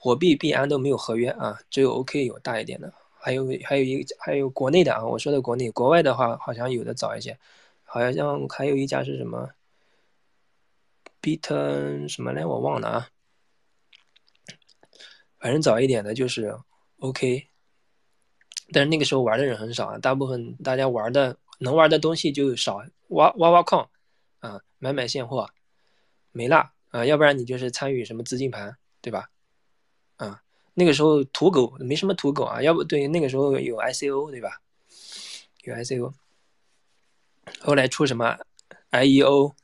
火币币安都没有合约啊，只有 OK 有大一点的，还有还有一还有国内的啊，我说的国内，国外的话好像有的早一些，好像还有一家是什么？bit 什么来我忘了啊，反正早一点的就是 OK，但是那个时候玩的人很少啊，大部分大家玩的能玩的东西就少，挖挖挖矿啊，买买现货没了啊，要不然你就是参与什么资金盘，对吧？啊，那个时候土狗没什么土狗啊，要不对那个时候有 ICO 对吧？有 ICO，后来出什么 IEO。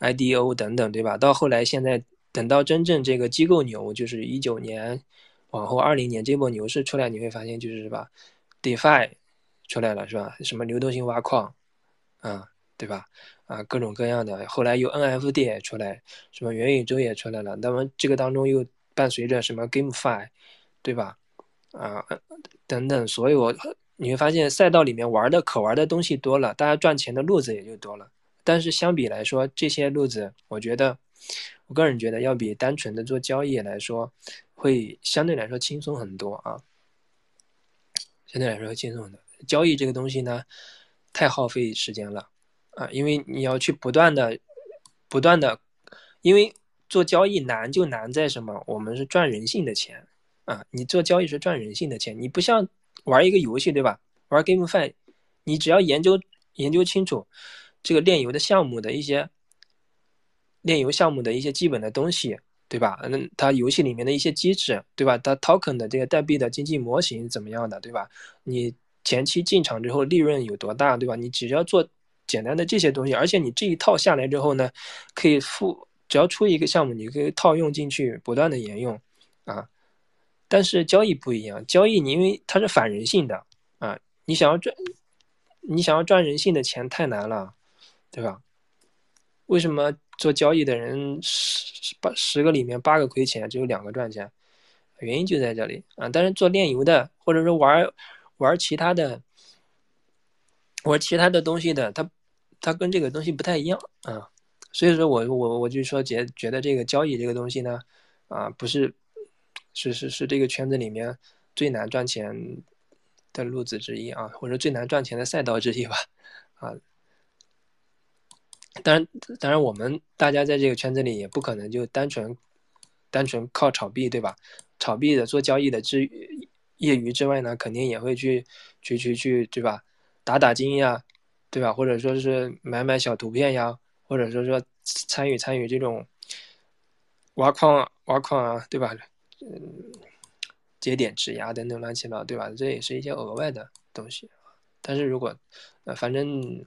IDO 等等，对吧？到后来，现在等到真正这个机构牛，就是一九年往后二零年这波牛市出来，你会发现就是是吧？DeFi 出来了是吧？什么流动性挖矿，啊，对吧？啊，各种各样的。后来有 NFT 也出来，什么元宇宙也出来了。那么这个当中又伴随着什么 GameFi，对吧？啊，等等，所有你会发现赛道里面玩的可玩的东西多了，大家赚钱的路子也就多了。但是相比来说，这些路子，我觉得，我个人觉得要比单纯的做交易来说，会相对来说轻松很多啊。相对来说轻松很多。交易这个东西呢，太耗费时间了啊，因为你要去不断的、不断的，因为做交易难就难在什么？我们是赚人性的钱啊，你做交易是赚人性的钱，你不像玩一个游戏对吧？玩 GameFi，你只要研究研究清楚。这个炼油的项目的一些炼油项目的一些基本的东西，对吧？那它游戏里面的一些机制，对吧？它 token 的这个代币的经济模型怎么样的，对吧？你前期进场之后利润有多大，对吧？你只要做简单的这些东西，而且你这一套下来之后呢，可以付，只要出一个项目，你可以套用进去，不断的沿用啊。但是交易不一样，交易你因为它是反人性的啊，你想要赚，你想要赚人性的钱太难了。对吧？为什么做交易的人十八十个里面八个亏钱，只有两个赚钱？原因就在这里啊。但是做炼油的，或者说玩玩其他的，玩其他的东西的，它它跟这个东西不太一样啊。所以说我我我就说觉觉得这个交易这个东西呢，啊，不是是是是这个圈子里面最难赚钱的路子之一啊，或者最难赚钱的赛道之一吧，啊。当然，当然，我们大家在这个圈子里也不可能就单纯，单纯靠炒币，对吧？炒币的做交易的之业余之外呢，肯定也会去去去去，对吧？打打金呀，对吧？或者说是买买小图片呀，或者说说参与参与这种挖矿挖矿啊，对吧？嗯，节点质押等等乱七八糟，对吧？这也是一些额外的东西。但是如果呃，反正。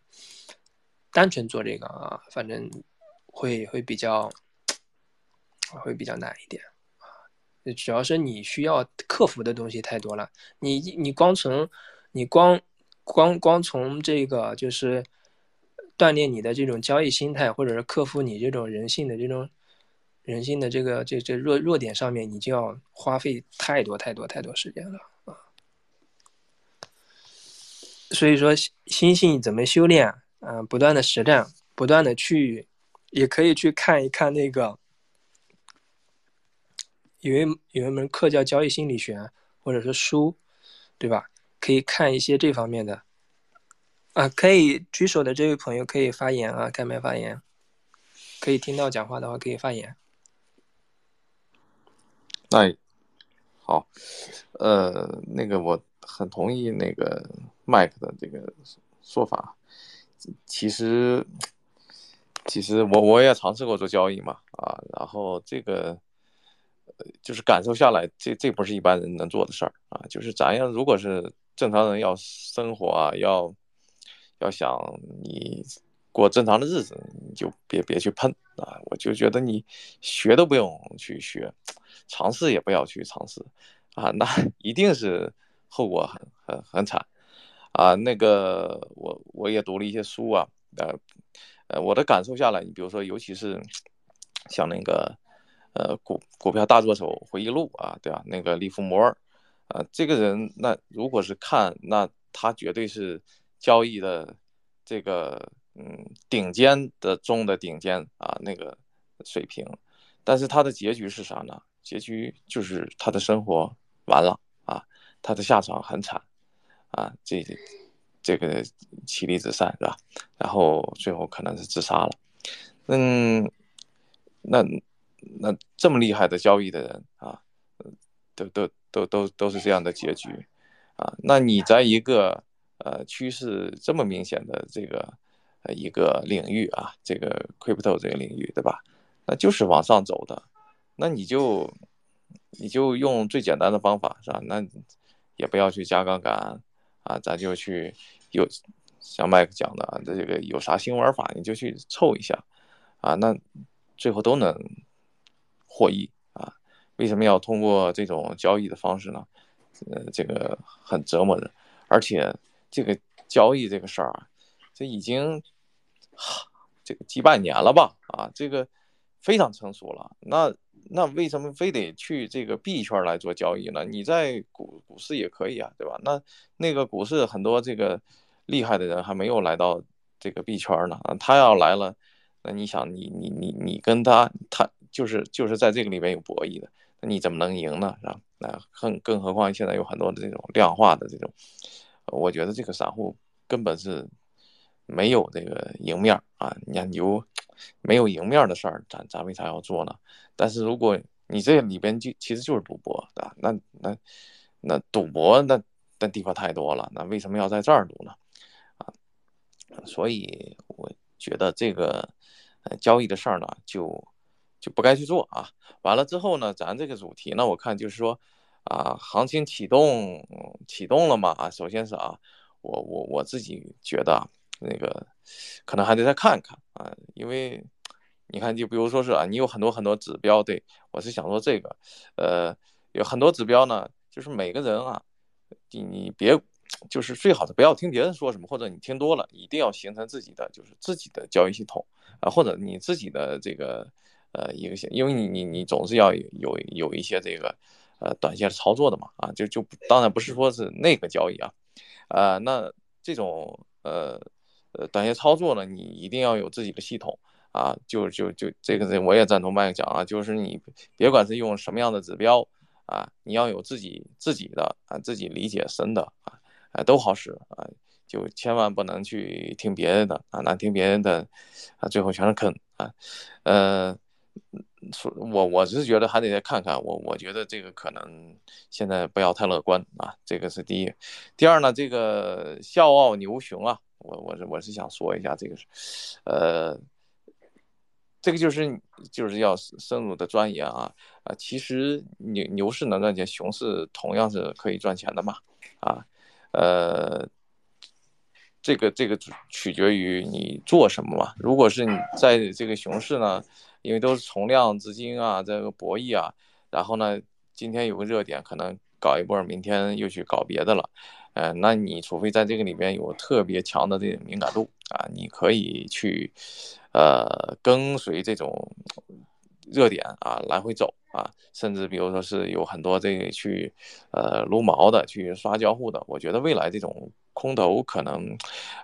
单纯做这个啊，反正会会比较会比较难一点啊。主要是你需要克服的东西太多了。你你光从你光光光从这个就是锻炼你的这种交易心态，或者是克服你这种人性的这种人性的这个这这弱弱点上面，你就要花费太多太多太多时间了啊。所以说心性怎么修炼？嗯，不断的实战，不断的去，也可以去看一看那个，有一有一门课叫交易心理学，或者是书，对吧？可以看一些这方面的。啊，可以举手的这位朋友可以发言啊，开麦发言，可以听到讲话的话可以发言。哎，好，呃，那个我很同意那个麦克的这个说法。其实，其实我我也尝试过做交易嘛，啊，然后这个，呃，就是感受下来，这这不是一般人能做的事儿啊。就是咱要如果是正常人要生活啊，要要想你过正常的日子，你就别别去碰啊。我就觉得你学都不用去学，尝试也不要去尝试啊，那一定是后果很很很惨。啊，那个我我也读了一些书啊，呃，呃，我的感受下来，你比如说，尤其是像那个呃股股票大作手回忆录啊，对吧？那个利弗摩尔，啊，这个人那如果是看，那他绝对是交易的这个嗯顶尖的中的顶尖啊那个水平，但是他的结局是啥呢？结局就是他的生活完了啊，他的下场很惨。啊，这这个妻离子散是吧？然后最后可能是自杀了。嗯，那那这么厉害的交易的人啊，都都都都都是这样的结局啊。那你在一个呃趋势这么明显的这个呃一个领域啊，这个 crypto 这个领域对吧？那就是往上走的，那你就你就用最简单的方法是吧？那也不要去加杠杆。啊，咱就去有像麦克讲的啊，这个有啥新玩法，你就去凑一下啊，那最后都能获益啊。为什么要通过这种交易的方式呢？呃，这个很折磨人，而且这个交易这个事儿啊，这已经这个几百年了吧？啊，这个非常成熟了。那那为什么非得去这个币圈来做交易呢？你在股股市也可以啊，对吧？那那个股市很多这个厉害的人还没有来到这个币圈呢，他要来了，那你想你你你你跟他他就是就是在这个里面有博弈的，你怎么能赢呢？是吧？那更更何况现在有很多的这种量化的这种，我觉得这个散户根本是没有这个赢面啊，你看有没有赢面的事儿，咱咱为啥要做呢？但是如果你这里边就其实就是赌博，对吧？那那那赌博那那地方太多了，那为什么要在这儿赌呢？啊，所以我觉得这个呃交易的事儿呢，就就不该去做啊。完了之后呢，咱这个主题呢，我看就是说啊，行情启动启动了嘛啊，首先是啊，我我我自己觉得啊那个可能还得再看看啊，因为。你看，就比如说是啊，你有很多很多指标，对我是想说这个，呃，有很多指标呢，就是每个人啊，你你别，就是最好是不要听别人说什么，或者你听多了，一定要形成自己的就是自己的交易系统啊，或者你自己的这个呃一个，因为你你你总是要有有一些这个呃短线操作的嘛，啊，就就当然不是说是那个交易啊，呃，那这种呃呃短线操作呢，你一定要有自己的系统啊，就就就这个我也赞同麦克讲啊，就是你别管是用什么样的指标啊，你要有自己自己的啊自己理解深的啊，啊都好使啊。就千万不能去听别人的啊，那听别人的啊，最后全是坑啊。呃，说我我是觉得还得再看看，我我觉得这个可能现在不要太乐观啊，这个是第一。第二呢，这个笑傲牛熊啊，我我是我是想说一下这个是，呃，这个就是就是要深入的钻研啊啊，其实牛牛市能赚钱，熊市同样是可以赚钱的嘛啊，呃。这个这个取决于你做什么嘛。如果是你在这个熊市呢，因为都是从量资金啊，这个博弈啊，然后呢，今天有个热点，可能搞一波，明天又去搞别的了，呃，那你除非在这个里边有特别强的这种敏感度啊，你可以去，呃，跟随这种热点啊来回走啊，甚至比如说是有很多这个去，呃，撸毛的，去刷交互的，我觉得未来这种。空头可能，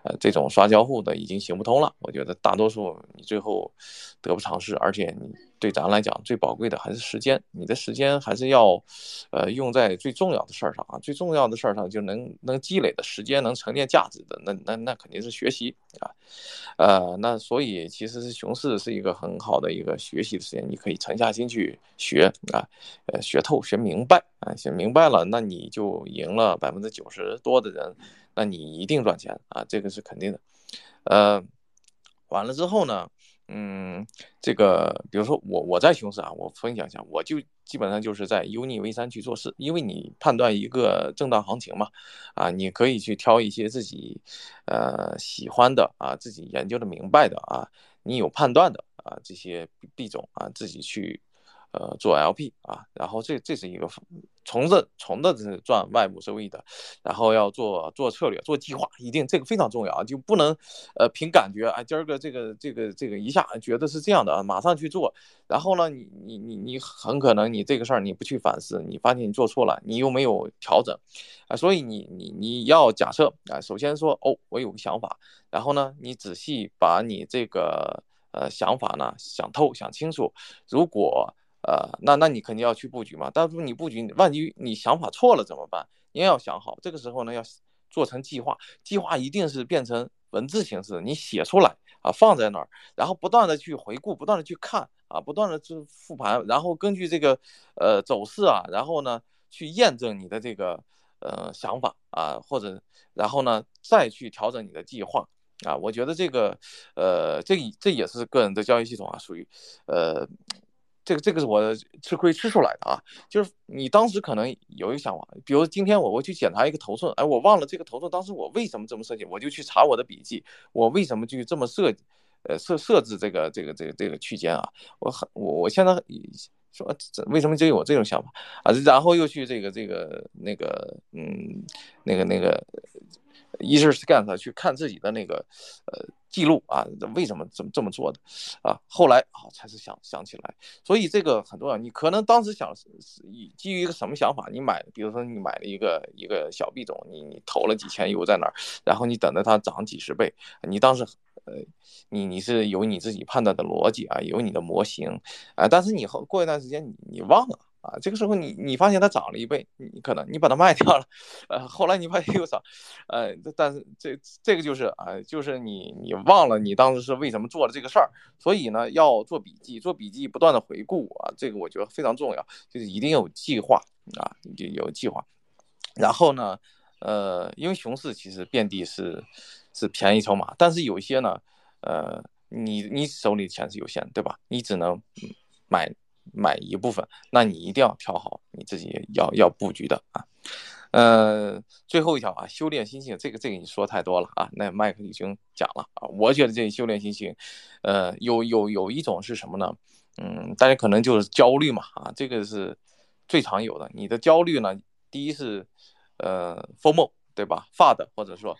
呃，这种刷交互的已经行不通了。我觉得大多数你最后得不偿失，而且你对咱来讲最宝贵的还是时间，你的时间还是要，呃，用在最重要的事儿上啊。最重要的事儿上就能能积累的时间，能沉淀价值的，那那那肯定是学习啊，呃，那所以其实是熊市是一个很好的一个学习的时间，你可以沉下心去学啊，呃，学透学明白啊，学明白了，那你就赢了百分之九十多的人。那你一定赚钱啊，这个是肯定的。呃，完了之后呢，嗯，这个比如说我我在熊市啊，我分享一下，我就基本上就是在 uni V 三去做事，因为你判断一个震荡行情嘛，啊，你可以去挑一些自己呃喜欢的啊，自己研究的明白的啊，你有判断的啊这些币种啊，自己去。呃，做 LP 啊，然后这这是一个从这从的是赚外部收益的，然后要做做策略，做计划，一定这个非常重要啊，就不能呃凭感觉，啊，今儿个这个这个这个一下觉得是这样的啊，马上去做，然后呢，你你你你很可能你这个事儿你不去反思，你发现你做错了，你又没有调整。啊，所以你你你要假设啊，首先说哦，我有个想法，然后呢，你仔细把你这个呃想法呢想透想清楚，如果呃，那那你肯定要去布局嘛。但是你布局，万一你想法错了怎么办？你要想好。这个时候呢，要做成计划，计划一定是变成文字形式，你写出来啊，放在那儿，然后不断的去回顾，不断的去看啊，不断的去复盘，然后根据这个呃走势啊，然后呢去验证你的这个呃想法啊，或者然后呢再去调整你的计划啊。我觉得这个呃这这也是个人的交易系统啊，属于呃。这个这个是我吃亏吃出来的啊，就是你当时可能有一个想法，比如今天我我去检查一个头寸，哎，我忘了这个头寸当时我为什么这么设计，我就去查我的笔记，我为什么就这么设，呃设设置这个这个这个这个区间啊？我很我我现在说为什么就有我这种想法啊？然后又去这个这个那个嗯那个那个。一是 scan 去看自己的那个呃记录啊，为什么这么这么做的啊？后来啊才是想想起来，所以这个很重要。你可能当时想是以基于一个什么想法，你买，比如说你买了一个一个小币种，你你投了几千油在那儿，然后你等着它涨几十倍，你当时呃你你是有你自己判断的逻辑啊，有你的模型啊，但是你后过一段时间你你忘了。啊，这个时候你你发现它涨了一倍，你可能你把它卖掉了，呃，后来你发现又涨，呃，但是这这个就是啊，就是你你忘了你当时是为什么做了这个事儿，所以呢要做笔记，做笔记不断的回顾啊，这个我觉得非常重要，就是一定有计划啊，有计划。然后呢，呃，因为熊市其实遍地是是便宜筹码，但是有些呢，呃，你你手里钱是有限，对吧？你只能买。买一部分，那你一定要挑好你自己要要布局的啊。呃，最后一条啊，修炼心性，这个这个你说太多了啊。那麦克已经讲了啊。我觉得这修炼心性，呃，有有有一种是什么呢？嗯，大家可能就是焦虑嘛啊，这个是最常有的。你的焦虑呢，第一是呃 formal 对吧？fad 或者说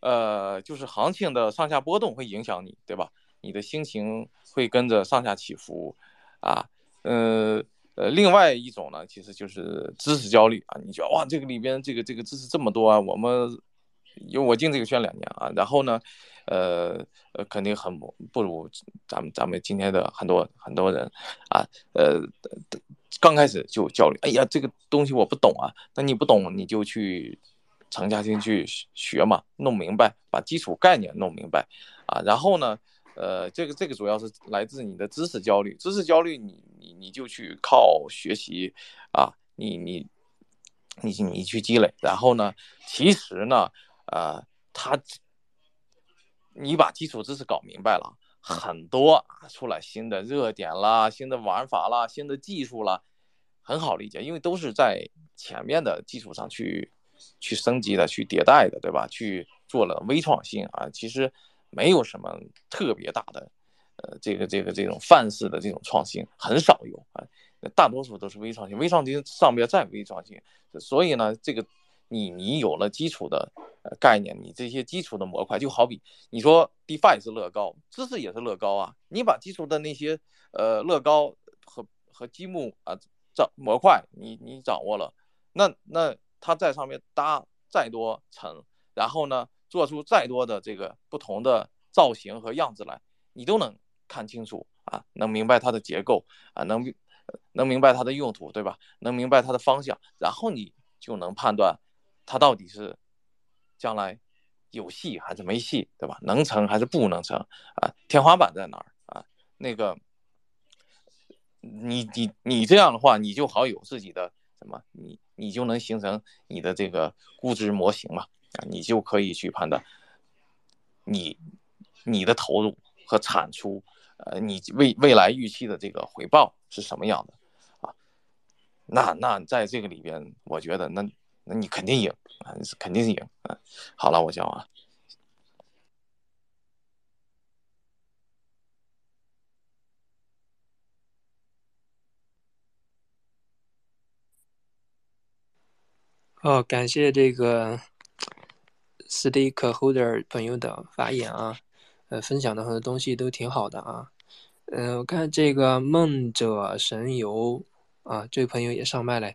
呃，就是行情的上下波动会影响你对吧？你的心情会跟着上下起伏，啊，呃，呃，另外一种呢，其实就是知识焦虑啊。你觉得哇，这个里边这个这个知识这么多啊，我们因为我进这个圈两年啊，然后呢，呃呃，肯定很不如咱们咱们今天的很多很多人啊，呃，刚开始就焦虑，哎呀，这个东西我不懂啊。那你不懂，你就去沉下心去学嘛，弄明白，把基础概念弄明白啊。然后呢？呃，这个这个主要是来自你的知识焦虑，知识焦虑，你你你就去靠学习啊，你你你你去积累，然后呢，其实呢，呃，他你把基础知识搞明白了，很多啊出来新的热点啦，新的玩法啦，新的技术啦，很好理解，因为都是在前面的基础上去去升级的，去迭代的，对吧？去做了微创新啊，其实。没有什么特别大的，呃，这个这个这种范式的这种创新很少有啊，大多数都是微创新，微创新上边再微创新，所以呢，这个你你有了基础的概念，你这些基础的模块就好比你说 DeFi 是乐高，知识也是乐高啊，你把基础的那些呃乐高和和积木啊这模块你你掌握了，那那它在上面搭再多层，然后呢？做出再多的这个不同的造型和样子来，你都能看清楚啊，能明白它的结构啊，能能明白它的用途，对吧？能明白它的方向，然后你就能判断它到底是将来有戏还是没戏，对吧？能成还是不能成啊？天花板在哪儿啊？那个，你你你这样的话，你就好有自己的什么，你你就能形成你的这个估值模型嘛。啊，你就可以去判断，你你的投入和产出，呃，你未未来预期的这个回报是什么样的啊？那那在这个里边，我觉得那那你肯定赢啊，肯定是赢啊。好了，我讲完。哦，感谢这个。Stakeholder 朋友的发言啊，呃，分享的很多东西都挺好的啊。嗯，我看这个梦者神游啊，这位朋友也上麦了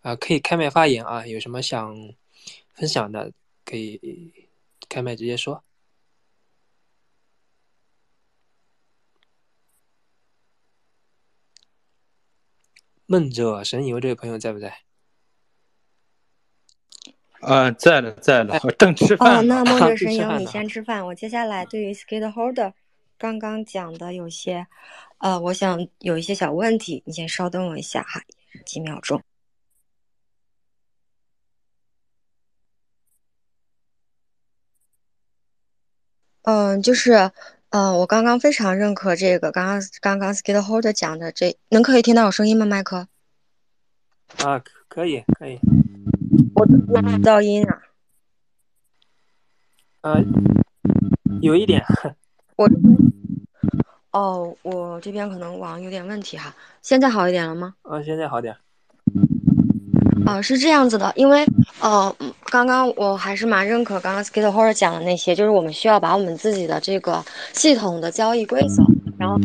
啊，可以开麦发言啊，有什么想分享的可以开麦直接说。梦者神游这位朋友在不在？啊，在了，在了，正吃饭。哦，那梦者神游，你先吃饭。我接下来对于 Skate Holder 刚刚讲的有些，呃，我想有一些小问题，你先稍等我一下哈，几秒钟。嗯，就是，嗯，我刚刚非常认可这个，刚刚刚刚 Skate Holder 讲的这，能可以听到我声音吗，麦克？啊，可以，可以。我我噪音啊，呃，有一点，我哦，我这边可能网有点问题哈，现在好一点了吗？嗯，现在好点。啊，是这样子的，因为呃，刚刚我还是蛮认可刚刚 Skate Horror 讲的那些，就是我们需要把我们自己的这个系统的交易规则，然后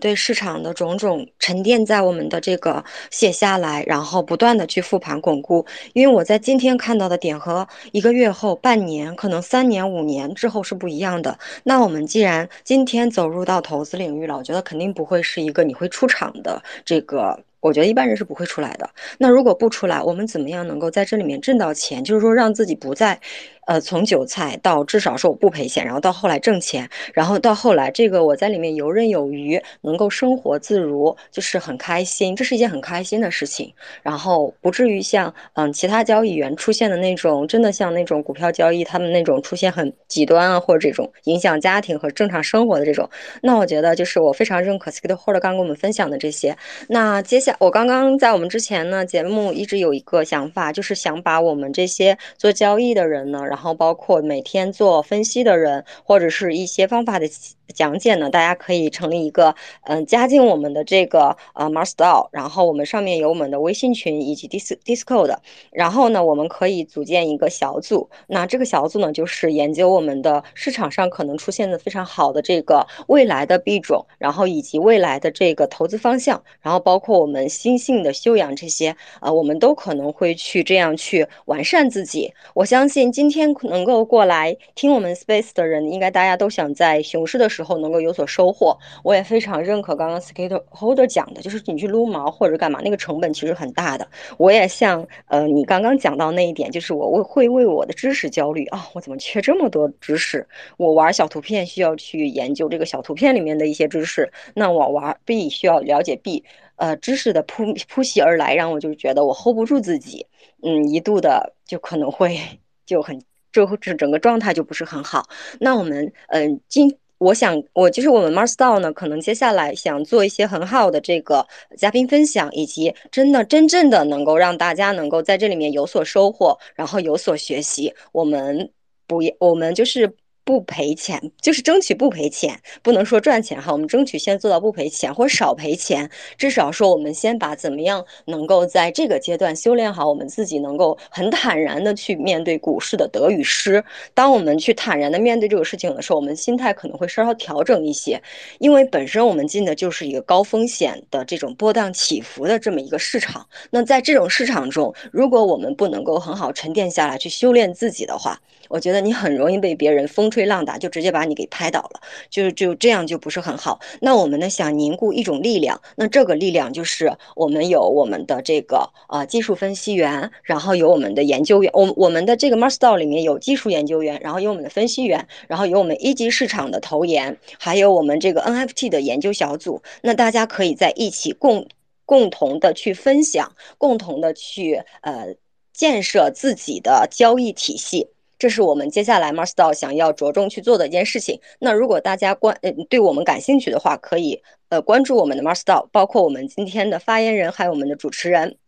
对市场的种种沉淀在我们的这个写下来，然后不断的去复盘巩固。因为我在今天看到的点和一个月后、半年、可能三年、五年之后是不一样的。那我们既然今天走入到投资领域了，我觉得肯定不会是一个你会出场的这个。我觉得一般人是不会出来的。那如果不出来，我们怎么样能够在这里面挣到钱？就是说，让自己不再。呃，从韭菜到至少说我不赔钱，然后到后来挣钱，然后到后来这个我在里面游刃有余，能够生活自如，就是很开心，这是一件很开心的事情。然后不至于像嗯其他交易员出现的那种，真的像那种股票交易他们那种出现很极端啊，或者这种影响家庭和正常生活的这种。那我觉得就是我非常认可 Skid Holder 刚跟我们分享的这些。那接下我刚刚在我们之前呢节目一直有一个想法，就是想把我们这些做交易的人呢。然后包括每天做分析的人，或者是一些方法的讲解呢，大家可以成立一个，嗯，加进我们的这个呃 Marsdao，然后我们上面有我们的微信群以及 Dis Discord，然后呢，我们可以组建一个小组，那这个小组呢，就是研究我们的市场上可能出现的非常好的这个未来的币种，然后以及未来的这个投资方向，然后包括我们心性的修养这些，呃，我们都可能会去这样去完善自己。我相信今天能够过来听我们 Space 的人，应该大家都想在熊市的时候能够有所收获。我也非常认可刚刚 Skater Holder 讲的，就是你去撸毛或者干嘛，那个成本其实很大的。我也像呃你刚刚讲到那一点，就是我为会为我的知识焦虑啊，我怎么缺这么多知识？我玩小图片需要去研究这个小图片里面的一些知识，那我玩币需要了解币，呃，知识的扑扑袭而来，让我就觉得我 hold 不住自己，嗯，一度的就可能会 就很就这整个状态就不是很好。那我们嗯今。我想，我就是我们 Marsdao 呢，可能接下来想做一些很好的这个嘉宾分享，以及真的真正的能够让大家能够在这里面有所收获，然后有所学习。我们不，我们就是。不赔钱，就是争取不赔钱，不能说赚钱哈。我们争取先做到不赔钱，或少赔钱。至少说，我们先把怎么样能够在这个阶段修炼好我们自己，能够很坦然的去面对股市的得与失。当我们去坦然的面对这个事情的时候，我们心态可能会稍稍调整一些，因为本身我们进的就是一个高风险的这种波荡起伏的这么一个市场。那在这种市场中，如果我们不能够很好沉淀下来去修炼自己的话，我觉得你很容易被别人风吹浪打，就直接把你给拍倒了，就是就这样就不是很好。那我们呢想凝固一种力量，那这个力量就是我们有我们的这个呃技术分析员，然后有我们的研究员，我我们的这个 Marsdao 里面有技术研究员，然后有我们的分析员，然后有我们一级市场的投研，还有我们这个 NFT 的研究小组。那大家可以在一起共共同的去分享，共同的去呃建设自己的交易体系。这是我们接下来 Marsdao 想要着重去做的一件事情。那如果大家关呃对我们感兴趣的话，可以呃关注我们的 Marsdao，包括我们今天的发言人，还有我们的主持人，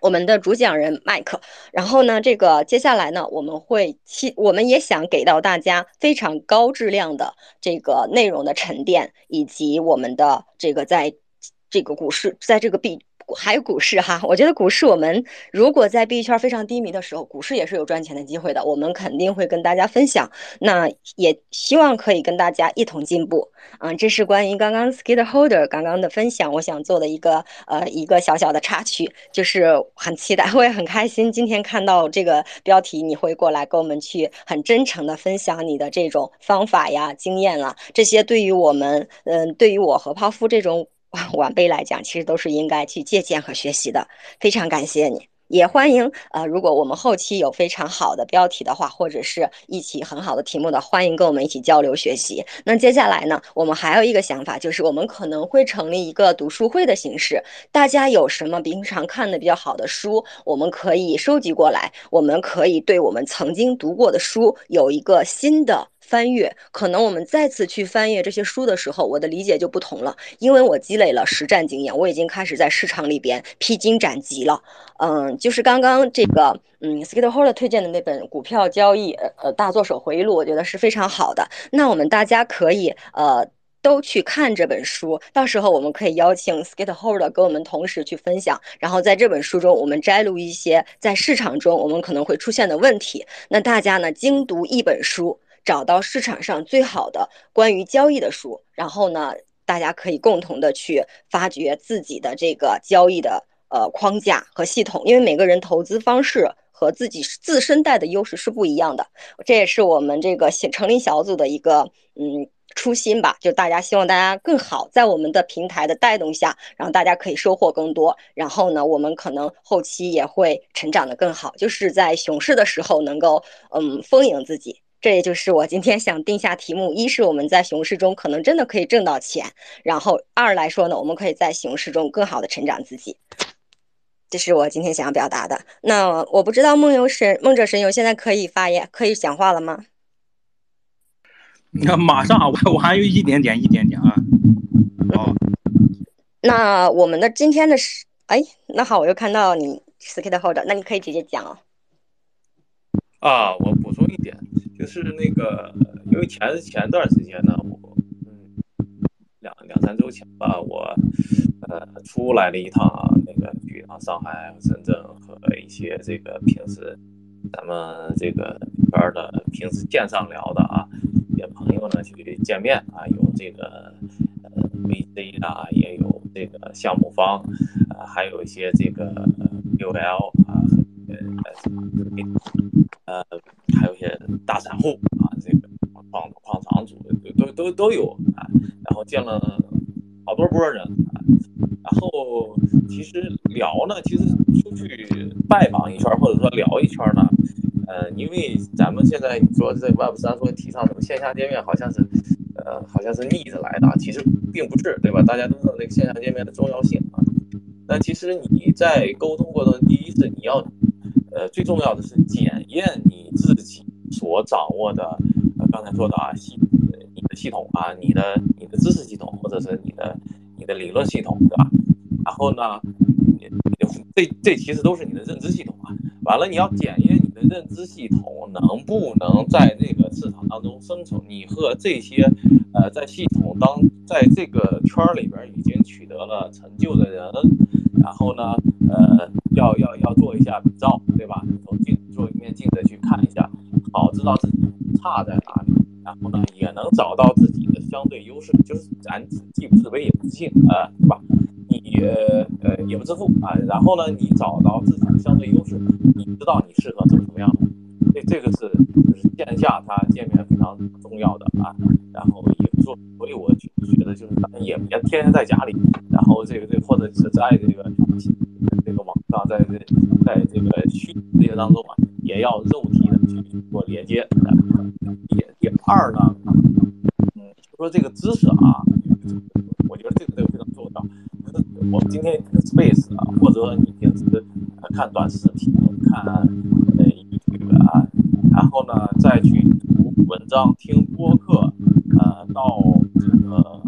我们的主讲人麦克。然后呢，这个接下来呢，我们会期我们也想给到大家非常高质量的这个内容的沉淀，以及我们的这个在这个股市，在这个币。还有股市哈，我觉得股市我们如果在币圈非常低迷的时候，股市也是有赚钱的机会的。我们肯定会跟大家分享，那也希望可以跟大家一同进步。嗯，这是关于刚刚 Skid Holder 刚刚的分享，我想做的一个呃一个小小的插曲，就是很期待，我也很开心今天看到这个标题，你会过来跟我们去很真诚的分享你的这种方法呀、经验啊，这些对于我们，嗯，对于我和泡芙这种。晚辈来讲，其实都是应该去借鉴和学习的。非常感谢你，也欢迎呃，如果我们后期有非常好的标题的话，或者是一起很好的题目的，欢迎跟我们一起交流学习。那接下来呢，我们还有一个想法，就是我们可能会成立一个读书会的形式。大家有什么平常看的比较好的书，我们可以收集过来，我们可以对我们曾经读过的书有一个新的。翻阅，可能我们再次去翻阅这些书的时候，我的理解就不同了，因为我积累了实战经验，我已经开始在市场里边披荆斩棘了。嗯，就是刚刚这个，嗯，Skid Holder 推荐的那本《股票交易呃大作手回忆录》，我觉得是非常好的。那我们大家可以呃都去看这本书，到时候我们可以邀请 Skid Holder 跟我们同时去分享，然后在这本书中，我们摘录一些在市场中我们可能会出现的问题。那大家呢精读一本书。找到市场上最好的关于交易的书，然后呢，大家可以共同的去发掘自己的这个交易的呃框架和系统，因为每个人投资方式和自己自身带的优势是不一样的。这也是我们这个成立小组的一个嗯初心吧，就大家希望大家更好，在我们的平台的带动下，然后大家可以收获更多，然后呢，我们可能后期也会成长的更好，就是在熊市的时候能够嗯丰盈自己。这也就是我今天想定下题目：一是我们在熊市中可能真的可以挣到钱，然后二来说呢，我们可以在熊市中更好的成长自己。这是我今天想要表达的。那我不知道梦游神、梦者神游现在可以发言、可以讲话了吗？那马上啊，我我还有一点点、一点点啊。哦，那我们的今天的是，哎，那好，我又看到你 skate hold，那你可以直接讲哦。啊，我补充一。就是那个，因为前前段时间呢，我嗯两两三周前吧，我呃出来了一趟啊，那个去一趟上海、深圳和一些这个平时咱们这个圈的平时线上聊的啊，一些朋友呢去见面啊，有这个呃 VC 的，也有这个项目方，啊，还有一些这个 UL 啊，呃呃。还有一些大散户啊，这个矿矿场主都都都有啊，然后见了好多波人啊，然后其实聊呢，其实出去拜访一圈或者说聊一圈呢，呃，因为咱们现在你说这 Web 三说提倡什么线下见面，好像是呃好像是逆着来的，其实并不是，对吧？大家都知道那个线下见面的重要性啊，那其实你在沟通过程，第一是你要。呃，最重要的是检验你自己所掌握的，呃，刚才说的啊，系你的系统啊，你的你的知识系统，或者是你的你的理论系统，对吧？然后呢，这这其实都是你的认知系统啊。完了，你要检验你的认知系统能不能在这个市场当中生存，你和这些呃在系统当在这个圈里边已经取得了成就的人，然后呢，呃。要要要做一下比照，对吧？从镜做一面镜子去看一下，好知道自己差在哪里，然后呢，也能找到自己的相对优势，就是咱既不自卑也不自信呃，对吧？你呃也不自负啊，然后呢，你找到自己的相对优势，你知道你适合怎么怎么样的，这这个是就是线下它见面非常重要的啊，然后也做，所以我觉觉得就是咱们也别天天在家里，然后这个这或者是在这个。这个网上，在这，在这个虚拟世界当中啊，也要肉体的去做连接。第第二呢，嗯，就说这个知识啊，我们今天 Space 啊，或者说你平时看短视频、看呃 YouTube 啊，然后呢再去读文章、听播客，呃，到这个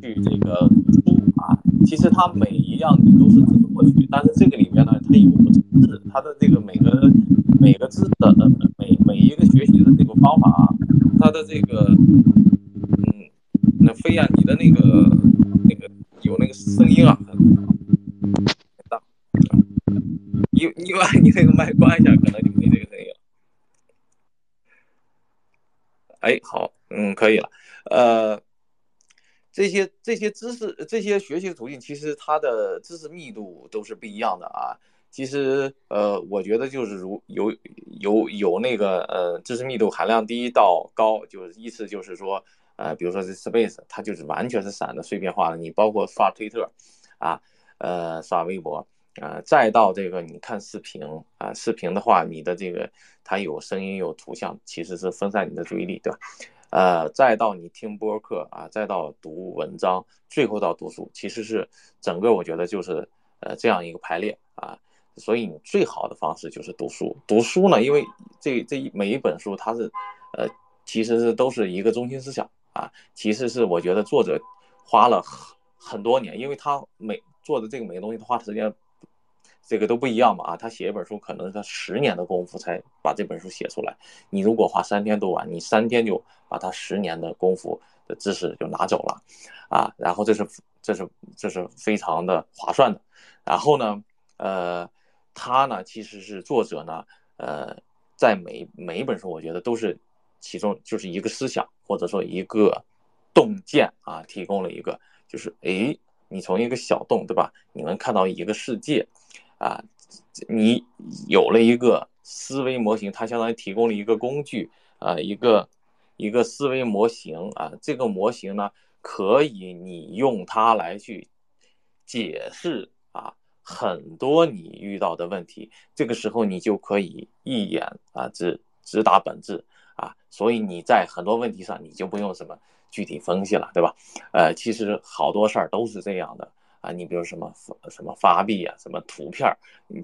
去这个书啊，其实它每一样你都是知识获取，但是这个里面呢，它有知识，它的这个每个每个知识的每每一个学习的这个方法啊，它的这个嗯，那飞呀，你的那个那个有那个声音啊，很大，你你把你那个麦关一下，可能就没这个声音了。哎，好，嗯，可以了，呃。这些这些知识，这些学习途径，其实它的知识密度都是不一样的啊。其实，呃，我觉得就是如有有有那个呃知识密度含量低到高，就是意思就是说，呃，比如说这 Space，它就是完全是散的碎片化的。你包括刷推特，啊，呃，刷微博，啊，再到这个你看视频啊，视频的话，你的这个它有声音有图像，其实是分散你的注意力，对吧？呃，再到你听播客啊，再到读文章，最后到读书，其实是整个我觉得就是呃这样一个排列啊。所以你最好的方式就是读书。读书呢，因为这这一每一本书它是呃其实是都是一个中心思想啊。其实是我觉得作者花了很很多年，因为他每做的这个每个东西，他花的时间。这个都不一样嘛啊，他写一本书可能他十年的功夫才把这本书写出来。你如果花三天读完，你三天就把他十年的功夫的知识就拿走了，啊，然后这是这是这是非常的划算的。然后呢，呃，他呢其实是作者呢，呃，在每每一本书我觉得都是其中就是一个思想或者说一个洞见啊，提供了一个就是哎，你从一个小洞对吧，你能看到一个世界。啊，你有了一个思维模型，它相当于提供了一个工具啊，一个一个思维模型啊。这个模型呢，可以你用它来去解释啊很多你遇到的问题。这个时候你就可以一眼啊直直达本质啊，所以你在很多问题上你就不用什么具体分析了，对吧？呃，其实好多事儿都是这样的。啊，你比如什么什么发币啊，什么图片儿，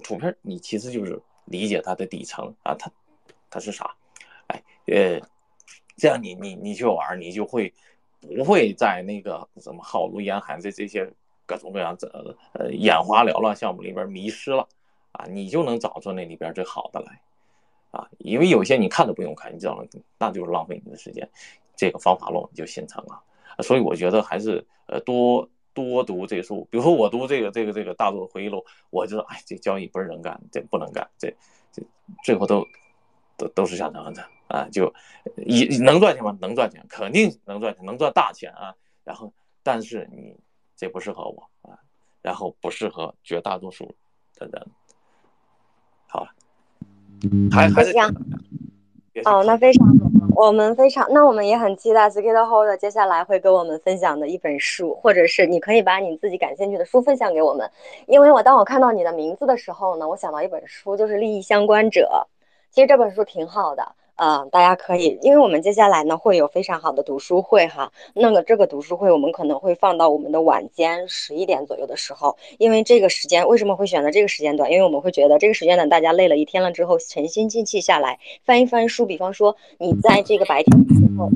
图片儿你其实就是理解它的底层啊，它它是啥？哎，呃，这样你你你去玩，你就会不会在那个什么浩如烟海这这些各种各样的呃眼花缭乱项目里边迷失了啊？你就能找出那里边最好的来啊，因为有些你看都不用看，你知道吗？那就是浪费你的时间，这个方法论就形成了。所以我觉得还是呃多多读这书，比如说我读这个这个这个大作回忆录，我就说哎，这交易不是人干，这不能干，这这最后都都都是下场的啊，就一能赚钱吗？能赚钱，肯定能赚钱，能赚大钱啊。然后但是你这不适合我啊，然后不适合绝大多数的人。好，还还是哦，那非常好，我们非常，那我们也很期待 Skid Hold 接下来会跟我们分享的一本书，或者是你可以把你自己感兴趣的书分享给我们，因为我当我看到你的名字的时候呢，我想到一本书，就是《利益相关者》，其实这本书挺好的。嗯，大家可以，因为我们接下来呢会有非常好的读书会哈。那个这个读书会我们可能会放到我们的晚间十一点左右的时候，因为这个时间为什么会选择这个时间段？因为我们会觉得这个时间段大家累了一天了之后，沉心静气下来翻一翻书，比方说你在这个白天的时候。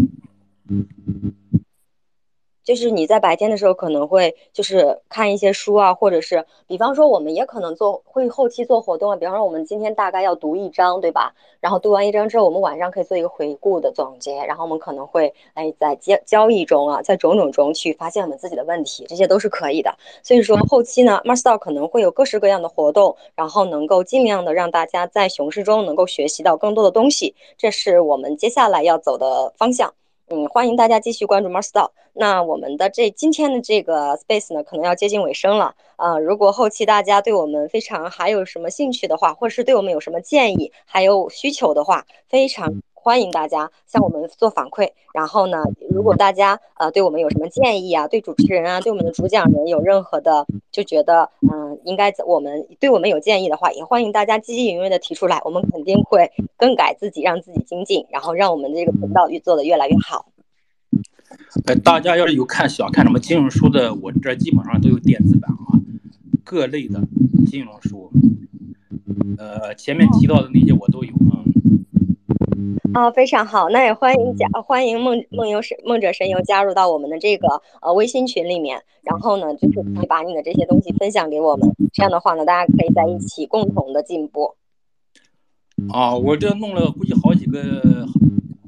就是你在白天的时候可能会就是看一些书啊，或者是比方说我们也可能做会后期做活动啊，比方说我们今天大概要读一章，对吧？然后读完一章之后，我们晚上可以做一个回顾的总结，然后我们可能会哎在交交易中啊，在种种中去发现我们自己的问题，这些都是可以的。所以说后期呢，Master 可能会有各式各样的活动，然后能够尽量的让大家在熊市中能够学习到更多的东西，这是我们接下来要走的方向。嗯，欢迎大家继续关注 m a r s t a r 那我们的这今天的这个 Space 呢，可能要接近尾声了啊。如果后期大家对我们非常还有什么兴趣的话，或是对我们有什么建议还有需求的话，非常欢迎大家向我们做反馈。然后呢，如果大家呃对我们有什么建议啊，对主持人啊，对我们的主讲人有任何的就觉得嗯应该我们对我们有建议的话，也欢迎大家积极踊跃的提出来，我们肯定会更改自己，让自己精进，然后让我们的这个频道越做的越来越好。呃，大家要是有看想看什么金融书的，我这基本上都有电子版啊，各类的金融书，呃，前面提到的那些我都有啊。啊，非常好，那也欢迎加欢迎梦梦游神梦者神游加入到我们的这个呃微信群里面，然后呢，就是可以把你的这些东西分享给我们，这样的话呢，大家可以在一起共同的进步。啊，我这弄了估计好几个。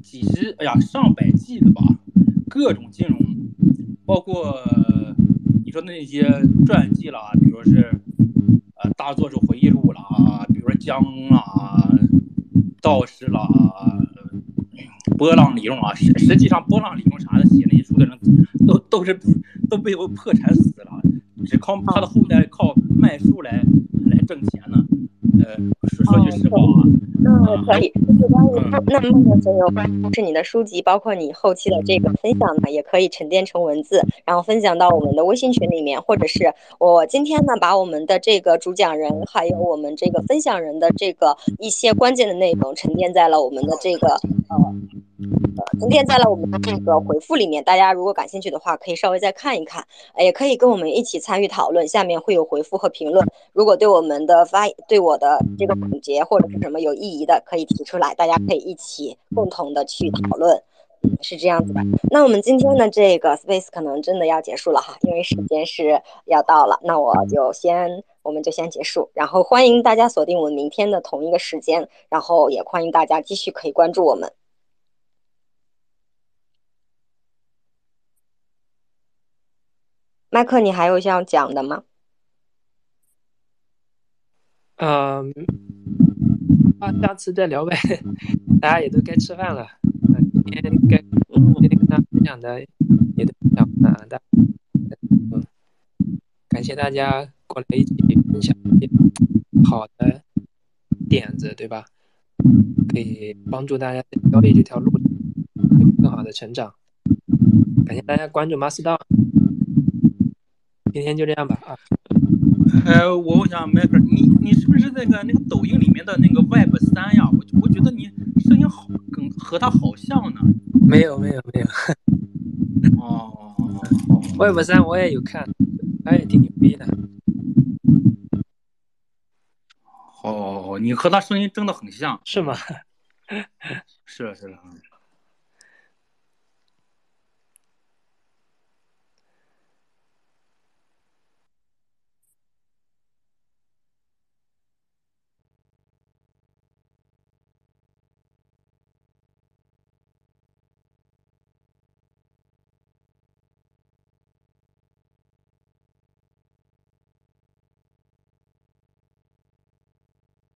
几十，哎呀，上百 G 的吧，各种金融，包括你说那些传记啦，比如是，呃，大作者回忆录啦，比如说江啊，道士啦，波浪理论啊，实实际上波浪理论啥的写那些书的人，都都是都被我破产死了，只靠他的后代靠卖书来来挣钱呢。呃，说说句实话啊，嗯，可以。就是关于那梦的所有，是你的书籍，包括你后期的这个分享呢，也可以沉淀成文字，然后分享到我们的微信群里面，或者是我今天呢，把我们的这个主讲人，还有我们这个分享人的这个一些关键的内容，沉淀在了我们的这个呃。今天在了我们的这个回复里面，大家如果感兴趣的话，可以稍微再看一看，也可以跟我们一起参与讨论。下面会有回复和评论，如果对我们的发对我的这个总结或者是什么有异议的，可以提出来，大家可以一起共同的去讨论，是这样子的。那我们今天的这个 space 可能真的要结束了哈，因为时间是要到了，那我就先我们就先结束，然后欢迎大家锁定我们明天的同一个时间，然后也欢迎大家继续可以关注我们。麦克，你还有想讲的吗？嗯，那下次再聊呗。大家也都该吃饭了。今天该今天跟大家分享的也都讲完了。大嗯，感谢大家过来一起分享一些好的点子，对吧？可以帮助大家在交易这条路有更好的成长。感谢大家关注马斯道。今天就这样吧啊！呃，我问一下麦克，你你是不是那个那个抖音里面的那个 Web 三呀？我我觉得你声音好，跟和他好像呢。没有没有没有。哦，Web 三我也有看，他也挺牛逼的。哦，你和他声音真的很像。是吗？是是的。